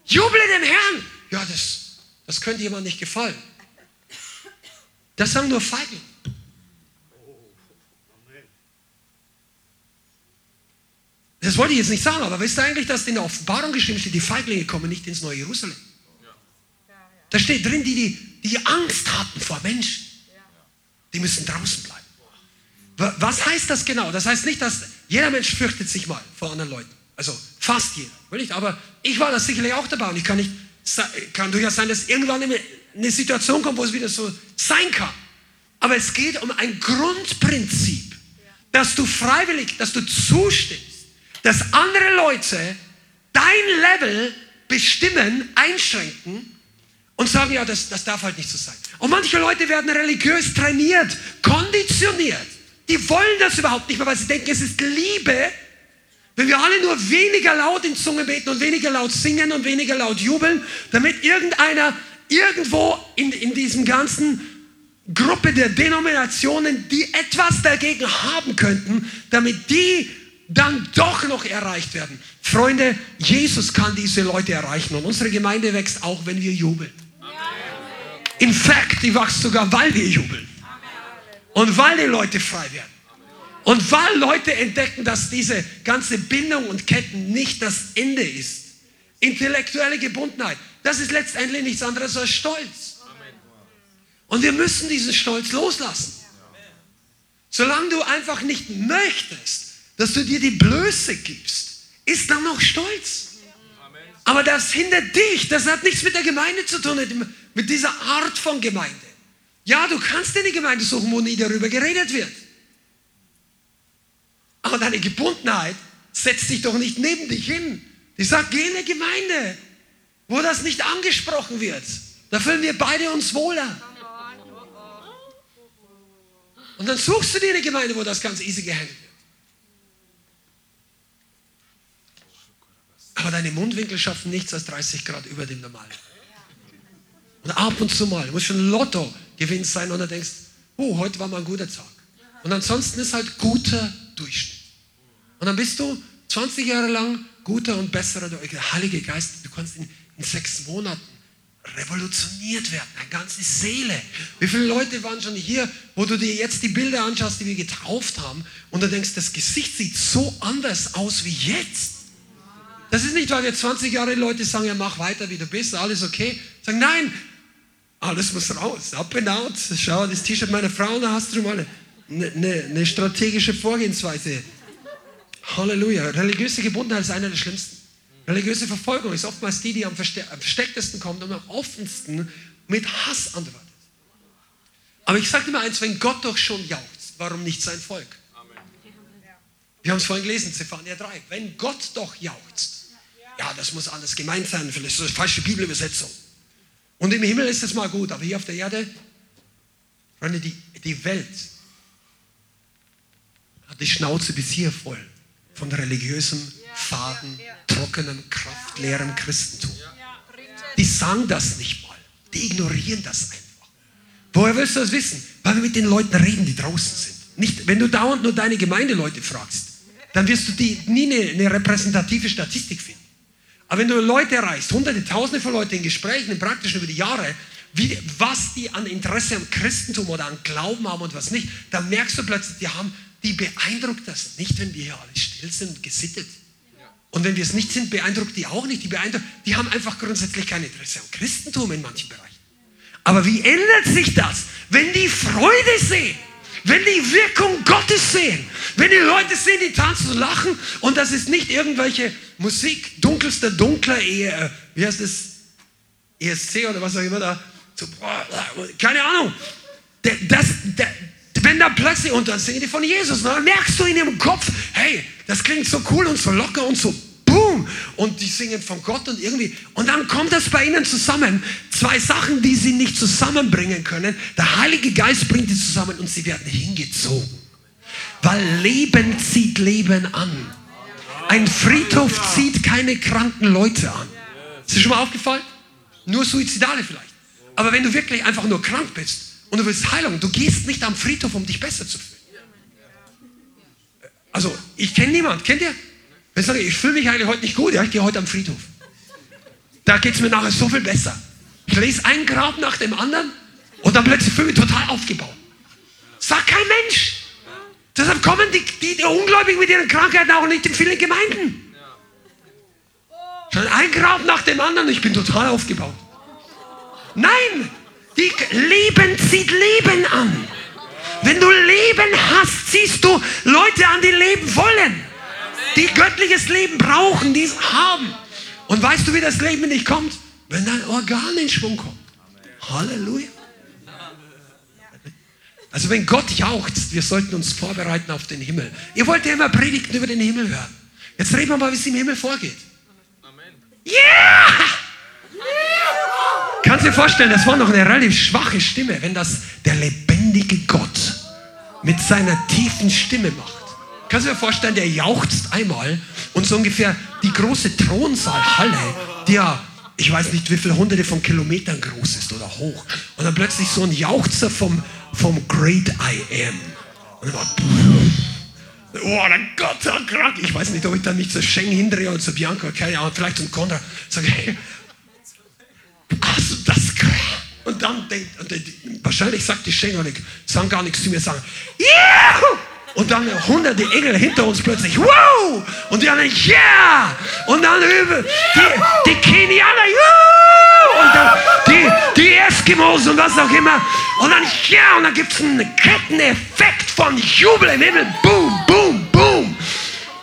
Juble dem Herrn. Ja, das, das könnte jemand nicht gefallen. Das sagen nur Feigling. Das wollte ich jetzt nicht sagen, aber wisst ihr eigentlich, dass in der Offenbarung geschrieben steht, die Feiglinge kommen nicht ins neue Jerusalem? Da steht drin, die, die, die Angst hatten vor Menschen, die müssen draußen bleiben. Was heißt das genau? Das heißt nicht, dass jeder Mensch fürchtet sich mal vor anderen Leuten. Also fast jeder. Aber ich war das sicherlich auch dabei und ich kann nicht, kann durchaus sein, dass irgendwann eine Situation kommt, wo es wieder so sein kann. Aber es geht um ein Grundprinzip, dass du freiwillig, dass du zustimmst dass andere Leute dein Level bestimmen, einschränken und sagen, ja, das, das darf halt nicht so sein. Und manche Leute werden religiös trainiert, konditioniert. Die wollen das überhaupt nicht mehr, weil sie denken, es ist Liebe, wenn wir alle nur weniger laut in Zunge beten und weniger laut singen und weniger laut jubeln, damit irgendeiner irgendwo in, in diesem ganzen Gruppe der Denominationen, die etwas dagegen haben könnten, damit die dann doch noch erreicht werden. Freunde, Jesus kann diese Leute erreichen und unsere Gemeinde wächst auch, wenn wir jubeln. In fact, die wächst sogar, weil wir jubeln. Und weil die Leute frei werden. Und weil Leute entdecken, dass diese ganze Bindung und Ketten nicht das Ende ist. Intellektuelle Gebundenheit, das ist letztendlich nichts anderes als Stolz. Und wir müssen diesen Stolz loslassen. Solange du einfach nicht möchtest, dass du dir die Blöße gibst, ist dann noch stolz. Aber das hindert dich, das hat nichts mit der Gemeinde zu tun, mit dieser Art von Gemeinde. Ja, du kannst dir eine Gemeinde suchen, wo nie darüber geredet wird. Aber deine Gebundenheit setzt dich doch nicht neben dich hin. Die sagt, geh in eine Gemeinde, wo das nicht angesprochen wird. Da fühlen wir beide uns wohler. Und dann suchst du dir eine Gemeinde, wo das ganz easy gehandelt Aber deine Mundwinkel schaffen nichts als 30 Grad über dem Normalen. Und ab und zu mal, muss schon Lotto gewinnt sein und dann denkst, oh, heute war mal ein guter Tag. Und ansonsten ist halt guter Durchschnitt. Und dann bist du 20 Jahre lang guter und besserer. Der Heilige Geist, du kannst in, in sechs Monaten revolutioniert werden, eine ganze Seele. Wie viele Leute waren schon hier, wo du dir jetzt die Bilder anschaust, die wir getauft haben, und du denkst, das Gesicht sieht so anders aus wie jetzt. Das ist nicht, weil wir 20 Jahre Leute sagen, ja, mach weiter, wie du bist, alles okay. Sagen, nein, alles muss raus, up and out. Schau, das T-Shirt meiner Frau, da hast du mal eine, eine, eine strategische Vorgehensweise. Halleluja. Religiöse Gebundenheit ist einer der schlimmsten. Religiöse Verfolgung ist oftmals die, die am, verstecktesten kommt und am offensten mit Hass antwortet. Aber ich sage dir mal eins, wenn Gott doch schon jauchzt, warum nicht sein Volk? Wir haben es vorhin gelesen, Zephania 3. Wenn Gott doch jauchzt, ja, das muss alles gemeint sein, vielleicht ist das eine falsche Bibelübersetzung. Und im Himmel ist es mal gut, aber hier auf der Erde, Freunde, die, die Welt hat die Schnauze bis hier voll von religiösem, faden, trockenem, kraftleerem Christentum. Die sagen das nicht mal. Die ignorieren das einfach. Woher willst du das wissen? Weil wir mit den Leuten reden, die draußen sind. Nicht, wenn du dauernd nur deine Gemeindeleute fragst, dann wirst du die, nie eine, eine repräsentative Statistik finden. Aber wenn du Leute erreichst, hunderte, tausende von Leuten in Gesprächen, in praktischen über die Jahre, wie, was die an Interesse am Christentum oder an Glauben haben und was nicht, dann merkst du plötzlich, die haben, die beeindruckt das nicht, wenn wir hier alle still sind und gesittet. Und wenn wir es nicht sind, beeindruckt die auch nicht. Die beeindruckt, die haben einfach grundsätzlich kein Interesse am Christentum in manchen Bereichen. Aber wie ändert sich das, wenn die Freude sehen? Wenn die Wirkung Gottes sehen, wenn die Leute sehen, die tanzen und lachen und das ist nicht irgendwelche Musik, dunkelster, dunkler, eher, wie heißt das, ESC oder was auch immer da, keine Ahnung. Das, das, wenn da plötzlich, und dann singen die von Jesus, dann merkst du in ihrem Kopf, hey, das klingt so cool und so locker und so boom, und die singen von Gott und irgendwie, und dann kommt das bei ihnen zusammen. Zwei Sachen, die sie nicht zusammenbringen können. Der Heilige Geist bringt die zusammen und sie werden hingezogen. Weil Leben zieht Leben an. Ein Friedhof zieht keine kranken Leute an. Ist dir schon mal aufgefallen? Nur Suizidale vielleicht. Aber wenn du wirklich einfach nur krank bist und du willst Heilung, du gehst nicht am Friedhof, um dich besser zu fühlen. Also, ich kenne niemanden. Kennt ihr? Ich sage, ich fühle mich eigentlich heute nicht gut, ja, ich gehe heute am Friedhof. Da geht es mir nachher so viel besser. Ich lese ein Grab nach dem anderen und dann plötzlich fühle ich mich total aufgebaut. Sagt kein Mensch. Deshalb kommen die, die, die Ungläubigen mit ihren Krankheiten auch nicht in vielen Gemeinden. Schon ein Grab nach dem anderen, ich bin total aufgebaut. Nein, die Leben zieht Leben an. Wenn du Leben hast, ziehst du Leute an, die leben wollen die göttliches Leben brauchen, die es haben. Und weißt du, wie das Leben nicht kommt? Wenn dein Organ in Schwung kommt. Halleluja. Also wenn Gott jauchzt, wir sollten uns vorbereiten auf den Himmel. Ihr wollt ja immer Predigten über den Himmel hören. Jetzt reden wir mal, wie es im Himmel vorgeht. Yeah! Kannst du dir vorstellen, das war noch eine relativ schwache Stimme, wenn das der lebendige Gott mit seiner tiefen Stimme macht. Kannst du dir vorstellen, der jauchzt einmal und so ungefähr die große Thronsaalhalle, die ja, ich weiß nicht, wie viele hunderte von Kilometern groß ist oder hoch. Und dann plötzlich so ein Jauchzer vom, vom Great I Am. Und dann war, Oh, der Gott, der krank. Ich weiß nicht, ob ich dann nicht zu Sheng hindrehe und zu Bianca, keine Ahnung, vielleicht zum Kontra. Sage, hey, hast das gehört? Und dann denkt, und wahrscheinlich sagt die ich sagen gar nichts zu mir, sagen, yeah! Und dann hunderte Engel hinter uns plötzlich, wow! Und die anderen, yeah! Und dann die, die Kenianer, yeah! Und dann die, die Eskimos und was auch immer. Und dann, ja! Und dann gibt es einen Ketteneffekt von Jubel im Himmel. Boom, boom, boom.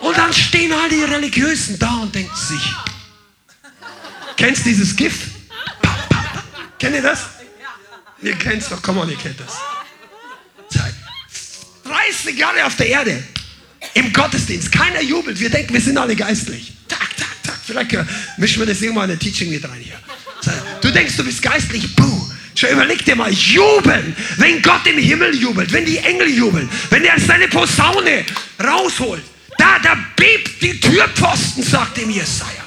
Und dann stehen all die Religiösen da und denken sich, kennst dieses GIF? Kennt ihr das? Ihr kennt es doch, komm on, ihr kennt das. 30 Jahre auf der Erde im Gottesdienst. Keiner jubelt. Wir denken, wir sind alle geistlich. Tak, tak, tak. Vielleicht mischen wir das irgendwann in ein Teaching mit rein hier. Du denkst, du bist geistlich. Buh. Schau, überleg dir mal, jubeln, wenn Gott im Himmel jubelt, wenn die Engel jubeln, wenn er seine Posaune rausholt. Da, da bebt die Türpfosten, sagt ihm Jesaja.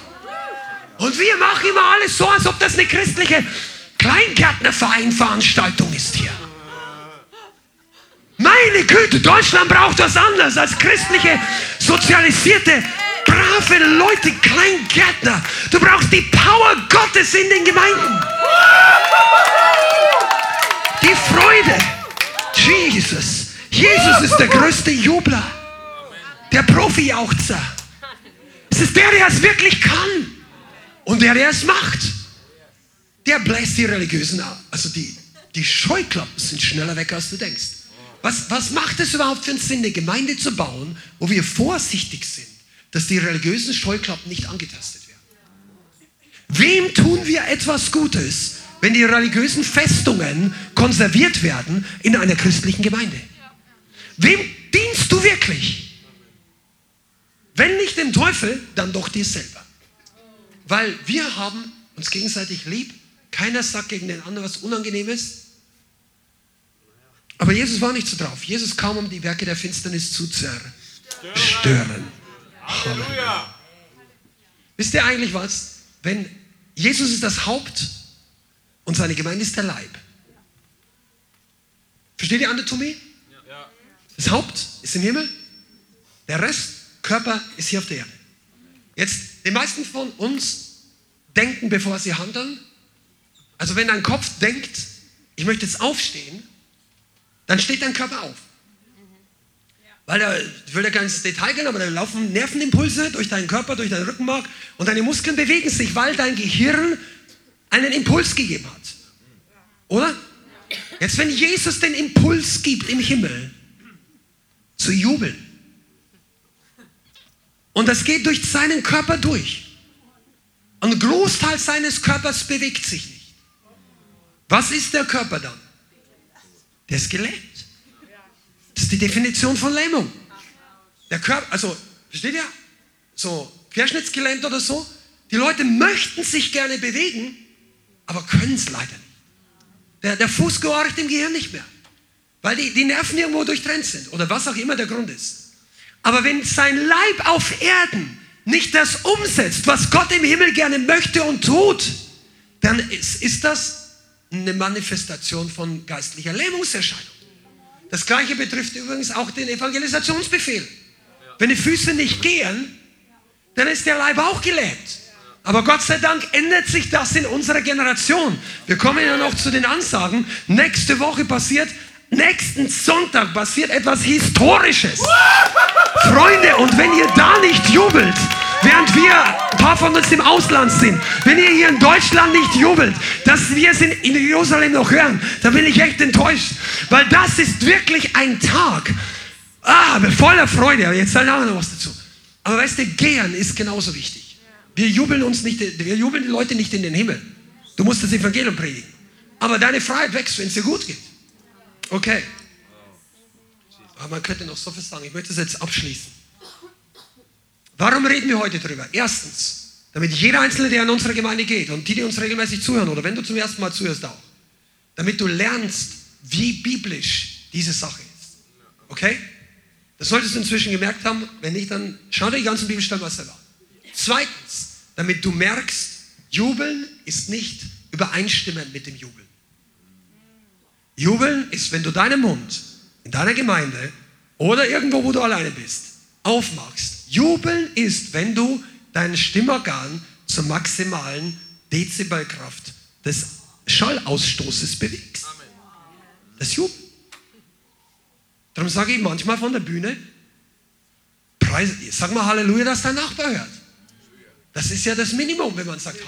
Und wir machen immer alles so, als ob das eine christliche Kleingärtnerverein-Veranstaltung ist hier. Meine Güte, Deutschland braucht was anderes als christliche, sozialisierte, brave Leute, Kleingärtner. Du brauchst die Power Gottes in den Gemeinden. Die Freude. Jesus. Jesus ist der größte Jubler. Der Profi-Jauchzer. Es ist der, der es wirklich kann. Und der, der es macht. Der bläst die Religiösen. Also die, die Scheuklappen sind schneller weg, als du denkst. Was, was macht es überhaupt für einen Sinn, eine Gemeinde zu bauen, wo wir vorsichtig sind, dass die religiösen Scheuklappen nicht angetastet werden? Wem tun wir etwas Gutes, wenn die religiösen Festungen konserviert werden in einer christlichen Gemeinde? Wem dienst du wirklich? Wenn nicht dem Teufel, dann doch dir selber. Weil wir haben uns gegenseitig lieb. Keiner sagt gegen den anderen was Unangenehmes. Aber Jesus war nicht so drauf. Jesus kam, um die Werke der Finsternis zu zerstören. Halleluja. Wisst ihr eigentlich was? Wenn Jesus ist das Haupt und seine Gemeinde ist der Leib. Versteht ihr Anatomie? Das Haupt ist im Himmel, der Rest, Körper, ist hier auf der Erde. Jetzt, die meisten von uns denken, bevor sie handeln. Also wenn dein Kopf denkt, ich möchte jetzt aufstehen, dann steht dein Körper auf. Weil da, ich will da gar nicht ins Detail gehen, aber da laufen Nervenimpulse durch deinen Körper, durch deinen Rückenmark und deine Muskeln bewegen sich, weil dein Gehirn einen Impuls gegeben hat. Oder? Jetzt, wenn Jesus den Impuls gibt im Himmel, zu jubeln, und das geht durch seinen Körper durch, ein Großteil seines Körpers bewegt sich nicht. Was ist der Körper dann? Der ist gelähmt. Das ist die Definition von Lähmung. Der Körper, also, versteht ihr? So, querschnittsgelähmt oder so. Die Leute möchten sich gerne bewegen, aber können es leider nicht. Der, der Fuß gehorcht dem Gehirn nicht mehr, weil die, die Nerven irgendwo durchtrennt sind oder was auch immer der Grund ist. Aber wenn sein Leib auf Erden nicht das umsetzt, was Gott im Himmel gerne möchte und tut, dann ist, ist das eine Manifestation von geistlicher Lähmungserscheinung. Das gleiche betrifft übrigens auch den Evangelisationsbefehl. Wenn die Füße nicht gehen, dann ist der Leib auch gelähmt. Aber Gott sei Dank ändert sich das in unserer Generation. Wir kommen ja noch zu den Ansagen. Nächste Woche passiert, nächsten Sonntag passiert etwas Historisches. Freunde, und wenn ihr da nicht jubelt, während wir, ein paar von uns im Ausland sind, wenn ihr hier in Deutschland nicht jubelt, dass wir es in, Jerusalem noch hören, dann bin ich echt enttäuscht. Weil das ist wirklich ein Tag, ah, voller Freude. Jetzt sage ich noch was dazu. Aber weißt du, gehen ist genauso wichtig. Wir jubeln uns nicht, wir jubeln die Leute nicht in den Himmel. Du musst das Evangelium predigen. Aber deine Freiheit wächst, wenn es dir gut geht. Okay. Aber man könnte noch so viel sagen. Ich möchte das jetzt abschließen. Warum reden wir heute darüber? Erstens, damit jeder Einzelne, der in unsere Gemeinde geht und die, die uns regelmäßig zuhören oder wenn du zum ersten Mal zuhörst auch, damit du lernst, wie biblisch diese Sache ist. Okay? Das solltest du inzwischen gemerkt haben. Wenn nicht, dann schau dir die ganzen Bibelstellen mal selber an. Zweitens, damit du merkst, Jubeln ist nicht übereinstimmend mit dem Jubeln. Jubeln ist, wenn du deinen Mund in deiner Gemeinde oder irgendwo, wo du alleine bist, aufmachst. Jubeln ist, wenn du dein Stimmorgan zur maximalen Dezibelkraft des Schallausstoßes bewegst. Das Jubeln. Darum sage ich manchmal von der Bühne, Preis, sag mal Halleluja, dass dein Nachbar hört. Das ist ja das Minimum, wenn man sagt,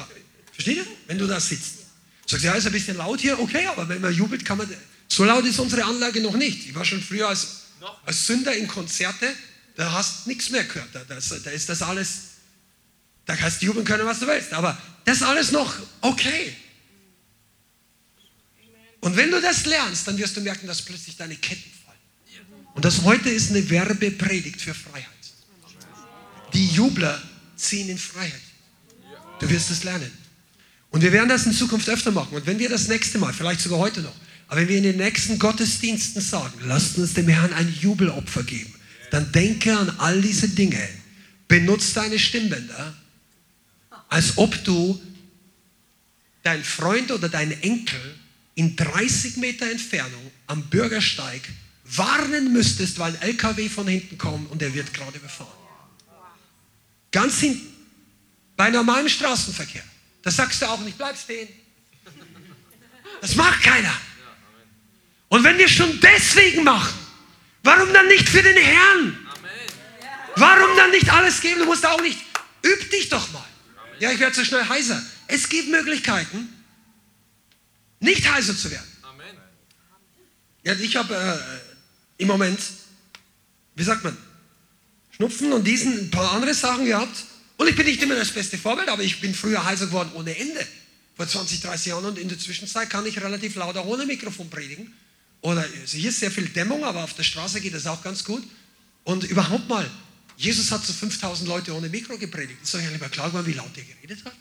versteht ihr? Wenn du da sitzt. Sagst du, ja, ist ein bisschen laut hier, okay, aber wenn man jubelt, kann man. So laut ist unsere Anlage noch nicht. Ich war schon früher als, als Sünder in Konzerte, da hast du nichts mehr gehört. Da, das, da ist das alles, da kannst du jubeln können, was du willst. Aber das ist alles noch okay. Und wenn du das lernst, dann wirst du merken, dass plötzlich deine Ketten fallen. Und das heute ist eine Werbepredigt für Freiheit. Die Jubler ziehen in Freiheit. Du wirst es lernen. Und wir werden das in Zukunft öfter machen. Und wenn wir das nächste Mal, vielleicht sogar heute noch, aber wenn wir in den nächsten Gottesdiensten sagen, lasst uns dem Herrn ein Jubelopfer geben, dann denke an all diese Dinge. Benutze deine Stimmbänder, als ob du deinen Freund oder deinen Enkel in 30 Meter Entfernung am Bürgersteig warnen müsstest, weil ein LKW von hinten kommt und er wird gerade überfahren. Ganz hinten. Bei normalem Straßenverkehr. Das sagst du auch nicht, bleib stehen. Das macht keiner. Und wenn wir schon deswegen machen, warum dann nicht für den Herrn? Warum dann nicht alles geben? Du musst auch nicht, üb dich doch mal. Ja, ich werde so schnell heiser. Es gibt Möglichkeiten, nicht heiser zu werden. Ja, ich habe äh, im Moment, wie sagt man, Schnupfen und diesen ein paar andere Sachen gehabt. Und ich bin nicht immer das beste Vorbild, aber ich bin früher heiser geworden ohne Ende. Vor 20, 30 Jahren und in der Zwischenzeit kann ich relativ laut auch ohne Mikrofon predigen. Oder also hier ist sehr viel Dämmung, aber auf der Straße geht das auch ganz gut. Und überhaupt mal, Jesus hat zu so 5000 Leute ohne Mikro gepredigt. Ist euch ja lieber klar geworden, wie laut der geredet hat?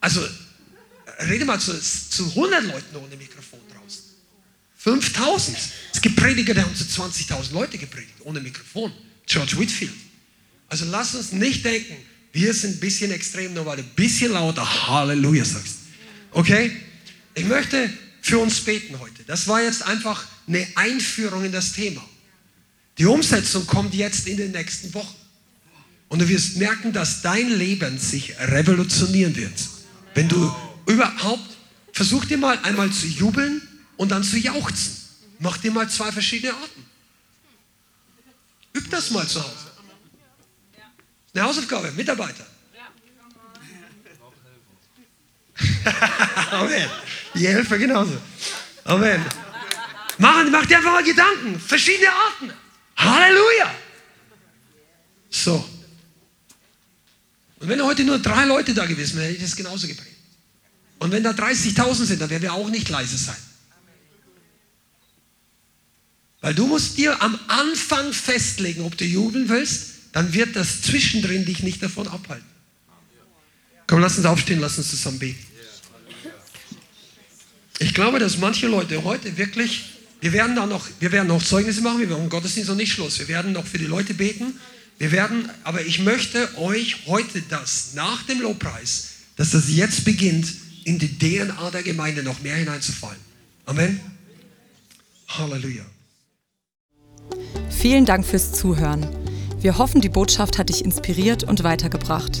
Also, äh, rede mal zu, zu 100 Leuten ohne Mikrofon draußen. 5000. Es gibt Prediger, die haben zu 20.000 Leute gepredigt, ohne Mikrofon. George Whitfield. Also lass uns nicht denken, wir sind ein bisschen extrem, nur weil du ein bisschen lauter Halleluja sagst. Okay? Ich möchte für uns beten heute. Das war jetzt einfach eine Einführung in das Thema. Die Umsetzung kommt jetzt in den nächsten Wochen. Und du wirst merken, dass dein Leben sich revolutionieren wird. Wenn du überhaupt, versuch dir mal einmal zu jubeln und dann zu jauchzen. Mach dir mal zwei verschiedene Arten. Üb das mal zu Hause. Eine Hausaufgabe, Mitarbeiter. Amen. Die Helfer genauso. Amen. Mach, dir einfach mal Gedanken. Verschiedene Arten. Halleluja. So. Und wenn heute nur drei Leute da gewesen wären, hätte ich das genauso geprägt. Und wenn da 30.000 sind, dann werden wir auch nicht leise sein. Weil du musst dir am Anfang festlegen, ob du jubeln willst, dann wird das zwischendrin dich nicht davon abhalten. Komm, lass uns aufstehen, lass uns zusammen beten. Ich glaube, dass manche Leute heute wirklich, wir werden da noch, wir werden noch Zeugnisse machen, wir werden Gottesdienst noch nicht Schluss. Wir werden noch für die Leute beten. Wir werden, aber ich möchte euch heute das nach dem Lobpreis, dass das jetzt beginnt, in die DNA der Gemeinde noch mehr hineinzufallen. Amen. Halleluja. Vielen Dank fürs Zuhören. Wir hoffen, die Botschaft hat dich inspiriert und weitergebracht.